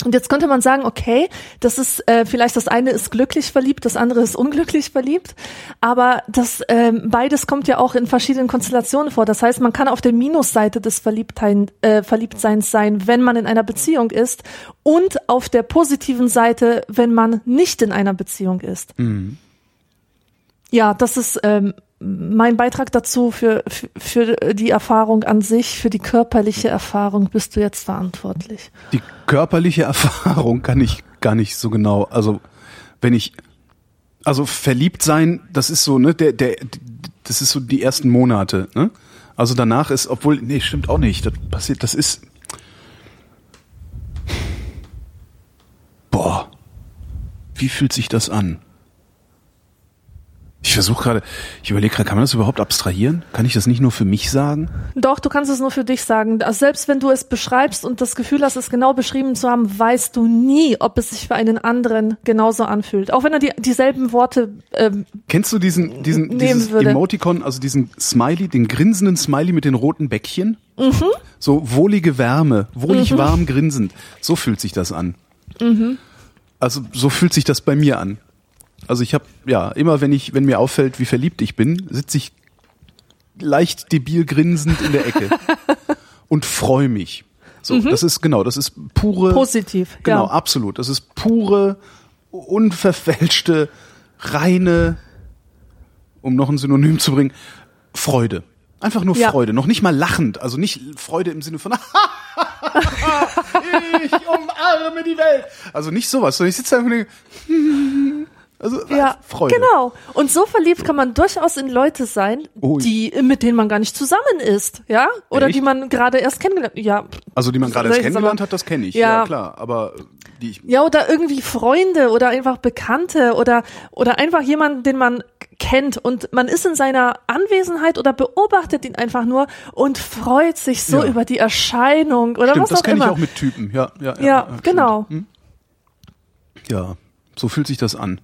Und jetzt könnte man sagen, okay, das ist äh, vielleicht das eine ist glücklich verliebt, das andere ist unglücklich verliebt, aber das ähm, beides kommt ja auch in verschiedenen Konstellationen vor. Das heißt, man kann auf der Minusseite des Verliebtsein, äh, Verliebtseins sein, wenn man in einer Beziehung ist, und auf der positiven Seite, wenn man nicht in einer Beziehung ist. Ja, das ist ähm, mein Beitrag dazu für, für, für die Erfahrung an sich, für die körperliche Erfahrung bist du jetzt verantwortlich. Die körperliche Erfahrung kann ich gar nicht so genau. Also wenn ich also verliebt sein, das ist so ne der der das ist so die ersten Monate. Ne? Also danach ist, obwohl nee stimmt auch nicht. Das passiert, das ist boah. Wie fühlt sich das an? Ich versuche gerade, ich überlege gerade, kann man das überhaupt abstrahieren? Kann ich das nicht nur für mich sagen? Doch, du kannst es nur für dich sagen. Also selbst wenn du es beschreibst und das Gefühl hast, es genau beschrieben zu haben, weißt du nie, ob es sich für einen anderen genauso anfühlt. Auch wenn er die, dieselben Worte ähm, Kennst du diesen, diesen dieses würde. Emoticon, also diesen Smiley, den grinsenden Smiley mit den roten Bäckchen? Mhm. So wohlige Wärme, wohlig warm grinsend. So fühlt sich das an. Mhm. Also so fühlt sich das bei mir an. Also ich habe ja immer, wenn ich, wenn mir auffällt, wie verliebt ich bin, sitze ich leicht debil grinsend in der Ecke und freue mich. So, das ist genau, das ist pure Mhm. positiv. Genau, ja. absolut. Das ist pure, unverfälschte, reine, um noch ein Synonym zu bringen, Freude. Einfach nur Ja. Freude, noch nicht mal lachend, also nicht Freude im Sinne von ich umarme die Welt. Also nicht sowas, sondern ich sitze da und denke, also Ja, Freude. genau. Und so verliebt kann man durchaus in Leute sein, Ui. die mit denen man gar nicht zusammen ist, ja? Oder Echt? die man gerade erst kennengelernt. Ja, Also die man gerade erst kennengelernt hat, das kenne ich, ja. Ja. klar. Aber die ich, ja oder irgendwie Freunde oder einfach Bekannte oder oder einfach jemanden, den man kennt und man ist in seiner Anwesenheit oder beobachtet ihn einfach nur und freut sich so Ja. über die Erscheinung oder stimmt, was das auch kenne ich immer. auch mit Typen, ja. Ja, ja, ja, genau. Ja, so fühlt sich das an.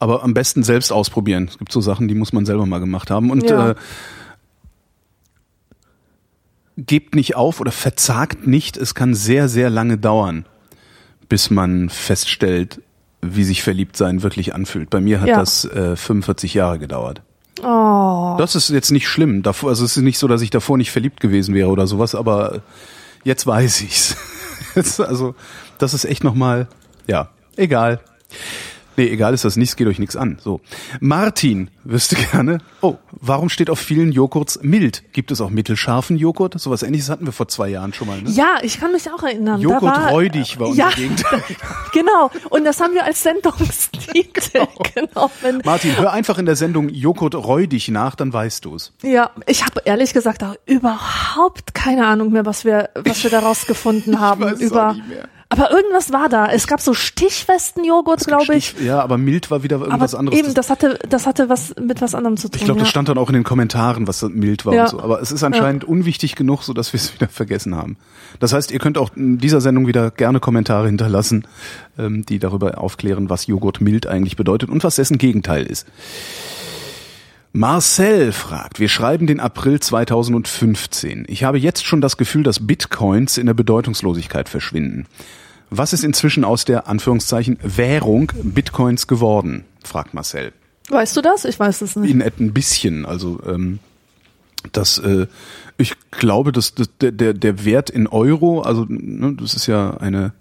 Aber am besten selbst ausprobieren. Es gibt so Sachen, die muss man selber mal gemacht haben. Und Ja. äh, gebt nicht auf oder verzagt nicht. Es kann sehr, sehr lange dauern, bis man feststellt, wie sich verliebt sein wirklich anfühlt. Bei mir hat Ja. das äh, 45 Jahre gedauert. Oh, Das ist jetzt nicht schlimm. Davor, also es ist nicht so, dass ich davor nicht verliebt gewesen wäre oder sowas, aber jetzt weiß ich's. Jetzt, also das ist echt nochmal, ja, egal. Nee, egal ist das nicht, es geht euch nichts an. So. Martin wüsste gerne, oh, warum steht auf vielen Joghurts mild? Gibt es auch mittelscharfen Joghurt? Sowas ähnliches hatten wir vor zwei Jahren schon mal, ne? ja, ich kann mich auch erinnern. Joghurt war, räudig war unser ja, Gegenteil. genau. Und das haben wir als Sendungstitel. Genau. Wenn, Martin, hör einfach in der Sendung Joghurt räudig nach, dann weißt du's. Ja, ich habe ehrlich gesagt auch überhaupt keine Ahnung mehr, was wir, was wir daraus gefunden haben. es über, nicht mehr. Aber irgendwas war da. Es gab so stichfesten Joghurt, glaube ich. Stich- Ja, aber mild war wieder Aber irgendwas anderes. eben, das hatte, das hatte was mit was anderem zu tun. Ich glaube, das ja. stand dann auch in den Kommentaren, was mild war Ja. und so. Aber es ist anscheinend unwichtig genug, so dass wir es wieder vergessen haben. Das heißt, ihr könnt auch in dieser Sendung wieder gerne Kommentare hinterlassen, ähm, die darüber aufklären, was Joghurt mild eigentlich bedeutet und was dessen Gegenteil ist. Marcel fragt, wir schreiben den April 2015. Ich habe jetzt schon das Gefühl, dass Bitcoins in der Bedeutungslosigkeit verschwinden. Was ist inzwischen aus der Anführungszeichen Währung Bitcoins geworden? fragt Marcel Weißt du das? Ich weiß es nicht. in ein bisschen. Also ähm, das, äh, ich glaube, dass, dass der, der, Wert in Euro, also ne, das ist ja eine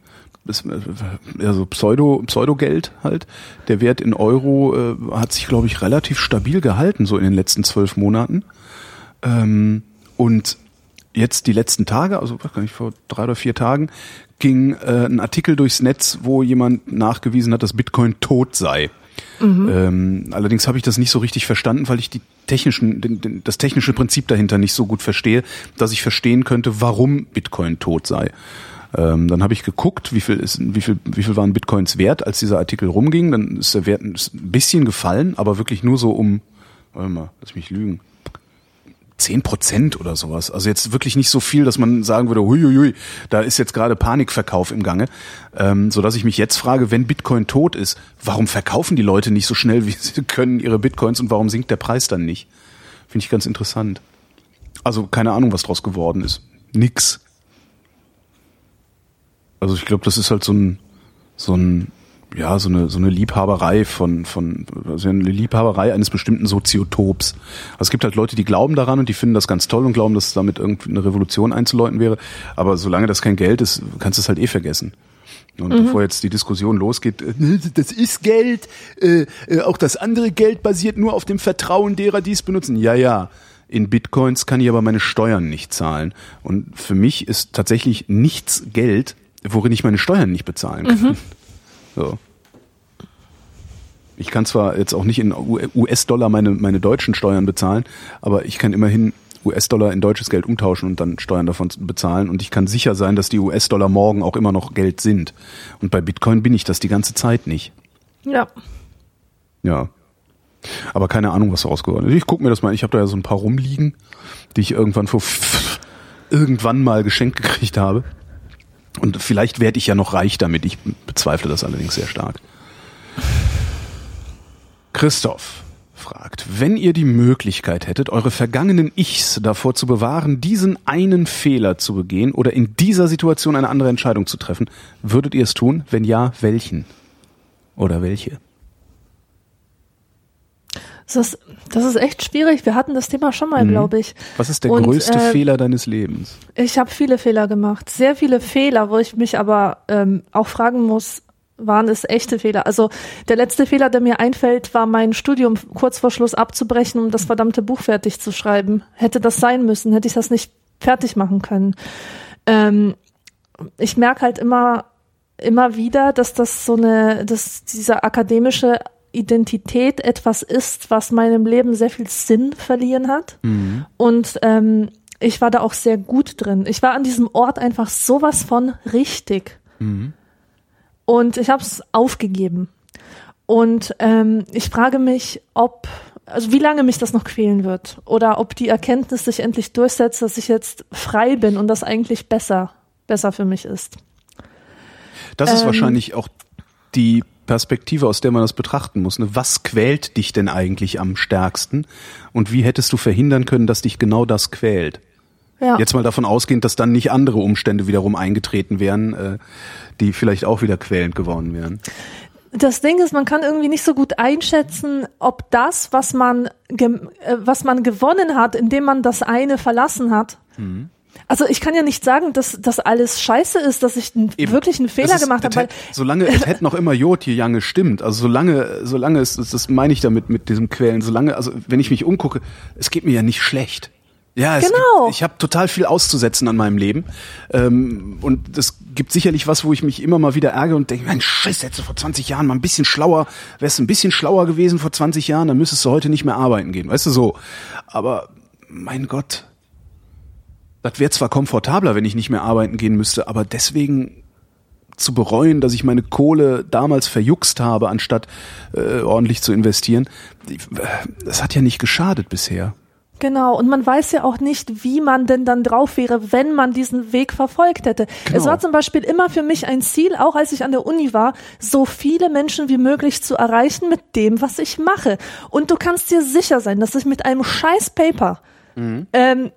also Pseudo Pseudogeld halt. Der Wert in Euro äh, hat sich, glaube ich, relativ stabil gehalten so in den letzten zwölf Monaten. Ähm, und jetzt die letzten Tage, also weiß gar nicht, vor drei oder vier Tagen, ging äh, ein Artikel durchs Netz, wo jemand nachgewiesen hat, dass Bitcoin tot sei. Ähm, allerdings habe ich das nicht so richtig verstanden, weil ich die technischen, den, den, das technische Prinzip dahinter nicht so gut verstehe, dass ich verstehen könnte, warum Bitcoin tot sei. Ähm, dann habe ich geguckt, wie viel, ist, wie, viel, wie viel waren Bitcoins wert, als dieser Artikel rumging. Dann ist der Wert ein bisschen gefallen, aber wirklich nur so um, warte mal, lass mich lügen, 10 Prozent oder sowas. Also jetzt wirklich nicht so viel, dass man sagen würde, huiuiui, da ist jetzt gerade Panikverkauf im Gange. Ähm, so dass ich mich jetzt frage, wenn Bitcoin tot ist, warum verkaufen die Leute nicht so schnell, wie sie können, ihre Bitcoins und warum sinkt der Preis dann nicht? Finde ich ganz interessant. Also keine Ahnung, was draus geworden ist. Nix. Also ich glaube, das ist halt so ein, so ein, ja, so eine, so eine Liebhaberei von, von, also eine Liebhaberei eines bestimmten Soziotops. Also es gibt halt Leute, die glauben daran und die finden das ganz toll und glauben, dass damit irgendwie eine Revolution einzuläuten wäre. Aber solange das kein Geld ist, kannst du es halt eh vergessen. Und bevor jetzt die Diskussion losgeht, äh, das ist Geld, äh, äh, auch das andere Geld basiert nur auf dem Vertrauen derer, die es benutzen. Ja, ja. In Bitcoins kann ich aber meine Steuern nicht zahlen. Und für mich ist tatsächlich nichts Geld, worin ich meine Steuern nicht bezahlen kann. So. Ich kann zwar jetzt auch nicht in US-Dollar meine, meine deutschen Steuern bezahlen, aber ich kann immerhin US-Dollar in deutsches Geld umtauschen und dann Steuern davon bezahlen. Und ich kann sicher sein, dass die US-Dollar morgen auch immer noch Geld sind. Und bei Bitcoin bin ich das die ganze Zeit nicht. Ja. Ja. Aber keine Ahnung, was daraus geworden ist. Ich gucke mir das mal, ich habe da ja so ein paar rumliegen, die ich irgendwann vor irgendwann mal geschenkt gekriegt habe. Und vielleicht werde ich ja noch reich damit. Ich bezweifle das allerdings sehr stark. Christoph fragt, wenn ihr die Möglichkeit hättet, eure vergangenen Ichs davor zu bewahren, diesen einen Fehler zu begehen oder in dieser Situation eine andere Entscheidung zu treffen, würdet ihr es tun? Wenn ja, welchen? Oder welche? Das ist, das ist echt schwierig. Wir hatten das Thema schon mal, mhm. glaube ich. Was ist der Und, größte äh, Fehler deines Lebens? Ich habe viele Fehler gemacht. Sehr viele Fehler, wo ich mich aber ähm, auch fragen muss, waren es echte Fehler. Also der letzte Fehler, der mir einfällt, war mein Studium kurz vor Schluss abzubrechen, um das verdammte Buch fertig zu schreiben. Hätte das sein müssen, hätte ich das nicht fertig machen können. Ähm, ich merke halt immer, immer wieder, dass das so eine, dass dieser akademische Identität etwas ist, was meinem Leben sehr viel Sinn verliehen hat. Mhm. Und ähm, ich war da auch sehr gut drin. Ich war an diesem Ort einfach sowas von richtig. Mhm. Und ich habe es aufgegeben. Und ähm, ich frage mich, ob, also wie lange mich das noch quälen wird. Oder ob die Erkenntnis sich endlich durchsetzt, dass ich jetzt frei bin und das eigentlich besser, besser für mich ist. Das ist ähm, wahrscheinlich auch die Perspektive, aus der man das betrachten muss. Ne? Was quält dich denn eigentlich am stärksten? Und wie hättest du verhindern können, dass dich genau das quält? Ja. Jetzt mal davon ausgehend, dass dann nicht andere Umstände wiederum eingetreten wären, äh, die vielleicht auch wieder quälend geworden wären. Das Ding ist, man kann irgendwie nicht so gut einschätzen, ob das, was man, äh, was man gewonnen hat, indem man das eine verlassen hat, mhm. Also ich kann ja nicht sagen, dass das alles scheiße ist, dass ich einen, wirklich einen Fehler ist, gemacht habe. Solange es hätte noch immer Jod hier Jange stimmt, also solange, solange es, das meine ich damit mit diesem Quälen, solange, also wenn ich mich umgucke, es geht mir ja nicht schlecht. Ja, genau. Gibt, ich habe total viel auszusetzen an meinem Leben. Ähm, und es gibt sicherlich was, wo ich mich immer mal wieder ärgere und denke, mein Scheiß, hättest du vor 20 Jahren mal ein bisschen schlauer, wärst ein bisschen schlauer gewesen vor 20 Jahren, dann müsstest du heute nicht mehr arbeiten gehen. Weißt du so. Aber mein Gott, das wäre zwar komfortabler, wenn ich nicht mehr arbeiten gehen müsste, aber deswegen zu bereuen, dass ich meine Kohle damals verjuckst habe, anstatt äh, ordentlich zu investieren, das hat ja nicht geschadet bisher. Genau, und man weiß ja auch nicht, wie man denn dann drauf wäre, wenn man diesen Weg verfolgt hätte. Genau. Es war zum Beispiel immer für mich ein Ziel, auch als ich an der Uni war, so viele Menschen wie möglich zu erreichen mit dem, was ich mache. Und du kannst dir sicher sein, dass ich mit einem scheiß Paper mhm. ähm,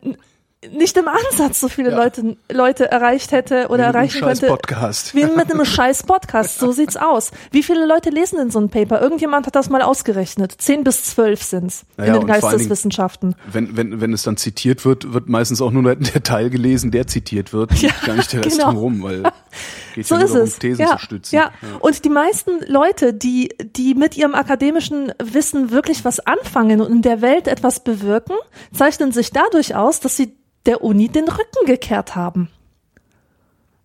nicht im Ansatz so viele ja. Leute, Leute erreicht hätte oder erreichen könnte. Podcast. Wie mit einem scheiß Podcast. So sieht's aus. Wie viele Leute lesen denn so ein Paper? Irgendjemand hat das mal ausgerechnet. Zehn bis zwölf sind's naja, in den Geisteswissenschaften. Wenn, wenn, wenn es dann zitiert wird, wird meistens auch nur der Teil gelesen, der zitiert wird. Ja, gar nicht der Rest genau. drumherum, weil geht so ja ist es. Thesen ja, zu stützen. Ja. ja. Und die meisten Leute, die, die mit ihrem akademischen Wissen wirklich was anfangen und in der Welt etwas bewirken, zeichnen sich dadurch aus, dass sie der Uni den Rücken gekehrt haben.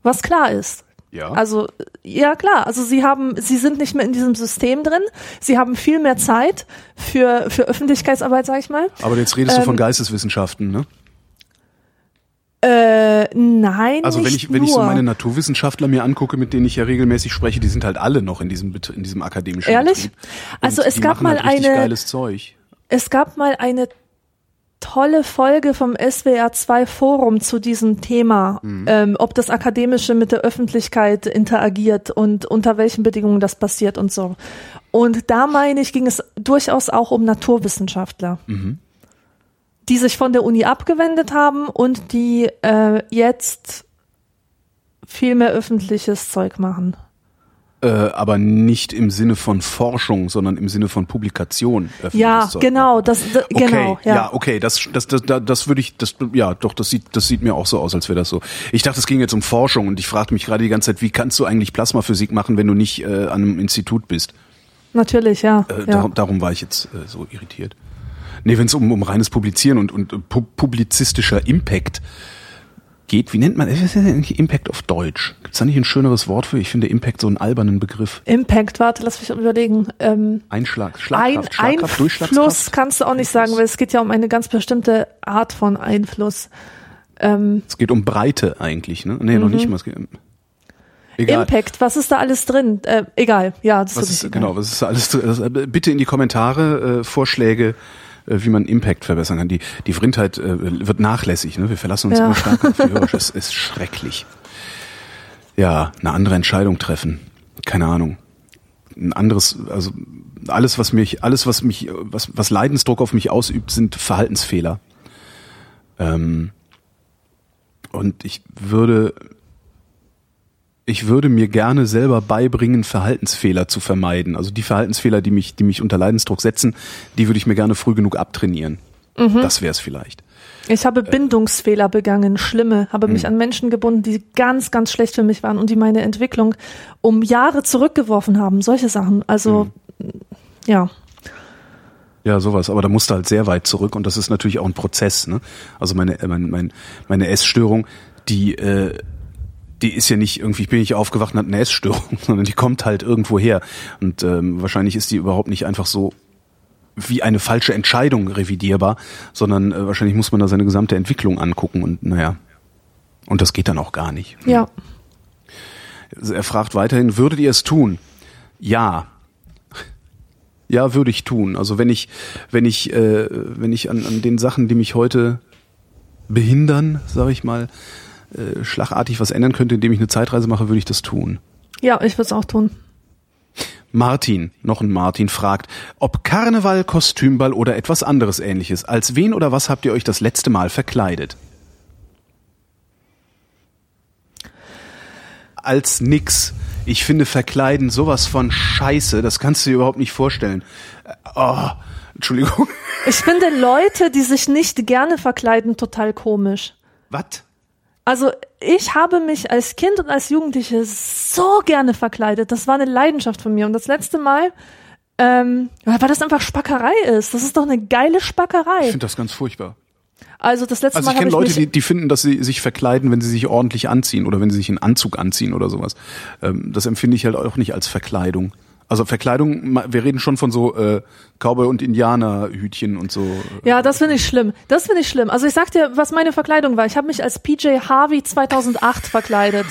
Was klar ist. Ja. Also, ja klar, also sie haben, sie sind nicht mehr in diesem System drin, sie haben viel mehr Zeit für, für Öffentlichkeitsarbeit, sag ich mal. Aber jetzt redest ähm, du von ähm, Geisteswissenschaften, ne? Äh, nein. Also wenn ich, wenn nur. ich so meine Naturwissenschaftler mir angucke, mit denen ich ja regelmäßig spreche, die sind halt alle noch in diesem, in diesem akademischen Ehrlich? Also es gab mal halt eine, geiles Zeug. es gab mal eine tolle Folge vom SWR 2 Forum zu diesem Thema, mhm. ähm, ob das Akademische mit der Öffentlichkeit interagiert und unter welchen Bedingungen das passiert und so. Und da meine ich, ging es durchaus auch um Naturwissenschaftler, mhm. die sich von der Uni abgewendet haben und die äh, jetzt viel mehr öffentliches Zeug machen. Äh, aber nicht im Sinne von Forschung, sondern im Sinne von Publikation. Ja, genau, das, das okay, genau, ja. ja, okay, das, das, das, das würde ich, das, ja, doch, das sieht, das sieht mir auch so aus, als wäre das so. Ich dachte, es ging jetzt um Forschung und ich fragte mich gerade die ganze Zeit, wie kannst du eigentlich Plasmaphysik machen, wenn du nicht äh, an einem Institut bist? Natürlich, ja. Äh, darum, darum war ich jetzt äh, so irritiert. Nee, wenn es um, um reines Publizieren und, und pu publizistischer Impact geht, wie nennt man, es ist ja nicht Impact auf Deutsch. Gibt es da nicht ein schöneres Wort für? Ich finde Impact so einen albernen Begriff. Impact, warte, lass mich überlegen. Ähm, Einschlag, Schlagkraft, ein, Schlagkraft, Einfluss kannst du auch nicht sagen, weil es geht ja um eine ganz bestimmte Art von Einfluss. Ähm, es geht um Breite eigentlich, ne? Nee, mhm. noch nicht mal. Geht, Egal. Impact, was ist da alles drin? Äh, egal, ja, das Was ist ist, genau, was ist da alles drin? Also, äh, bitte in die Kommentare äh, Vorschläge, wie man Impact verbessern kann. Die, die Vrindheit äh, wird nachlässig, ne? Wir verlassen uns Ja. immer stark auf die Hörer. Es ist schrecklich. Ja, eine andere Entscheidung treffen. Keine Ahnung. Ein anderes, also alles, was mich, alles, was mich, was, was Leidensdruck auf mich ausübt, sind Verhaltensfehler. Ähm, und ich würde ich würde mir gerne selber beibringen, Verhaltensfehler zu vermeiden. Also die Verhaltensfehler, die mich, die mich unter Leidensdruck setzen, die würde ich mir gerne früh genug abtrainieren. Das wäre es vielleicht. Ich habe Bindungsfehler begangen, schlimme, habe mich an Menschen gebunden, die ganz, ganz schlecht für mich waren und die meine Entwicklung um Jahre zurückgeworfen haben. Solche Sachen. Also, Hm. ja. Ja, sowas. Aber da musst du halt sehr weit zurück und das ist natürlich auch ein Prozess. Ne? Also meine, äh, mein, mein, meine Essstörung, die, äh, die ist ja nicht irgendwie, ich bin nicht aufgewacht und hatte eine Essstörung, sondern die kommt halt irgendwo her. Und ähm, wahrscheinlich ist die überhaupt nicht einfach so wie eine falsche Entscheidung revidierbar, sondern äh, wahrscheinlich muss man da seine gesamte Entwicklung angucken und naja. Und das geht dann auch gar nicht. Ja. Also Er fragt weiterhin, würdet ihr es tun? Ja. Ja, würde ich tun. Also wenn ich, wenn ich, äh, wenn ich an, an den Sachen, die mich heute behindern, sage ich mal, äh, schlagartig was ändern könnte, indem ich eine Zeitreise mache, würde ich das tun. Ja, ich würde es auch tun. Martin, noch ein Martin, fragt, ob Karneval, Kostümball oder etwas anderes ähnliches. Als wen oder was habt ihr euch das letzte Mal verkleidet? Als nix. Ich finde Verkleiden sowas von Scheiße, das kannst du dir überhaupt nicht vorstellen. Äh, Oh, Entschuldigung. Ich finde Leute, die sich nicht gerne verkleiden, total komisch. Was? Also ich habe mich als Kind und als Jugendliche so gerne verkleidet. Das war eine Leidenschaft von mir. Und das letzte Mal, ähm, weil das einfach Spackerei ist. Das ist doch eine geile Ich Spackerei. finde das ganz furchtbar. Also das letzte Also Mal ich kenne habe ich Leute, mich die, die finden, dass sie sich verkleiden, wenn sie sich ordentlich anziehen oder wenn sie sich in Anzug anziehen oder sowas. Ähm, das empfinde ich halt auch nicht als Verkleidung. Also Verkleidung, wir reden schon von so äh, Cowboy- und Indianerhütchen und so. Ja, das finde ich schlimm. Das finde ich schlimm. Also ich sag dir, was meine Verkleidung war. Ich habe mich als PJ Harvey 2008 verkleidet.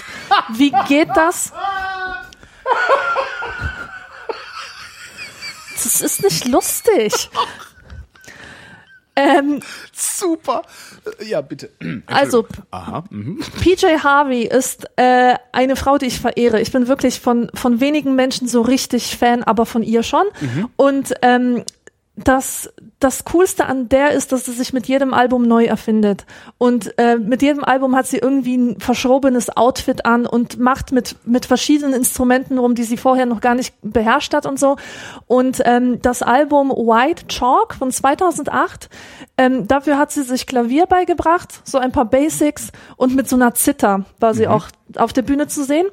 Wie geht das? Das ist nicht lustig. Ähm, Super. Ja, bitte. also Aha. Mhm. PJ Harvey ist äh, eine Frau, die ich verehre. Ich bin wirklich von, von wenigen Menschen so richtig Fan, aber von ihr schon. Und ähm, das, das Coolste an der ist, dass sie sich mit jedem Album neu erfindet. Und äh, mit jedem Album hat sie irgendwie ein verschrobenes Outfit an und macht mit, mit verschiedenen Instrumenten rum, die sie vorher noch gar nicht beherrscht hat und so. Und ähm, das Album White Chalk von 2008, ähm, dafür hat sie sich Klavier beigebracht, so ein paar Basics und mit so einer Zither war sie auch auf der Bühne zu sehen.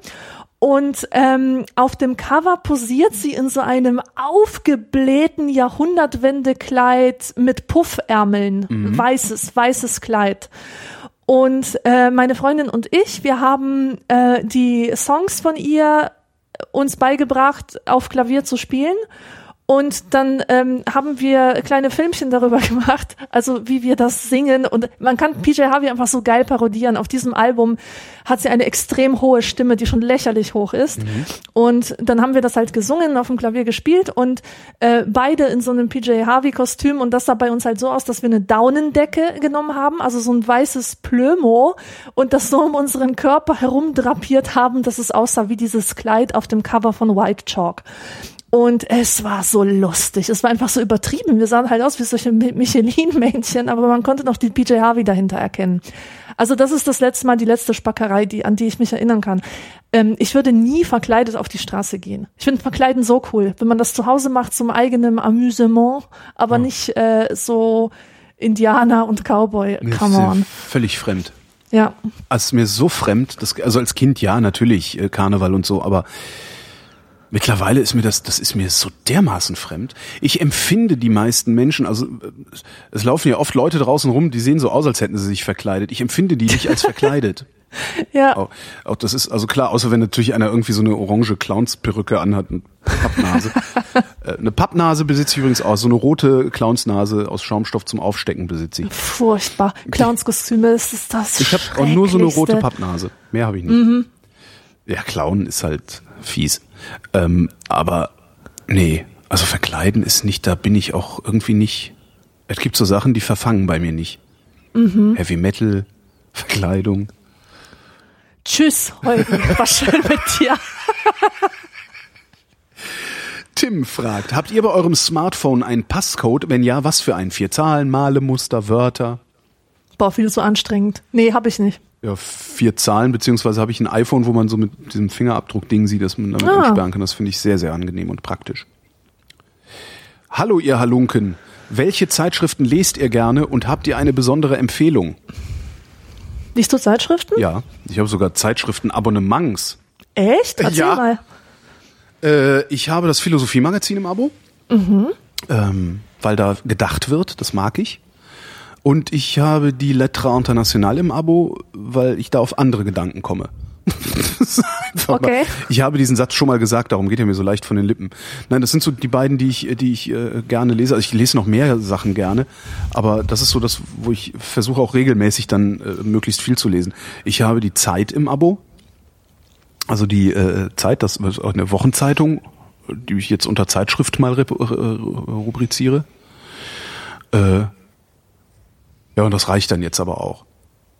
Und ähm, auf dem Cover posiert sie in so einem aufgeblähten Jahrhundertwendekleid mit Puffärmeln, weißes, weißes Kleid. Und äh, meine Freundin und ich, wir haben äh, die Songs von ihr uns beigebracht, auf Klavier zu spielen. Und dann ähm, haben wir kleine Filmchen darüber gemacht, also wie wir das singen. Und man kann PJ Harvey einfach so geil parodieren. Auf diesem Album hat sie eine extrem hohe Stimme, die schon lächerlich hoch ist. Und dann haben wir das halt gesungen, auf dem Klavier gespielt und äh, beide in so einem PJ Harvey-Kostüm. Und das sah bei uns halt so aus, dass wir eine Daunendecke genommen haben, also so ein weißes Plömo und das so um unseren Körper herumdrapiert haben, dass es aussah wie dieses Kleid auf dem Cover von White Chalk. Und es war so lustig. Es war einfach so übertrieben. Wir sahen halt aus wie solche Mi- Michelin-Männchen, aber man konnte noch die PJ Harvey dahinter erkennen. Also das ist das letzte Mal die letzte Spackerei, die, an die ich mich erinnern kann. Ähm, ich würde nie verkleidet auf die Straße gehen. Ich finde Verkleiden so cool, wenn man das zu Hause macht zum eigenen Amüsement, aber nicht äh, so Indianer und Cowboy. Mir Come ja on. Völlig fremd. Ja. Also mir so fremd, das, also als Kind ja, natürlich, äh, Karneval und so, aber mittlerweile ist mir das, das ist mir so dermaßen fremd. Ich empfinde die meisten Menschen, also äh, es laufen ja oft Leute draußen rum, die sehen so aus, als hätten sie sich verkleidet. Ich empfinde die nicht als verkleidet. Ja. Auch, auch das ist, also klar, außer wenn natürlich einer irgendwie so eine orange Clownsperücke anhat und Pappnase. Äh, eine Pappnase besitze ich übrigens auch, so eine rote Clownsnase aus Schaumstoff zum Aufstecken besitze ich. Furchtbar. Clownskostüme, das ist das Ich habe auch nur so eine rote. Pappnase. Mehr habe ich nicht. Ja, Klauen ist halt fies. Ähm, aber nee, also verkleiden ist nicht, da bin ich auch irgendwie nicht. Es gibt so Sachen, die verfangen bei mir nicht. Heavy Metal, Verkleidung. Tschüss, Holgen. War schön mit dir. Tim fragt, habt ihr bei eurem Smartphone einen Passcode? Wenn ja, was für einen? Vier Zahlen, Male, Muster, Wörter? Boah, viel zu anstrengend. Nee, hab ich nicht. Ja, vier Zahlen, beziehungsweise habe ich ein iPhone, wo man so mit diesem Fingerabdruck-Ding sieht, dass man damit Ah. entsperren kann. Das finde ich sehr, sehr angenehm und praktisch. Hallo, ihr Halunken. Welche Zeitschriften lest ihr gerne und habt ihr eine besondere Empfehlung? Liest du Zeitschriften? Ja, ich habe sogar Zeitschriften-Abonnements. Echt? Erzähl Ja. mal. Äh, ich habe das Philosophie-Magazin im Abo, Mhm. ähm, weil da gedacht wird, das mag ich. Und ich habe die Lettre Internationale im Abo, weil ich da auf andere Gedanken komme. Okay. Ich habe diesen Satz schon mal gesagt, darum geht er mir so leicht von den Lippen. Nein, das sind so die beiden, die ich, die ich äh, gerne lese. Also ich lese noch mehr Sachen gerne, aber das ist so das, wo ich versuche auch regelmäßig dann äh, möglichst viel zu lesen. Ich habe die Zeit im Abo, also die äh, Zeit, das ist auch eine Wochenzeitung, die ich jetzt unter Zeitschrift mal äh, rubriziere. Äh, ja, und das reicht dann jetzt aber auch.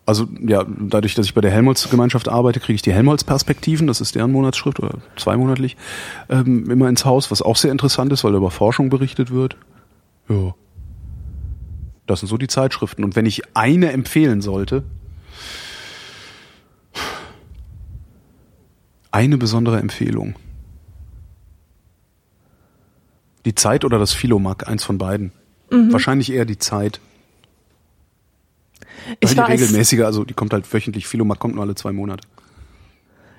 Also ja, dadurch, dass ich bei der Helmholtz-Gemeinschaft arbeite, kriege ich die Helmholtz-Perspektiven, das ist deren Monatsschrift oder zweimonatlich, ähm, immer ins Haus, was auch sehr interessant ist, weil da über Forschung berichtet wird. Ja. Das sind so die Zeitschriften. Und wenn ich eine empfehlen sollte, eine besondere Empfehlung. Die Zeit oder das Philomack, eins von beiden. Wahrscheinlich eher die Zeit. Ich war, die als, regelmäßiger, also die kommt halt wöchentlich. Philomack kommt nur alle zwei Monate.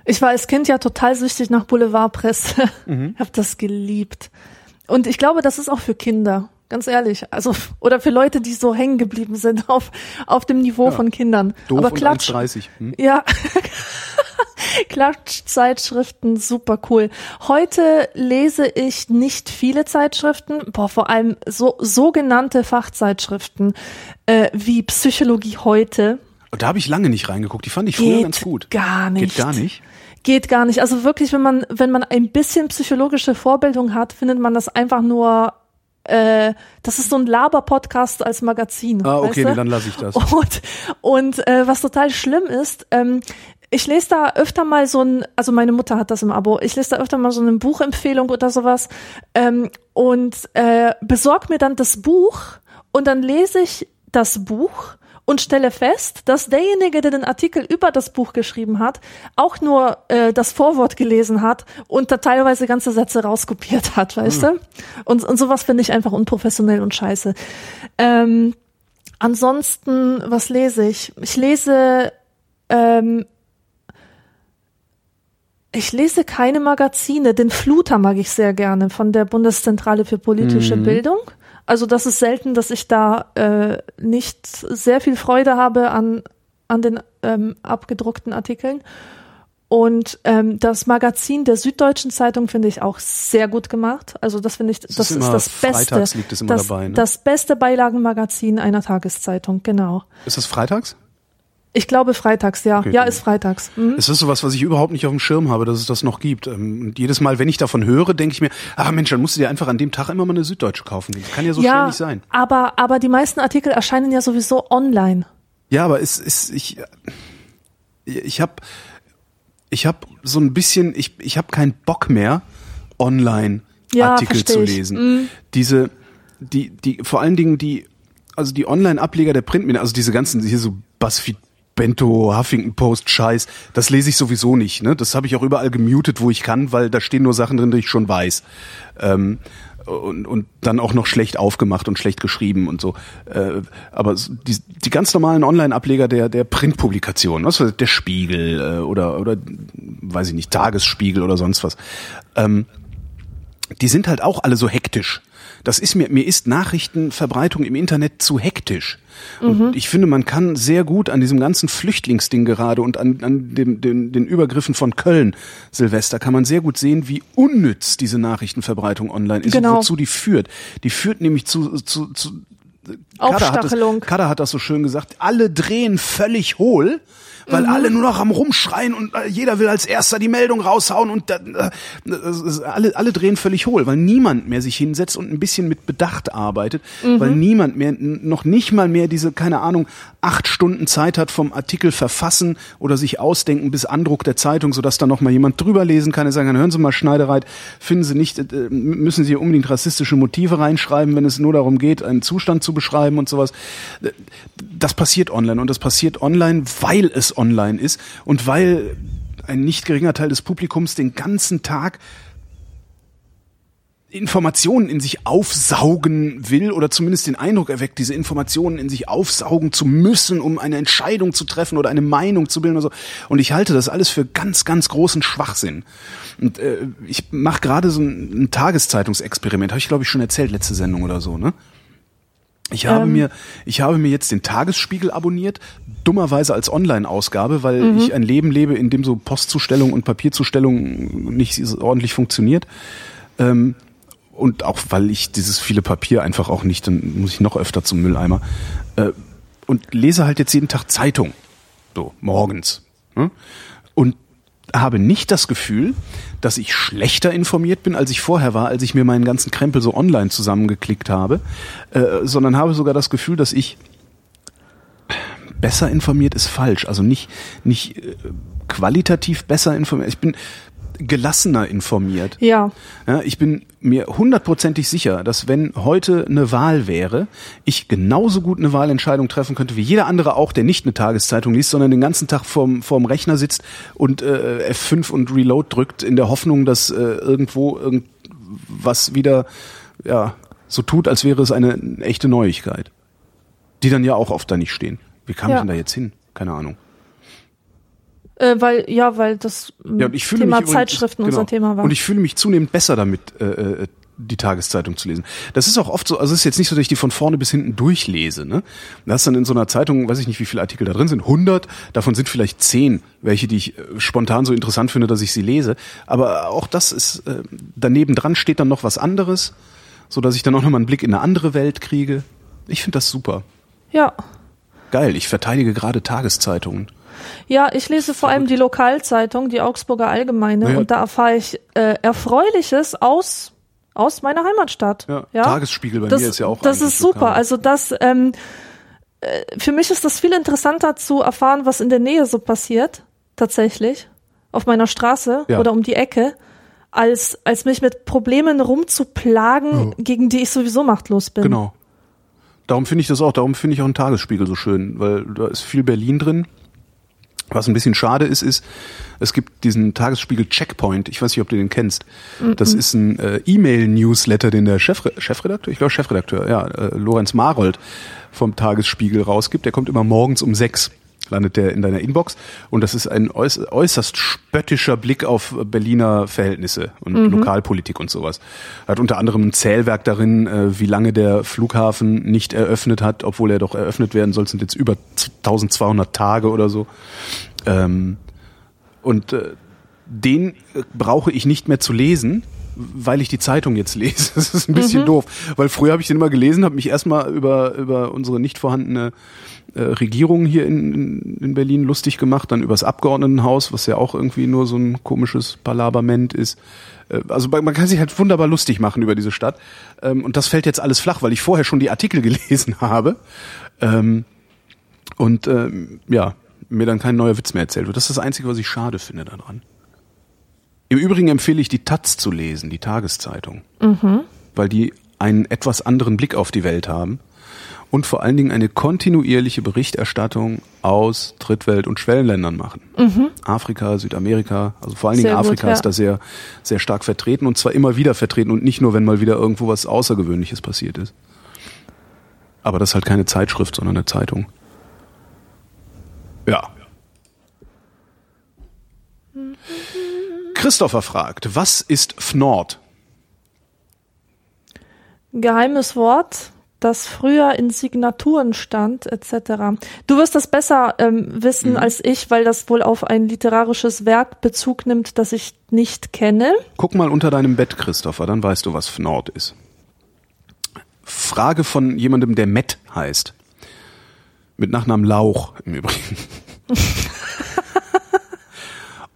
ich war als Kind ja total süchtig nach Boulevardpresse. Mhm. Hab das geliebt. Und ich glaube, das ist auch für Kinder. Ganz ehrlich. Also, oder für Leute, die so hängen geblieben sind auf, auf dem Niveau Ja. von Kindern. Doof Aber Klatsch, 1,30. Hm? Ja. Klatschzeitschriften, super cool. Heute lese ich nicht viele Zeitschriften, boah, vor allem so sogenannte Fachzeitschriften äh, wie Psychologie heute. Und da habe ich lange nicht reingeguckt. Die fand ich früher Geht ganz gut. gar nicht. Geht gar nicht. Geht gar nicht. Also wirklich, wenn man wenn man ein bisschen psychologische Vorbildung hat, findet man das einfach nur äh, das ist so ein Laber-Podcast als Magazin. Ah, okay, nee, dann lasse ich das. Und, und äh, was total schlimm ist, ähm, ich lese da öfter mal so ein, also meine Mutter hat das im Abo, ich lese da öfter mal so eine Buchempfehlung oder sowas ähm, und äh, besorg mir dann das Buch und dann lese ich das Buch und stelle fest, dass derjenige, der den Artikel über das Buch geschrieben hat, auch nur äh, das Vorwort gelesen hat und da teilweise ganze Sätze rauskopiert hat, weißt du? Und, und sowas finde ich einfach unprofessionell und scheiße. Ähm, ansonsten, was lese ich? Ich lese ähm, ich lese keine Magazine. Den Fluter mag ich sehr gerne von der Bundeszentrale für politische Bildung. Also das ist selten, dass ich da äh, nicht sehr viel Freude habe an, an den ähm, abgedruckten Artikeln. Und ähm, das Magazin der Süddeutschen Zeitung finde ich auch sehr gut gemacht. Also das finde ich, das, ist ist, immer das Beste. freitags liegt es immer das, dabei, ne? das beste Beilagenmagazin einer Tageszeitung, genau. Ist das freitags? Ich glaube freitags, ja. Okay, ja, ist freitags. Mhm. Es ist sowas, was ich überhaupt nicht auf dem Schirm habe, dass es das noch gibt. Ähm, Und jedes Mal, wenn ich davon höre, denke ich mir, ah Mensch, dann musst du dir einfach an dem Tag immer mal eine Süddeutsche kaufen. Das kann ja so schnell nicht sein. Aber, aber die meisten Artikel erscheinen ja sowieso online. Ja, aber es ist ich ich habe ich habe so ein bisschen ich ich habe keinen Bock mehr online Ja, Artikel zu lesen. Diese die die vor allen Dingen die also die Online Ableger der Printmedien, also diese ganzen hier so Buzzfeed Bento, Huffington Post, Scheiß, das lese ich sowieso nicht. Ne? Das habe ich auch überall gemutet, wo ich kann, weil da stehen nur Sachen drin, die ich schon weiß. Ähm, und, und dann auch noch schlecht aufgemacht und schlecht geschrieben und so. Äh, aber die, die ganz normalen Online-Ableger der, der Printpublikationen, ich, der Spiegel äh, oder, oder, weiß ich nicht, Tagesspiegel oder sonst was, ähm, die sind halt auch alle so hektisch. Das ist mir, mir ist Nachrichtenverbreitung im Internet zu hektisch. Und ich finde, man kann sehr gut an diesem ganzen Flüchtlingsding gerade und an, an dem, den, den Übergriffen von Köln, Silvester, kann man sehr gut sehen, wie unnütz diese Nachrichtenverbreitung online ist Genau. und wozu die führt. Die führt nämlich zu, zu, zu Kader hat, das. Kader hat das so schön gesagt, alle drehen völlig hohl, weil Mhm. alle nur noch am Rumschreien und äh, jeder will als erster die Meldung raushauen und äh, alle, alle drehen völlig hohl, weil niemand mehr sich hinsetzt und ein bisschen mit Bedacht arbeitet, Mhm. weil niemand mehr, noch nicht mal mehr diese, keine Ahnung, acht Stunden Zeit hat vom Artikel verfassen oder sich ausdenken bis Andruck der Zeitung, sodass da noch mal jemand drüber lesen kann, der sagen kann, hören Sie mal Schneidereit, finden Sie nicht, äh, müssen Sie unbedingt rassistische Motive reinschreiben, wenn es nur darum geht, einen Zustand zu beschreiben und sowas. Äh, Das passiert online und das passiert online, weil es online ist und weil ein nicht geringer Teil des Publikums den ganzen Tag Informationen in sich aufsaugen will oder zumindest den Eindruck erweckt, diese Informationen in sich aufsaugen zu müssen, um eine Entscheidung zu treffen oder eine Meinung zu bilden oder so. Und ich halte das alles für ganz, ganz großen Schwachsinn. Und äh, ich mache gerade so ein, ein Tageszeitungsexperiment, habe ich glaube ich schon erzählt, letzte Sendung oder so, ne? Ich habe Ähm. mir, ich habe mir jetzt den Tagesspiegel abonniert, dummerweise als Online-Ausgabe, weil ich ein Leben lebe, in dem so Postzustellung und Papierzustellung nicht ordentlich funktioniert. Ähm, und auch weil ich dieses viele Papier einfach auch nicht, dann muss ich noch öfter zum Mülleimer. Äh, und lese halt jetzt jeden Tag Zeitung. So, morgens. Hm? Und habe nicht das Gefühl, dass ich schlechter informiert bin, als ich vorher war, als ich mir meinen ganzen Krempel so online zusammengeklickt habe, äh, sondern habe sogar das Gefühl, dass ich besser informiert ist falsch. Also nicht, nicht äh, qualitativ besser informiert. Ich bin gelassener informiert. Ja, Ja, ich bin mir hundertprozentig sicher, dass wenn heute eine Wahl wäre, ich genauso gut eine Wahlentscheidung treffen könnte wie jeder andere auch, der nicht eine Tageszeitung liest, sondern den ganzen Tag vorm, vorm Rechner sitzt und äh, F5 und Reload drückt in der Hoffnung, dass äh, irgendwo irgendwas wieder ja, so tut, als wäre es eine echte Neuigkeit. Die dann ja auch oft da nicht stehen. Wie kam ich Ja. denn da jetzt hin? Keine Ahnung. Äh, weil ja, weil das Ja, und ich fühle Thema mich übrigens- Zeitschriften genau. unser Thema war. Und ich fühle mich zunehmend besser damit, äh, äh, die Tageszeitung zu lesen. Das ist auch oft so, also es ist jetzt nicht so, dass ich die von vorne bis hinten durchlese. Ne? Da ist dann in so einer Zeitung, weiß ich nicht, wie viele Artikel da drin sind, 100, davon sind vielleicht 10, welche, die ich äh, spontan so interessant finde, dass ich sie lese. Aber auch das ist, äh, daneben dran steht dann noch was anderes, so dass ich dann auch nochmal einen Blick in eine andere Welt kriege. Ich finde das super. ja. Geil, ich verteidige gerade Tageszeitungen. Ja, ich lese vor allem die Lokalzeitung, die Augsburger Allgemeine, Naja. und da erfahre ich äh, Erfreuliches aus aus meiner Heimatstadt. Ja, Tagesspiegel bei das, mir ist ja auch Das ist super. lokal. Also das ähm, äh, für mich ist das viel interessanter zu erfahren, was in der Nähe so passiert, tatsächlich auf meiner Straße Ja. oder um die Ecke, als als mich mit Problemen rumzuplagen, gegen die ich sowieso machtlos bin. Genau. Darum finde ich das auch, darum finde ich auch einen Tagesspiegel so schön, weil da ist viel Berlin drin. Was ein bisschen schade ist, ist, es gibt diesen Tagesspiegel Checkpoint. Ich weiß nicht, ob du den kennst. Das ist ein äh, E-Mail-Newsletter, den der Chefre Chefredakteur, ich glaube Chefredakteur, ja, äh, Lorenz Marold vom Tagesspiegel rausgibt. Der kommt immer morgens um sechs landet der in deiner Inbox und das ist ein äuß äußerst spöttischer Blick auf Berliner Verhältnisse und Lokalpolitik und sowas. Hat unter anderem ein Zählwerk darin, äh, wie lange der Flughafen nicht eröffnet hat, obwohl er doch eröffnet werden soll, sind jetzt über 1200 Tage oder so. Ähm, und äh, den äh, brauche ich nicht mehr zu lesen, weil ich die Zeitung jetzt lese. Das ist ein bisschen doof, weil früher habe ich den immer gelesen, habe mich erstmal über über unsere nicht vorhandene äh, Regierung hier in, in, in Berlin lustig gemacht, dann übers Abgeordnetenhaus, was ja auch irgendwie nur so ein komisches Palaberment ist. Äh, Also man man kann sich halt wunderbar lustig machen über diese Stadt. Ähm, Und das fällt jetzt alles flach, weil ich vorher schon die Artikel gelesen habe. Ähm, Und ähm, ja, mir dann kein neuer Witz mehr erzählt wird. Das ist das Einzige, was ich schade finde daran. Im Übrigen empfehle ich die Taz zu lesen, die Tageszeitung, weil die einen etwas anderen Blick auf die Welt haben und vor allen Dingen eine kontinuierliche Berichterstattung aus Drittwelt- und Schwellenländern machen. Afrika, Südamerika, also vor allen Dingen Sehr gut, Afrika ja. ist da sehr, sehr stark vertreten und zwar immer wieder vertreten und nicht nur, wenn mal wieder irgendwo was Außergewöhnliches passiert ist. Aber das ist halt keine Zeitschrift, sondern eine Zeitung. Ja. Christopher fragt, was ist Fnord? Geheimes Wort, das früher in Signaturen stand, etc. Du wirst das besser ähm, wissen Mhm. als ich, weil das wohl auf ein literarisches Werk Bezug nimmt, das ich nicht kenne. Guck mal unter deinem Bett, Christopher, dann weißt du, was Fnord ist. Frage von jemandem, der Matt heißt. Mit Nachnamen Lauch im Übrigen.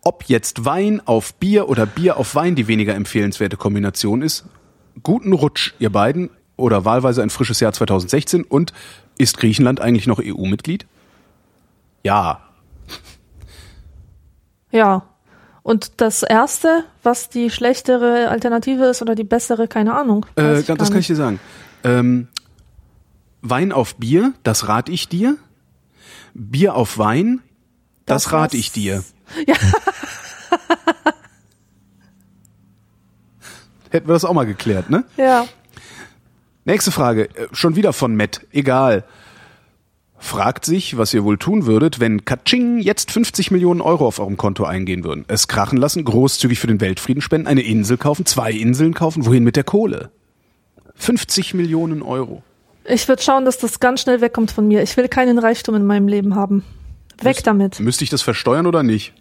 Ob jetzt Wein auf Bier oder Bier auf Wein die weniger empfehlenswerte Kombination ist, guten Rutsch, ihr beiden, oder wahlweise ein frisches Jahr 2016 und ist Griechenland eigentlich noch EU-Mitglied? Ja. Ja. Und das erste, was die schlechtere Alternative ist oder die bessere, keine Ahnung. Äh, ich das kann ich nicht. dir sagen. Ähm, Wein auf Bier, das rate ich dir. Bier auf Wein, das, Das rate ich dir. Ja. Hätten wir das auch mal geklärt, ne? Ja. Nächste Frage, äh, schon wieder von Matt, egal. Fragt sich, was ihr wohl tun würdet, wenn Katsching jetzt 50 Millionen Euro auf eurem Konto eingehen würden. Es krachen lassen, großzügig für den Weltfrieden spenden, eine Insel kaufen, zwei Inseln kaufen, wohin mit der Kohle? 50 Millionen Euro. Ich würde schauen, dass das ganz schnell wegkommt von mir. Ich will keinen Reichtum in meinem Leben haben. Weg damit. Müsste ich das versteuern oder nicht?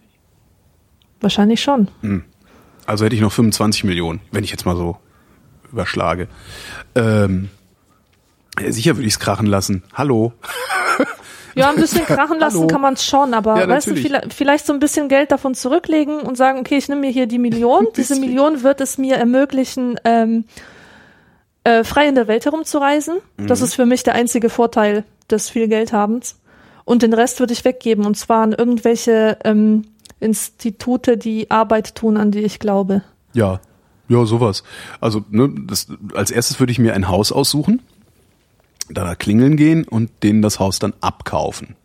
Wahrscheinlich schon. Also hätte ich noch 25 Millionen, wenn ich jetzt mal so überschlage. Ähm, sicher würde ich es krachen lassen. Hallo. Ja, ein bisschen krachen lassen Hallo. kann man es schon, aber Ja, weißt du, vielleicht, vielleicht so ein bisschen Geld davon zurücklegen und sagen, okay, ich nehme mir hier die Million. Diese. Million wird es mir ermöglichen, ähm, äh, frei in der Welt herumzureisen. Mhm. Das ist für mich der einzige Vorteil des viel Geldhabens. Und den Rest würde ich weggeben und zwar an irgendwelche ähm, Institute, die Arbeit tun, an die ich glaube. Ja, ja, sowas. Also ne, das, als erstes würde ich mir ein Haus aussuchen, da klingeln gehen und denen das Haus dann abkaufen.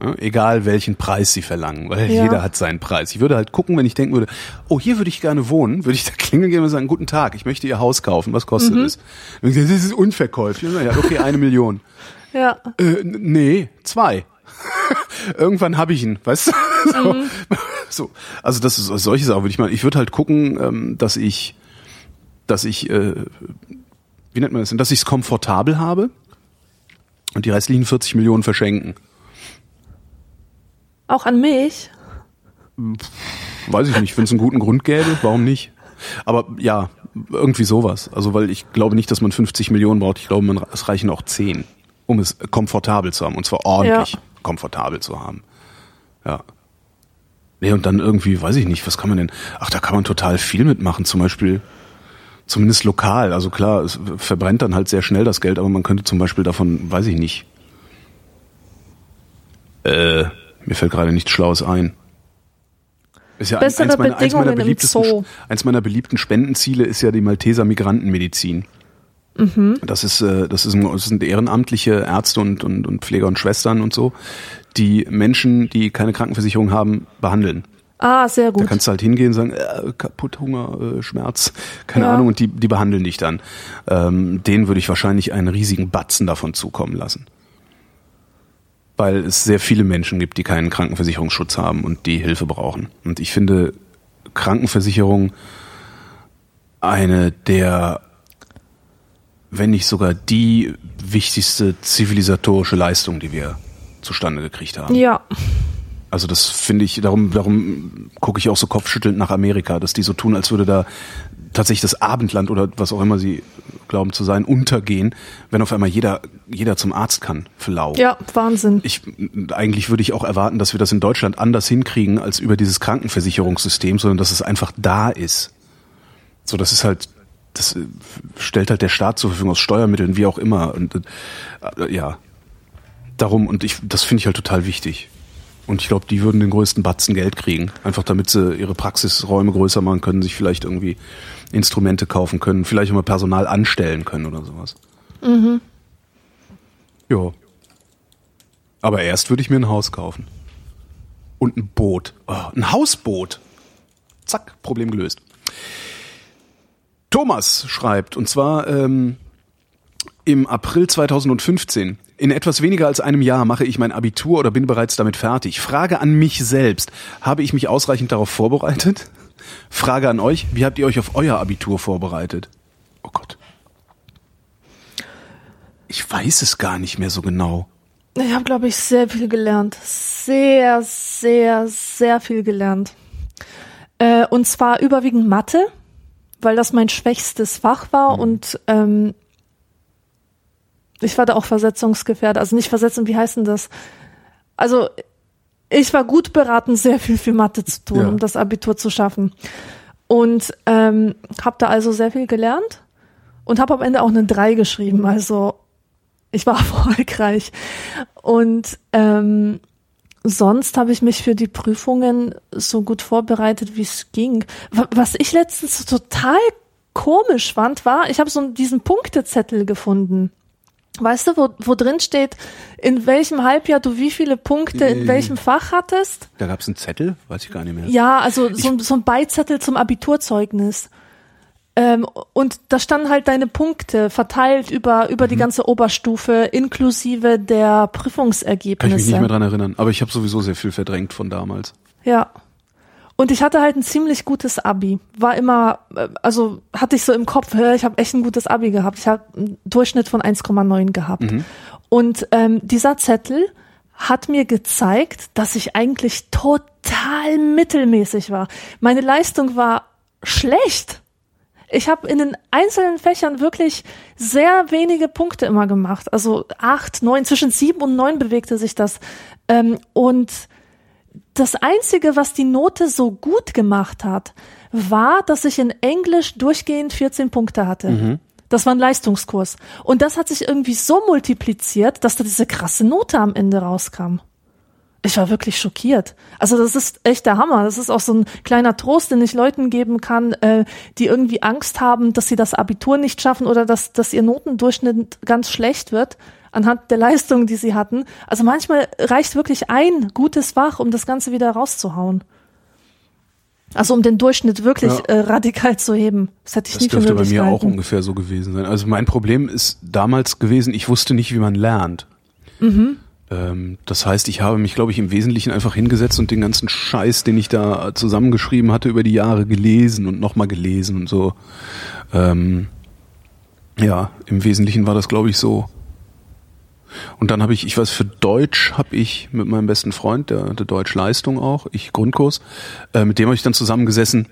Ja, egal welchen Preis sie verlangen, weil Ja. jeder hat seinen Preis. Ich würde halt gucken, wenn ich denken würde, oh, hier würde ich gerne wohnen, würde ich da klingeln gehen und sagen, guten Tag, ich möchte Ihr Haus kaufen, was kostet es? Und ich sage, das ist unverkäuflich. Ja, okay, eine Million. Ja, Äh, nee, zwei. Irgendwann habe ich ihn, weißt du? So, so. Also das ist solche Sachen würde ich mal. Ich würde halt gucken, ähm, dass ich, dass ich, äh, wie nennt man das denn, dass ich es komfortabel habe und die restlichen 40 Millionen verschenken. auch an mich. Weiß ich nicht, wenn es einen guten Grund gäbe, warum nicht? Aber ja, irgendwie sowas. Also weil ich glaube nicht, dass man 50 Millionen braucht. Ich glaube, man, es reichen auch 10, um es komfortabel zu haben. Und zwar ordentlich Ja. komfortabel zu haben. Ja. Nee, und dann irgendwie, weiß ich nicht, was kann man denn? Ach, da kann man total viel mitmachen. Zum Beispiel, zumindest lokal. Also klar, es verbrennt dann halt sehr schnell das Geld, aber man könnte zum Beispiel davon, weiß ich nicht. Äh, mir fällt gerade nichts Schlaues ein. Ist ja ein- Bessere eins meiner, eins meiner Bedingungen im beliebtesten, Zoo. eins meiner beliebten Spendenziele ist ja die Malteser Migrantenmedizin. Mhm. Das ist, äh, das ist, ein- das sind ehrenamtliche Ärzte und, und, und Pfleger und Schwestern und so, die Menschen, die keine Krankenversicherung haben, behandeln. Ah, sehr Da gut. kannst du halt hingehen und sagen, äh, kaputt, Hunger, äh, Schmerz, keine Ja. Ahnung, und die, die behandeln dich dann. Ähm, denen würde ich wahrscheinlich einen riesigen Batzen davon zukommen lassen. Weil es sehr viele Menschen gibt, die keinen Krankenversicherungsschutz haben und die Hilfe brauchen. Und ich finde Krankenversicherung eine der, wenn nicht sogar die wichtigste zivilisatorische Leistung, die wir zustande gekriegt haben. Ja, Also das finde ich, darum, darum gucke ich auch so kopfschüttelnd nach Amerika, dass die so tun, als würde da tatsächlich das Abendland oder was auch immer sie glauben zu sein, untergehen, wenn auf einmal jeder, jeder zum Arzt kann für lau. ja, Wahnsinn. Ich, eigentlich würde ich auch erwarten, dass wir das in Deutschland anders hinkriegen als über dieses Krankenversicherungssystem, sondern dass es einfach da ist. So, das ist halt, das äh, stellt halt der Staat zur Verfügung aus Steuermitteln, wie auch immer. Und äh, ja, darum, und ich, das finde ich halt total wichtig. Und ich glaube, die würden den größten Batzen Geld kriegen. Einfach damit sie ihre Praxisräume größer machen können, sich vielleicht irgendwie Instrumente kaufen können, vielleicht immer Personal anstellen können oder sowas. Mhm. Ja. Aber erst würde ich mir ein Haus kaufen. Und ein Boot. Oh, ein Hausboot. Zack, Problem gelöst. Thomas schreibt, und zwar ähm, im April 2015. In etwas weniger als einem Jahr mache ich mein Abitur oder bin bereits damit fertig. Frage an mich selbst. Habe ich mich ausreichend darauf vorbereitet? Frage an euch. Wie habt ihr euch auf euer Abitur vorbereitet? Oh Gott. Ich weiß es gar nicht mehr so genau. Ich habe, glaube ich, sehr viel gelernt. Sehr, sehr, sehr viel gelernt. Äh, und zwar überwiegend Mathe, weil das mein schwächstes Fach war und ähm, ich war da auch versetzungsgefährdet. Also nicht versetzen, wie heißt denn das? Also ich war gut beraten, sehr viel für Mathe zu tun, Ja. um das Abitur zu schaffen. Und ähm, habe da also sehr viel gelernt und habe am Ende auch eine 3 geschrieben. Also ich war erfolgreich. Und ähm, sonst habe ich mich für die Prüfungen so gut vorbereitet, wie es ging. Wa- Was ich letztens total komisch fand, war, ich habe so diesen Punktezettel gefunden. Weißt du, wo, wo drin steht, in welchem Halbjahr du wie viele Punkte in Nee. welchem Fach hattest? Da gab es einen Zettel, weiß ich gar nicht mehr. Ja, also so, so ein Beizettel zum Abiturzeugnis. Ähm, und da standen halt deine Punkte verteilt über, über Mhm. die ganze Oberstufe, inklusive der Kann ich mich Prüfungsergebnisse. nicht mehr dran erinnern. Aber ich habe sowieso sehr viel verdrängt von damals. Ja. Und ich hatte halt ein ziemlich gutes Abi. War immer, äh, also hatte ich so im Kopf, ich habe echt ein gutes Abi gehabt. Ich habe einen Durchschnitt von 1,9 gehabt. Und ähm, dieser Zettel hat mir gezeigt, dass ich eigentlich total mittelmäßig war. Meine Leistung war schlecht. Ich habe in den einzelnen Fächern wirklich sehr wenige Punkte immer gemacht. Also acht, neun, zwischen sieben und neun bewegte sich das. Ähm, und das Einzige, was die Note so gut gemacht hat, war, dass ich in Englisch durchgehend 14 Punkte hatte. Das war ein Leistungskurs. Und das hat sich irgendwie so multipliziert, dass da diese krasse Note am Ende rauskam. Ich war wirklich schockiert. Also das ist echt der Hammer. Das ist auch so ein kleiner Trost, den ich Leuten geben kann, äh, die irgendwie Angst haben, dass sie das Abitur nicht schaffen oder dass, dass ihr Notendurchschnitt ganz schlecht wird anhand der Leistungen, die sie hatten. Also manchmal reicht wirklich ein gutes Fach, um das Ganze wieder rauszuhauen. Also um den Durchschnitt wirklich Ja. äh, radikal zu heben. Das hätte ich Das nie für dürfte bei mir auch ungefähr so gewesen sein. Also mein Problem ist damals gewesen, ich wusste nicht, wie man lernt. Mhm. Ähm, das heißt, ich habe mich, glaube ich, im Wesentlichen einfach hingesetzt und den ganzen Scheiß, den ich da zusammengeschrieben hatte, über die Jahre gelesen und nochmal gelesen und so. Ähm, ja, im Wesentlichen war das, glaube ich, so. Und dann habe ich, ich weiß, für Deutsch habe ich mit meinem besten Freund, der, der Deutschleistung auch, ich Grundkurs, äh, mit dem habe ich dann zusammengesessen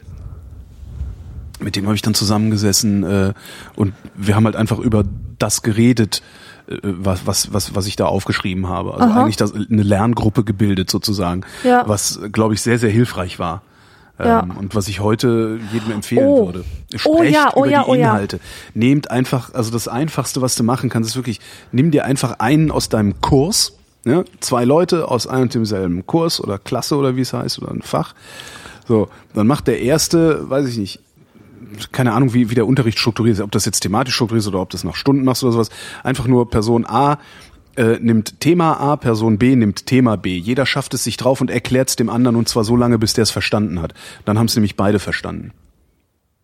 mit dem habe ich dann zusammengesessen äh, und wir haben halt einfach über das geredet, was, was, was, was ich da aufgeschrieben habe. Also Aha. eigentlich das, eine Lerngruppe gebildet sozusagen, Ja. was, glaube ich, sehr, sehr hilfreich war. Ähm, Ja. Und was ich heute jedem empfehlen Oh. würde. Oh Sprecht ja, oh über ja, die oh ja. Inhalte. Nehmt einfach, also das Einfachste, was du machen kannst, ist wirklich, nimm dir einfach einen aus deinem Kurs, ne? zwei Leute aus einem und demselben Kurs oder Klasse oder wie es heißt oder ein Fach. So, dann macht der erste, weiß ich nicht, keine Ahnung, wie, wie der Unterricht strukturiert ist, ob das jetzt thematisch strukturiert ist oder ob das nach Stunden machst oder sowas. Einfach nur Person A äh, nimmt Thema A, Person B nimmt Thema B. Jeder schafft es sich drauf und erklärt es dem anderen und zwar so lange, bis der es verstanden hat. Dann haben es nämlich beide verstanden.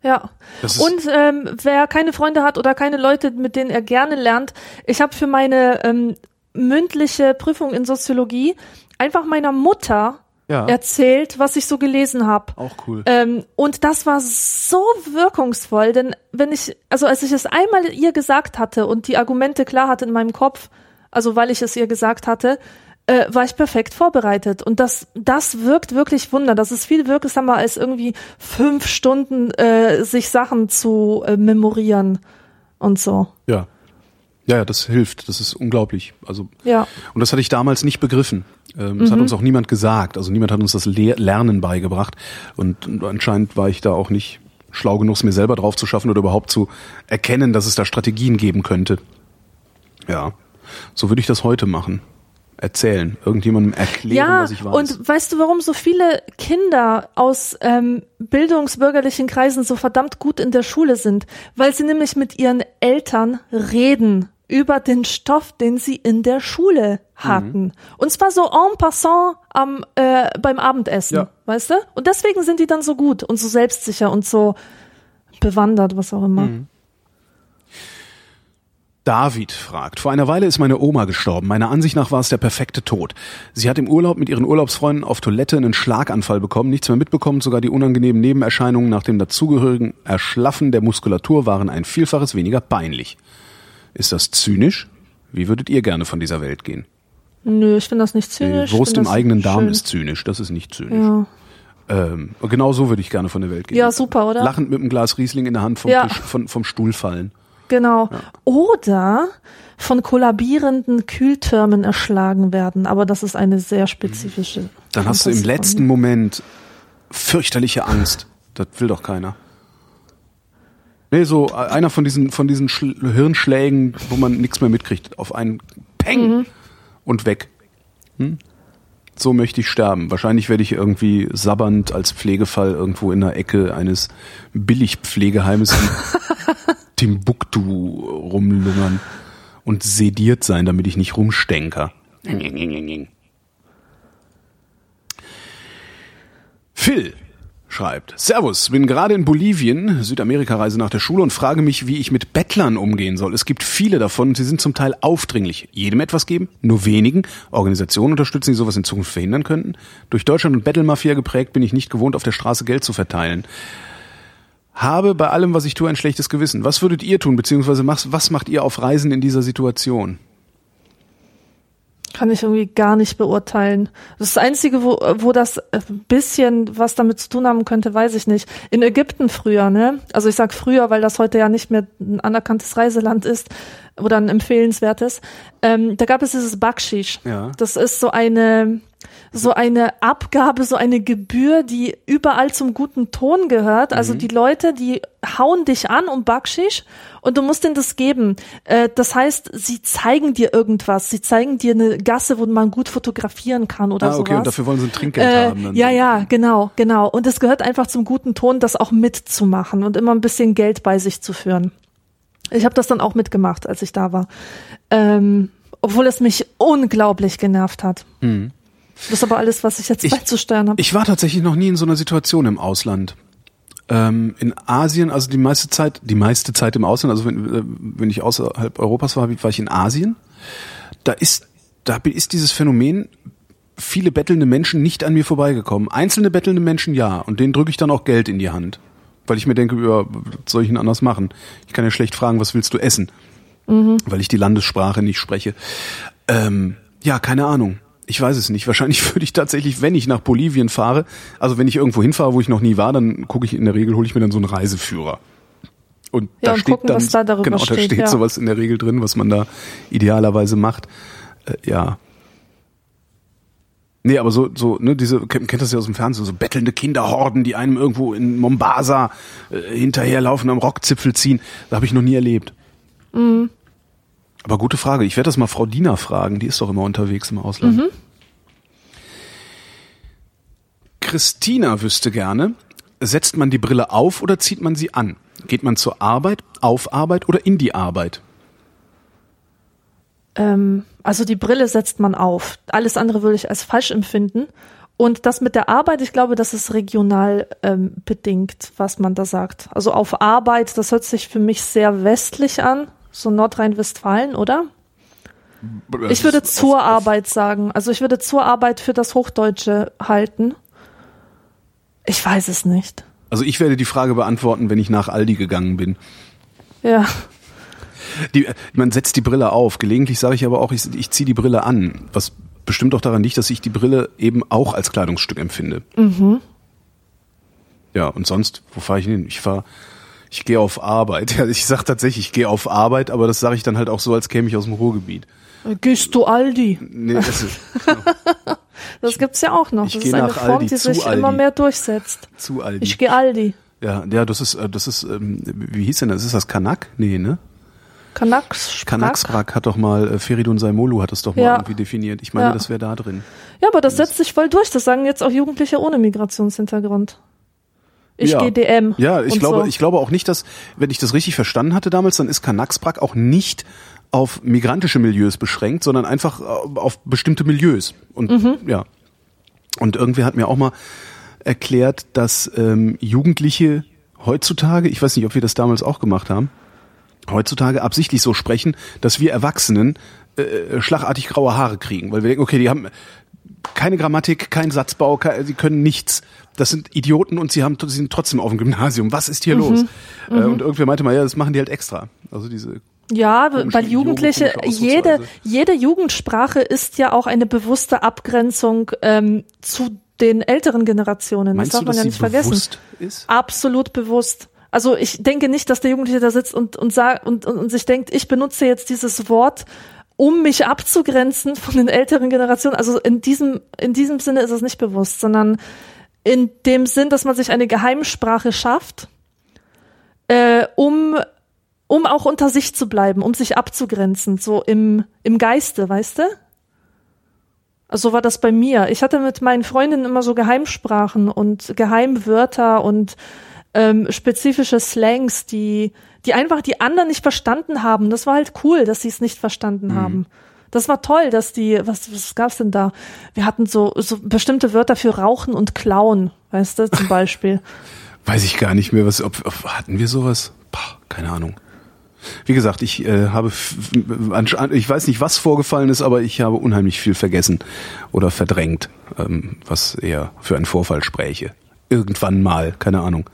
Ja. Und ähm, wer keine Freunde hat oder keine Leute, mit denen er gerne lernt, ich habe für meine ähm, mündliche Prüfung in Soziologie einfach meiner Mutter Ja. erzählt, was ich so gelesen habe. Auch cool. Ähm, und das war so wirkungsvoll, denn wenn ich, also als ich es einmal ihr gesagt hatte und die Argumente klar hatte in meinem Kopf, also weil ich es ihr gesagt hatte, äh, war ich perfekt vorbereitet. Und das, das wirkt wirklich Wunder. Das ist viel wirksamer als irgendwie fünf Stunden äh, sich Sachen zu äh, memorieren und so. Ja. Ja, ja, das hilft. Das ist unglaublich. Also Ja. Und das hatte ich damals nicht begriffen. Ähm, das hat uns auch niemand gesagt. Also niemand hat uns das Le Lernen beigebracht. Und, und anscheinend war ich da auch nicht schlau genug, es mir selber drauf zu schaffen oder überhaupt zu erkennen, dass es da Strategien geben könnte. Ja, so würde ich das heute machen. Erzählen, irgendjemandem erklären, Ja, was ich weiß. und weißt du, warum so viele Kinder aus ähm, bildungsbürgerlichen Kreisen so verdammt gut in der Schule sind? Weil sie nämlich mit ihren Eltern reden über den Stoff, den sie in der Schule hatten. Mhm. Und zwar so en passant am, äh, beim Abendessen, Ja. weißt du? Und deswegen sind die dann so gut und so selbstsicher und so bewandert, was auch immer. Mhm. David fragt, vor einer Weile ist meine Oma gestorben. Meiner Ansicht nach war es der perfekte Tod. Sie hat im Urlaub mit ihren Urlaubsfreunden auf Toilette einen Schlaganfall bekommen, nichts mehr mitbekommen, sogar die unangenehmen Nebenerscheinungen nach dem dazugehörigen Erschlaffen der Muskulatur waren ein Vielfaches weniger peinlich. Ist das zynisch? Wie würdet ihr gerne von dieser Welt gehen? Nö, ich finde das nicht zynisch. Die Wurst im eigenen Darm schön. ist zynisch, das ist nicht zynisch. Ja. Ähm, genau so würde ich gerne von der Welt gehen. Ja, super, oder? Lachend mit einem Glas Riesling in der Hand vom, Ja. Tisch, von, vom Stuhl fallen. Genau. Oder von kollabierenden Kühltürmen erschlagen werden. Aber das ist eine sehr spezifische. Dann hast du im letzten. Moment fürchterliche Angst. Das will doch keiner. Nee, so äh, einer von diesen, von diesen Schl Hirnschlägen, wo man nichts mehr mitkriegt. Auf einen Peng und weg. Hm? So möchte ich sterben. Wahrscheinlich werde ich irgendwie sabbernd als Pflegefall irgendwo in der Ecke eines Billigpflegeheimes in Timbuktu rumlungern und sediert sein, damit ich nicht rumstänker. Phil schreibt, Servus, bin gerade in Bolivien, Südamerika-Reise nach der Schule und frage mich, wie ich mit Bettlern umgehen soll. Es gibt viele davon und sie sind zum Teil aufdringlich. Jedem etwas geben, nur wenigen. Organisationen unterstützen, die sowas in Zukunft verhindern könnten. Durch Deutschland und Bettelmafia geprägt bin ich nicht gewohnt, auf der Straße Geld zu verteilen. Habe bei allem, was ich tue, ein schlechtes Gewissen. Was würdet ihr tun, beziehungsweise was macht ihr auf Reisen in dieser Situation? Kann ich irgendwie gar nicht beurteilen. Das Einzige, wo, wo das ein bisschen was damit zu tun haben könnte, weiß ich nicht. In Ägypten früher, ne? Also ich sag früher, weil das heute ja nicht mehr ein anerkanntes Reiseland ist oder ein empfehlenswertes. Ähm, da gab es dieses Bakshish. Ja. Das ist so eine so eine Abgabe, so eine Gebühr, die überall zum guten Ton gehört. Also die Leute, die hauen dich an um Bakschisch und du musst denen das geben. Äh, das heißt, sie zeigen dir irgendwas. Sie zeigen dir eine Gasse, wo man gut fotografieren kann oder ah, okay, sowas. und dafür wollen sie ein Trinkgeld Äh, haben. Dann. ja, ja, genau, genau. Und es gehört einfach zum guten Ton, das auch mitzumachen und immer ein bisschen Geld bei sich zu führen. Ich habe das dann auch mitgemacht, als ich da war. Ähm, obwohl es mich unglaublich genervt hat. Das ist aber alles, was ich jetzt Ich- beizusteuern habe. Ich war tatsächlich noch nie in so einer Situation im Ausland. Ähm, in Asien, also die meiste Zeit, die meiste Zeit im Ausland, also wenn, äh, wenn ich außerhalb Europas war, war ich in Asien. Da ist, da ist dieses Phänomen, viele bettelnde Menschen nicht an mir vorbeigekommen. Einzelne bettelnde Menschen ja, und denen drücke ich dann auch Geld in die Hand. Weil ich mir denke, ja, was soll ich denn anders machen? Ich kann ja schlecht fragen, was willst du essen? Weil ich die Landessprache nicht spreche. Ähm, ja, keine Ahnung. Ich weiß es nicht. Wahrscheinlich würde ich tatsächlich, wenn ich nach Bolivien fahre, also wenn ich irgendwo hinfahre, wo ich noch nie war, dann gucke ich in der Regel, hole ich mir dann so einen Reiseführer. Und Ja, da und steht gucken, dann, was da darüber genau, da steht, steht ja. sowas in der Regel drin, was man da idealerweise macht. Äh, ja. Nee, aber so, so, ne, diese, kennt, kennt das ja aus dem Fernsehen, so bettelnde Kinderhorden, die einem irgendwo in Mombasa äh, hinterherlaufen, am Rockzipfel ziehen. Das habe ich noch nie erlebt. Mhm. Aber gute Frage. Ich werde das mal Frau Diener fragen, die ist doch immer unterwegs im Ausland. Mhm. Christina wüsste gerne, setzt man die Brille auf oder zieht man sie an? Geht man zur Arbeit, auf Arbeit oder in die Arbeit? Ähm, also die Brille setzt man auf. Alles andere würde ich als falsch empfinden. Und das mit der Arbeit, ich glaube, das ist regional ähm, bedingt, was man da sagt. Also auf Arbeit, das hört sich für mich sehr westlich an, so Nordrhein-Westfalen, oder? Ich würde zur Arbeit sagen. Also ich würde zur Arbeit für das Hochdeutsche halten. Ich weiß es nicht. Also ich werde die Frage beantworten, wenn ich nach Aldi gegangen bin. Ja. Die, man setzt die Brille auf. Gelegentlich sage ich aber auch, ich, ich ziehe die Brille an. Was bestimmt auch daran liegt, dass ich die Brille eben auch als Kleidungsstück empfinde. Ja, und sonst, wo fahre ich hin? Ich fahre, ich gehe auf Arbeit. Ich sage tatsächlich, ich gehe auf Arbeit, aber das sage ich dann halt auch so, als käme ich aus dem Ruhrgebiet. Gehst du Aldi? Nee, das ist Das gibt's ja auch noch. ich das ist eine Form, Aldi, die sich Aldi. immer mehr durchsetzt. zu Aldi. Ich gehe Aldi. ja, ja, das ist, äh, das ist, ähm, wie hieß denn das? Ist das Kanak? Nee, ne? Kanaks. Kanaksbrak hat doch mal, äh, Feridun Saimolu hat das doch mal Ja. irgendwie definiert. Ich meine, Ja. das wäre da drin. Ja, aber das setzt sich voll durch. Das sagen jetzt auch Jugendliche ohne Migrationshintergrund. Ich ja. gehe DM. Ja, ich glaube, so. ich glaube auch nicht, dass, wenn ich das richtig verstanden hatte damals, dann ist Kanaksbrak auch nicht auf migrantische Milieus beschränkt, sondern einfach äh, auf bestimmte Milieus. Und Mhm. ja. Und irgendwer hat mir auch mal erklärt, dass ähm, Jugendliche heutzutage, ich weiß nicht, ob wir das damals auch gemacht haben, heutzutage absichtlich so sprechen, dass wir Erwachsenen äh, schlagartig graue Haare kriegen, weil wir denken, okay, die haben keine Grammatik, kein Satzbau, sie können nichts. Das sind Idioten und sie haben, sie sind trotzdem auf dem Gymnasium. Was ist hier Mhm. los? Äh, und irgendwer meinte mal, ja, das machen die halt extra. Also diese Ja, weil Jugendliche, jede, jede Jugendsprache ist ja auch eine bewusste Abgrenzung ähm, zu den älteren Generationen. Meinst das du, darf man dass ja nicht vergessen. ist? Absolut bewusst. Also ich denke nicht, dass der Jugendliche da sitzt und, und, sagt, und, und, und sich denkt, ich benutze jetzt dieses Wort, um mich abzugrenzen von den älteren Generationen. Also in diesem, in diesem Sinne ist es nicht bewusst, sondern in dem Sinn, dass man sich eine Geheimsprache schafft, äh, um, um auch unter sich zu bleiben, um sich abzugrenzen, so im, im Geiste, weißt du? Also so war das bei mir. Ich hatte mit meinen Freundinnen immer so Geheimsprachen und Geheimwörter und ähm, spezifische Slangs, die, die einfach die anderen nicht verstanden haben. Das war halt cool, dass sie es nicht verstanden haben. Das war toll, dass die, was, was gab's denn da? Wir hatten so, so bestimmte Wörter für Rauchen und Klauen, weißt du, zum Beispiel. Weiß ich gar nicht mehr, was, ob, ob hatten wir sowas? Pah, keine Ahnung. Wie gesagt, ich äh, habe, ich weiß nicht, was vorgefallen ist, aber ich habe unheimlich viel vergessen oder verdrängt, ähm, was eher für einen Vorfall spräche. Irgendwann mal, keine Ahnung.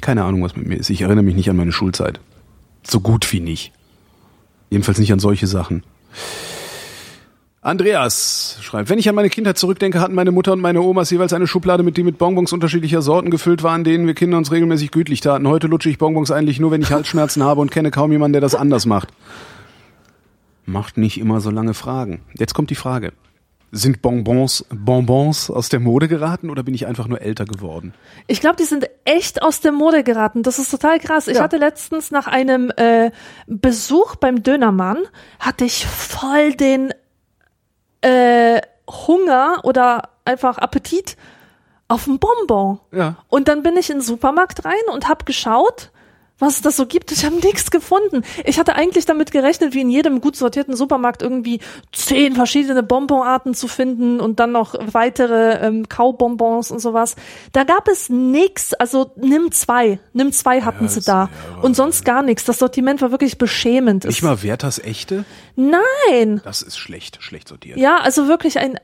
Keine Ahnung, was mit mir ist. Ich erinnere mich nicht an meine Schulzeit. So gut wie nicht. Jedenfalls nicht an solche Sachen. Andreas schreibt, wenn ich an meine Kindheit zurückdenke, hatten meine Mutter und meine Omas jeweils eine Schublade, mit die mit Bonbons unterschiedlicher Sorten gefüllt waren, denen wir Kinder uns regelmäßig gütlich taten. Heute lutsche ich Bonbons eigentlich nur, wenn ich Halsschmerzen habe und kenne kaum jemanden, der das anders macht. Macht nicht immer so lange Fragen. Jetzt kommt die Frage. Sind Bonbons, Bonbons aus der Mode geraten oder bin ich einfach nur älter geworden? Ich glaube, die sind echt aus der Mode geraten. Das ist total krass. Ich Ja. hatte letztens nach einem äh, Besuch beim Dönermann, hatte ich voll den äh, Hunger oder einfach Appetit auf ein Bonbon. Ja. Und dann bin ich in den Supermarkt rein und habe geschaut, was es da so gibt. Ich habe nichts gefunden. Ich hatte eigentlich damit gerechnet, wie in jedem gut sortierten Supermarkt irgendwie zehn verschiedene Bonbonarten zu finden und dann noch weitere ähm, Kaubonbons und sowas. Da gab es nix. Also nimm zwei. Nimm zwei hatten sie ist- da. ja, und sonst gar nichts. Das Sortiment war wirklich beschämend. Nicht mal Werthers echte? Nein. Das ist schlecht, schlecht sortiert. Ja, also wirklich ein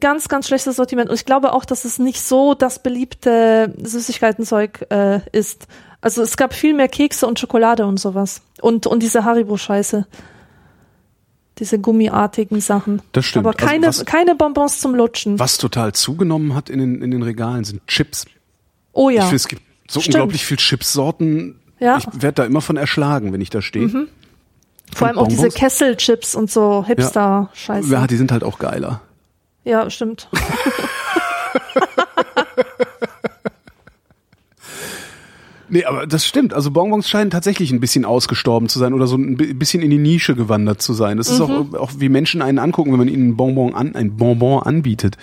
ganz, ganz schlechtes Sortiment. Und ich glaube auch, dass es nicht so das beliebte Süßigkeitenzeug äh, ist. Also es gab viel mehr Kekse und Schokolade und sowas. Und, und diese Haribo-Scheiße. Diese gummiartigen Sachen. Das stimmt. Aber Also keine, was- keine Bonbons zum Lutschen. Was total zugenommen hat in den, in den Regalen sind Chips. Oh ja. Ich finde, es gibt so Stimmt. unglaublich viel Chipsorten. Ja. Ich werde da immer von erschlagen, wenn ich da stehe. Vor allem auch diese Bonbons? Kesselchips und so Hipster-Scheiße. Ja, die sind halt auch geiler. Ja, stimmt. Nee, aber das stimmt. Also Bonbons scheinen tatsächlich ein bisschen ausgestorben zu sein oder so ein bi- bisschen in die Nische gewandert zu sein. Das ist Mhm. auch, auch wie Menschen einen angucken, wenn man ihnen ein Bonbon an, ein Bonbon anbietet.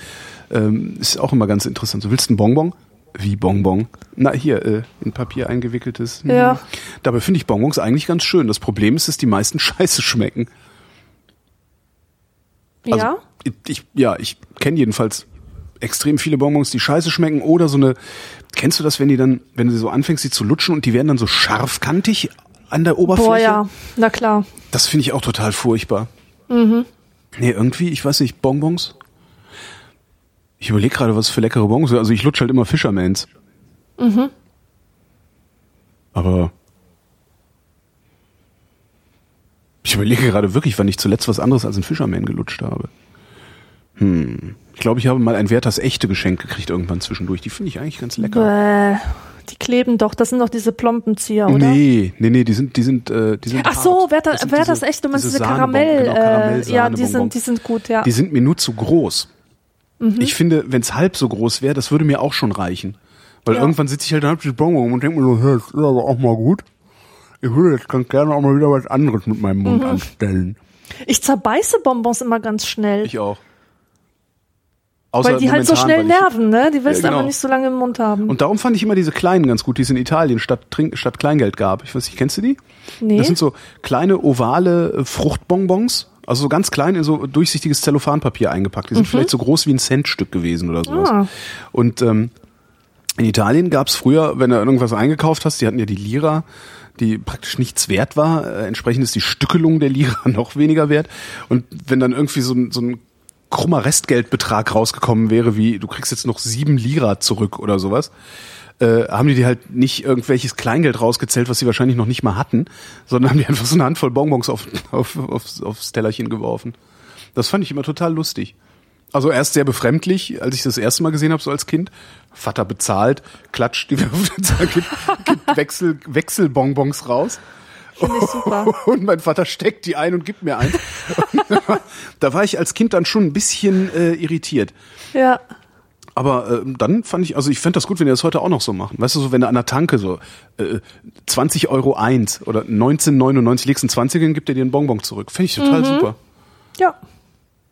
Ähm, ist auch immer ganz interessant. So, willst du ein Bonbon? Wie Bonbon? Na, hier, äh, in Papier eingewickeltes. Hm. Ja. Dabei finde ich Bonbons eigentlich ganz schön. Das Problem ist, dass die meisten scheiße schmecken. Also, ja? Ich, ja, ich kenne jedenfalls extrem viele Bonbons, die scheiße schmecken oder so eine. Kennst du das, wenn die dann, wenn du so anfängst, sie zu lutschen und die werden dann so scharfkantig an der Oberfläche? Boah, ja. Na klar. Das finde ich auch total furchtbar. Mhm. Nee, irgendwie, ich weiß nicht, Bonbons. Ich überlege gerade, was für leckere Bonbons. Also ich lutsche halt immer Fishermans. Mhm. Aber ich überlege gerade wirklich, wann ich zuletzt was anderes als ein Fisherman gelutscht habe. Hm. Ich glaube, ich habe mal ein Werthers echte Geschenk gekriegt irgendwann zwischendurch. Die finde ich eigentlich ganz lecker. Bäh. Die kleben doch. Das sind doch diese Plompenzieher, oder? Nee, nee, nee, die sind, die sind, äh, die sind. Ach so, hart. wer das, wer diese- das echt? Du meinst diese, Sahnebon- Karamell, genau, äh, ja, die sind, die sind gut, ja. Die sind mir nur zu groß. Mhm. Ich finde, wenn es halb so groß wäre, das würde mir auch schon reichen. Weil Ja. irgendwann sitze ich halt ich die Bonbon und denke mir so, hey, das ist aber auch mal gut. Ich würde jetzt ganz gerne auch mal wieder was anderes mit meinem Mund Mhm. anstellen. Ich zerbeiße Bonbons immer ganz schnell. Ich auch. Weil die halt so schnell nerven, ne? Die willst du Ja, genau. aber nicht so lange im Mund haben. Und darum fand ich immer diese kleinen ganz gut, die es in Italien statt, Trink, statt Kleingeld gab. Ich weiß nicht, kennst du die? nee. Das sind so kleine ovale äh, Fruchtbonbons. Also so ganz klein in so durchsichtiges Zellophanpapier eingepackt. Die sind vielleicht so groß wie ein Centstück gewesen oder sowas. Mhm. Ah. Und ähm, in Italien gab's früher, wenn du irgendwas eingekauft hast, die hatten ja die Lira, die praktisch nichts wert war. Äh, entsprechend ist die Stückelung der Lira noch weniger wert. Und wenn dann irgendwie so so ein krummer Restgeldbetrag rausgekommen wäre, wie du kriegst jetzt noch sieben Lira zurück oder sowas, äh, haben die die halt nicht irgendwelches Kleingeld rausgezählt, was sie wahrscheinlich noch nicht mal hatten, sondern haben die einfach so eine Handvoll Bonbons auf, auf, aufs, aufs Tellerchen geworfen. Das fand ich immer total lustig. Also erst sehr befremdlich, als ich das erste Mal gesehen habe, so als Kind. Vater bezahlt, klatscht gibt, gibt Wechsel, Wechselbonbons raus. Finde ich super. Und mein Vater steckt die ein und gibt mir ein. da war ich als Kind dann schon ein bisschen äh, irritiert. Ja. Aber äh, dann fand ich, also ich fände das gut, wenn die das heute auch noch so machen. Weißt du, so wenn du an der Tanke so äh, 20 Euro eins oder 19,99 legst einen 20 und gibt dir den Bonbon zurück. Finde ich total super. Ja.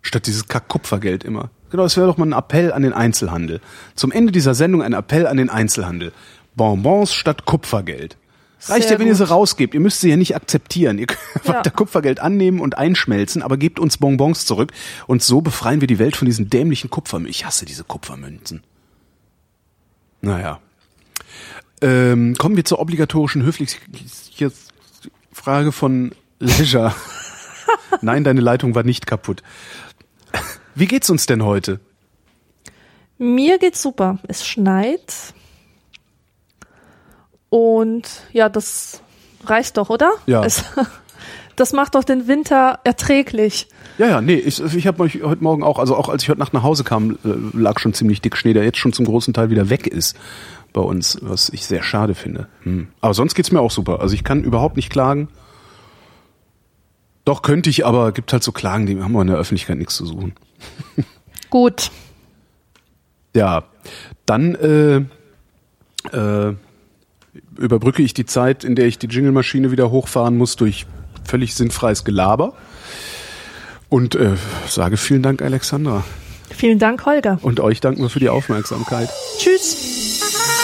Statt dieses Kack-Kupfergeld immer. Genau, das wäre doch mal ein Appell an den Einzelhandel. Zum Ende dieser Sendung ein Appell an den Einzelhandel. Bonbons statt Kupfergeld. Reicht Sehr ja, wenn ihr sie gut. rausgebt. Ihr müsst sie ja nicht akzeptieren. Ihr könnt Ja. weiter Kupfergeld annehmen und einschmelzen, aber gebt uns Bonbons zurück. Und so befreien wir die Welt von diesen dämlichen Kupfermünzen. Ich hasse diese Kupfermünzen. Naja. Ähm, kommen wir zur obligatorischen Höflichkeitsfrage von Leisure. Nein, deine Leitung war nicht kaputt. Wie geht's uns denn heute? Mir geht's super. Es schneit. Und ja, das reicht doch, oder? Ja. Es, das macht doch den Winter erträglich. Ja, ja, nee, ich, ich habe euch heute Morgen auch, also auch als ich heute Nacht nach Hause kam, äh, lag schon ziemlich dick Schnee, der jetzt schon zum großen Teil wieder weg ist bei uns, was ich sehr schade finde. Hm. Aber sonst geht's mir auch super. Also ich kann überhaupt nicht klagen. Doch könnte ich, aber gibt halt so Klagen, die haben wir in der Öffentlichkeit nichts zu suchen. Gut. Ja, dann äh, äh, überbrücke ich die Zeit, in der ich die Jingle-Maschine wieder hochfahren muss durch völlig sinnfreies Gelaber. Und äh, sage vielen Dank, Alexandra. Vielen Dank, Holger. Und euch danken wir für die Aufmerksamkeit. Tschüss.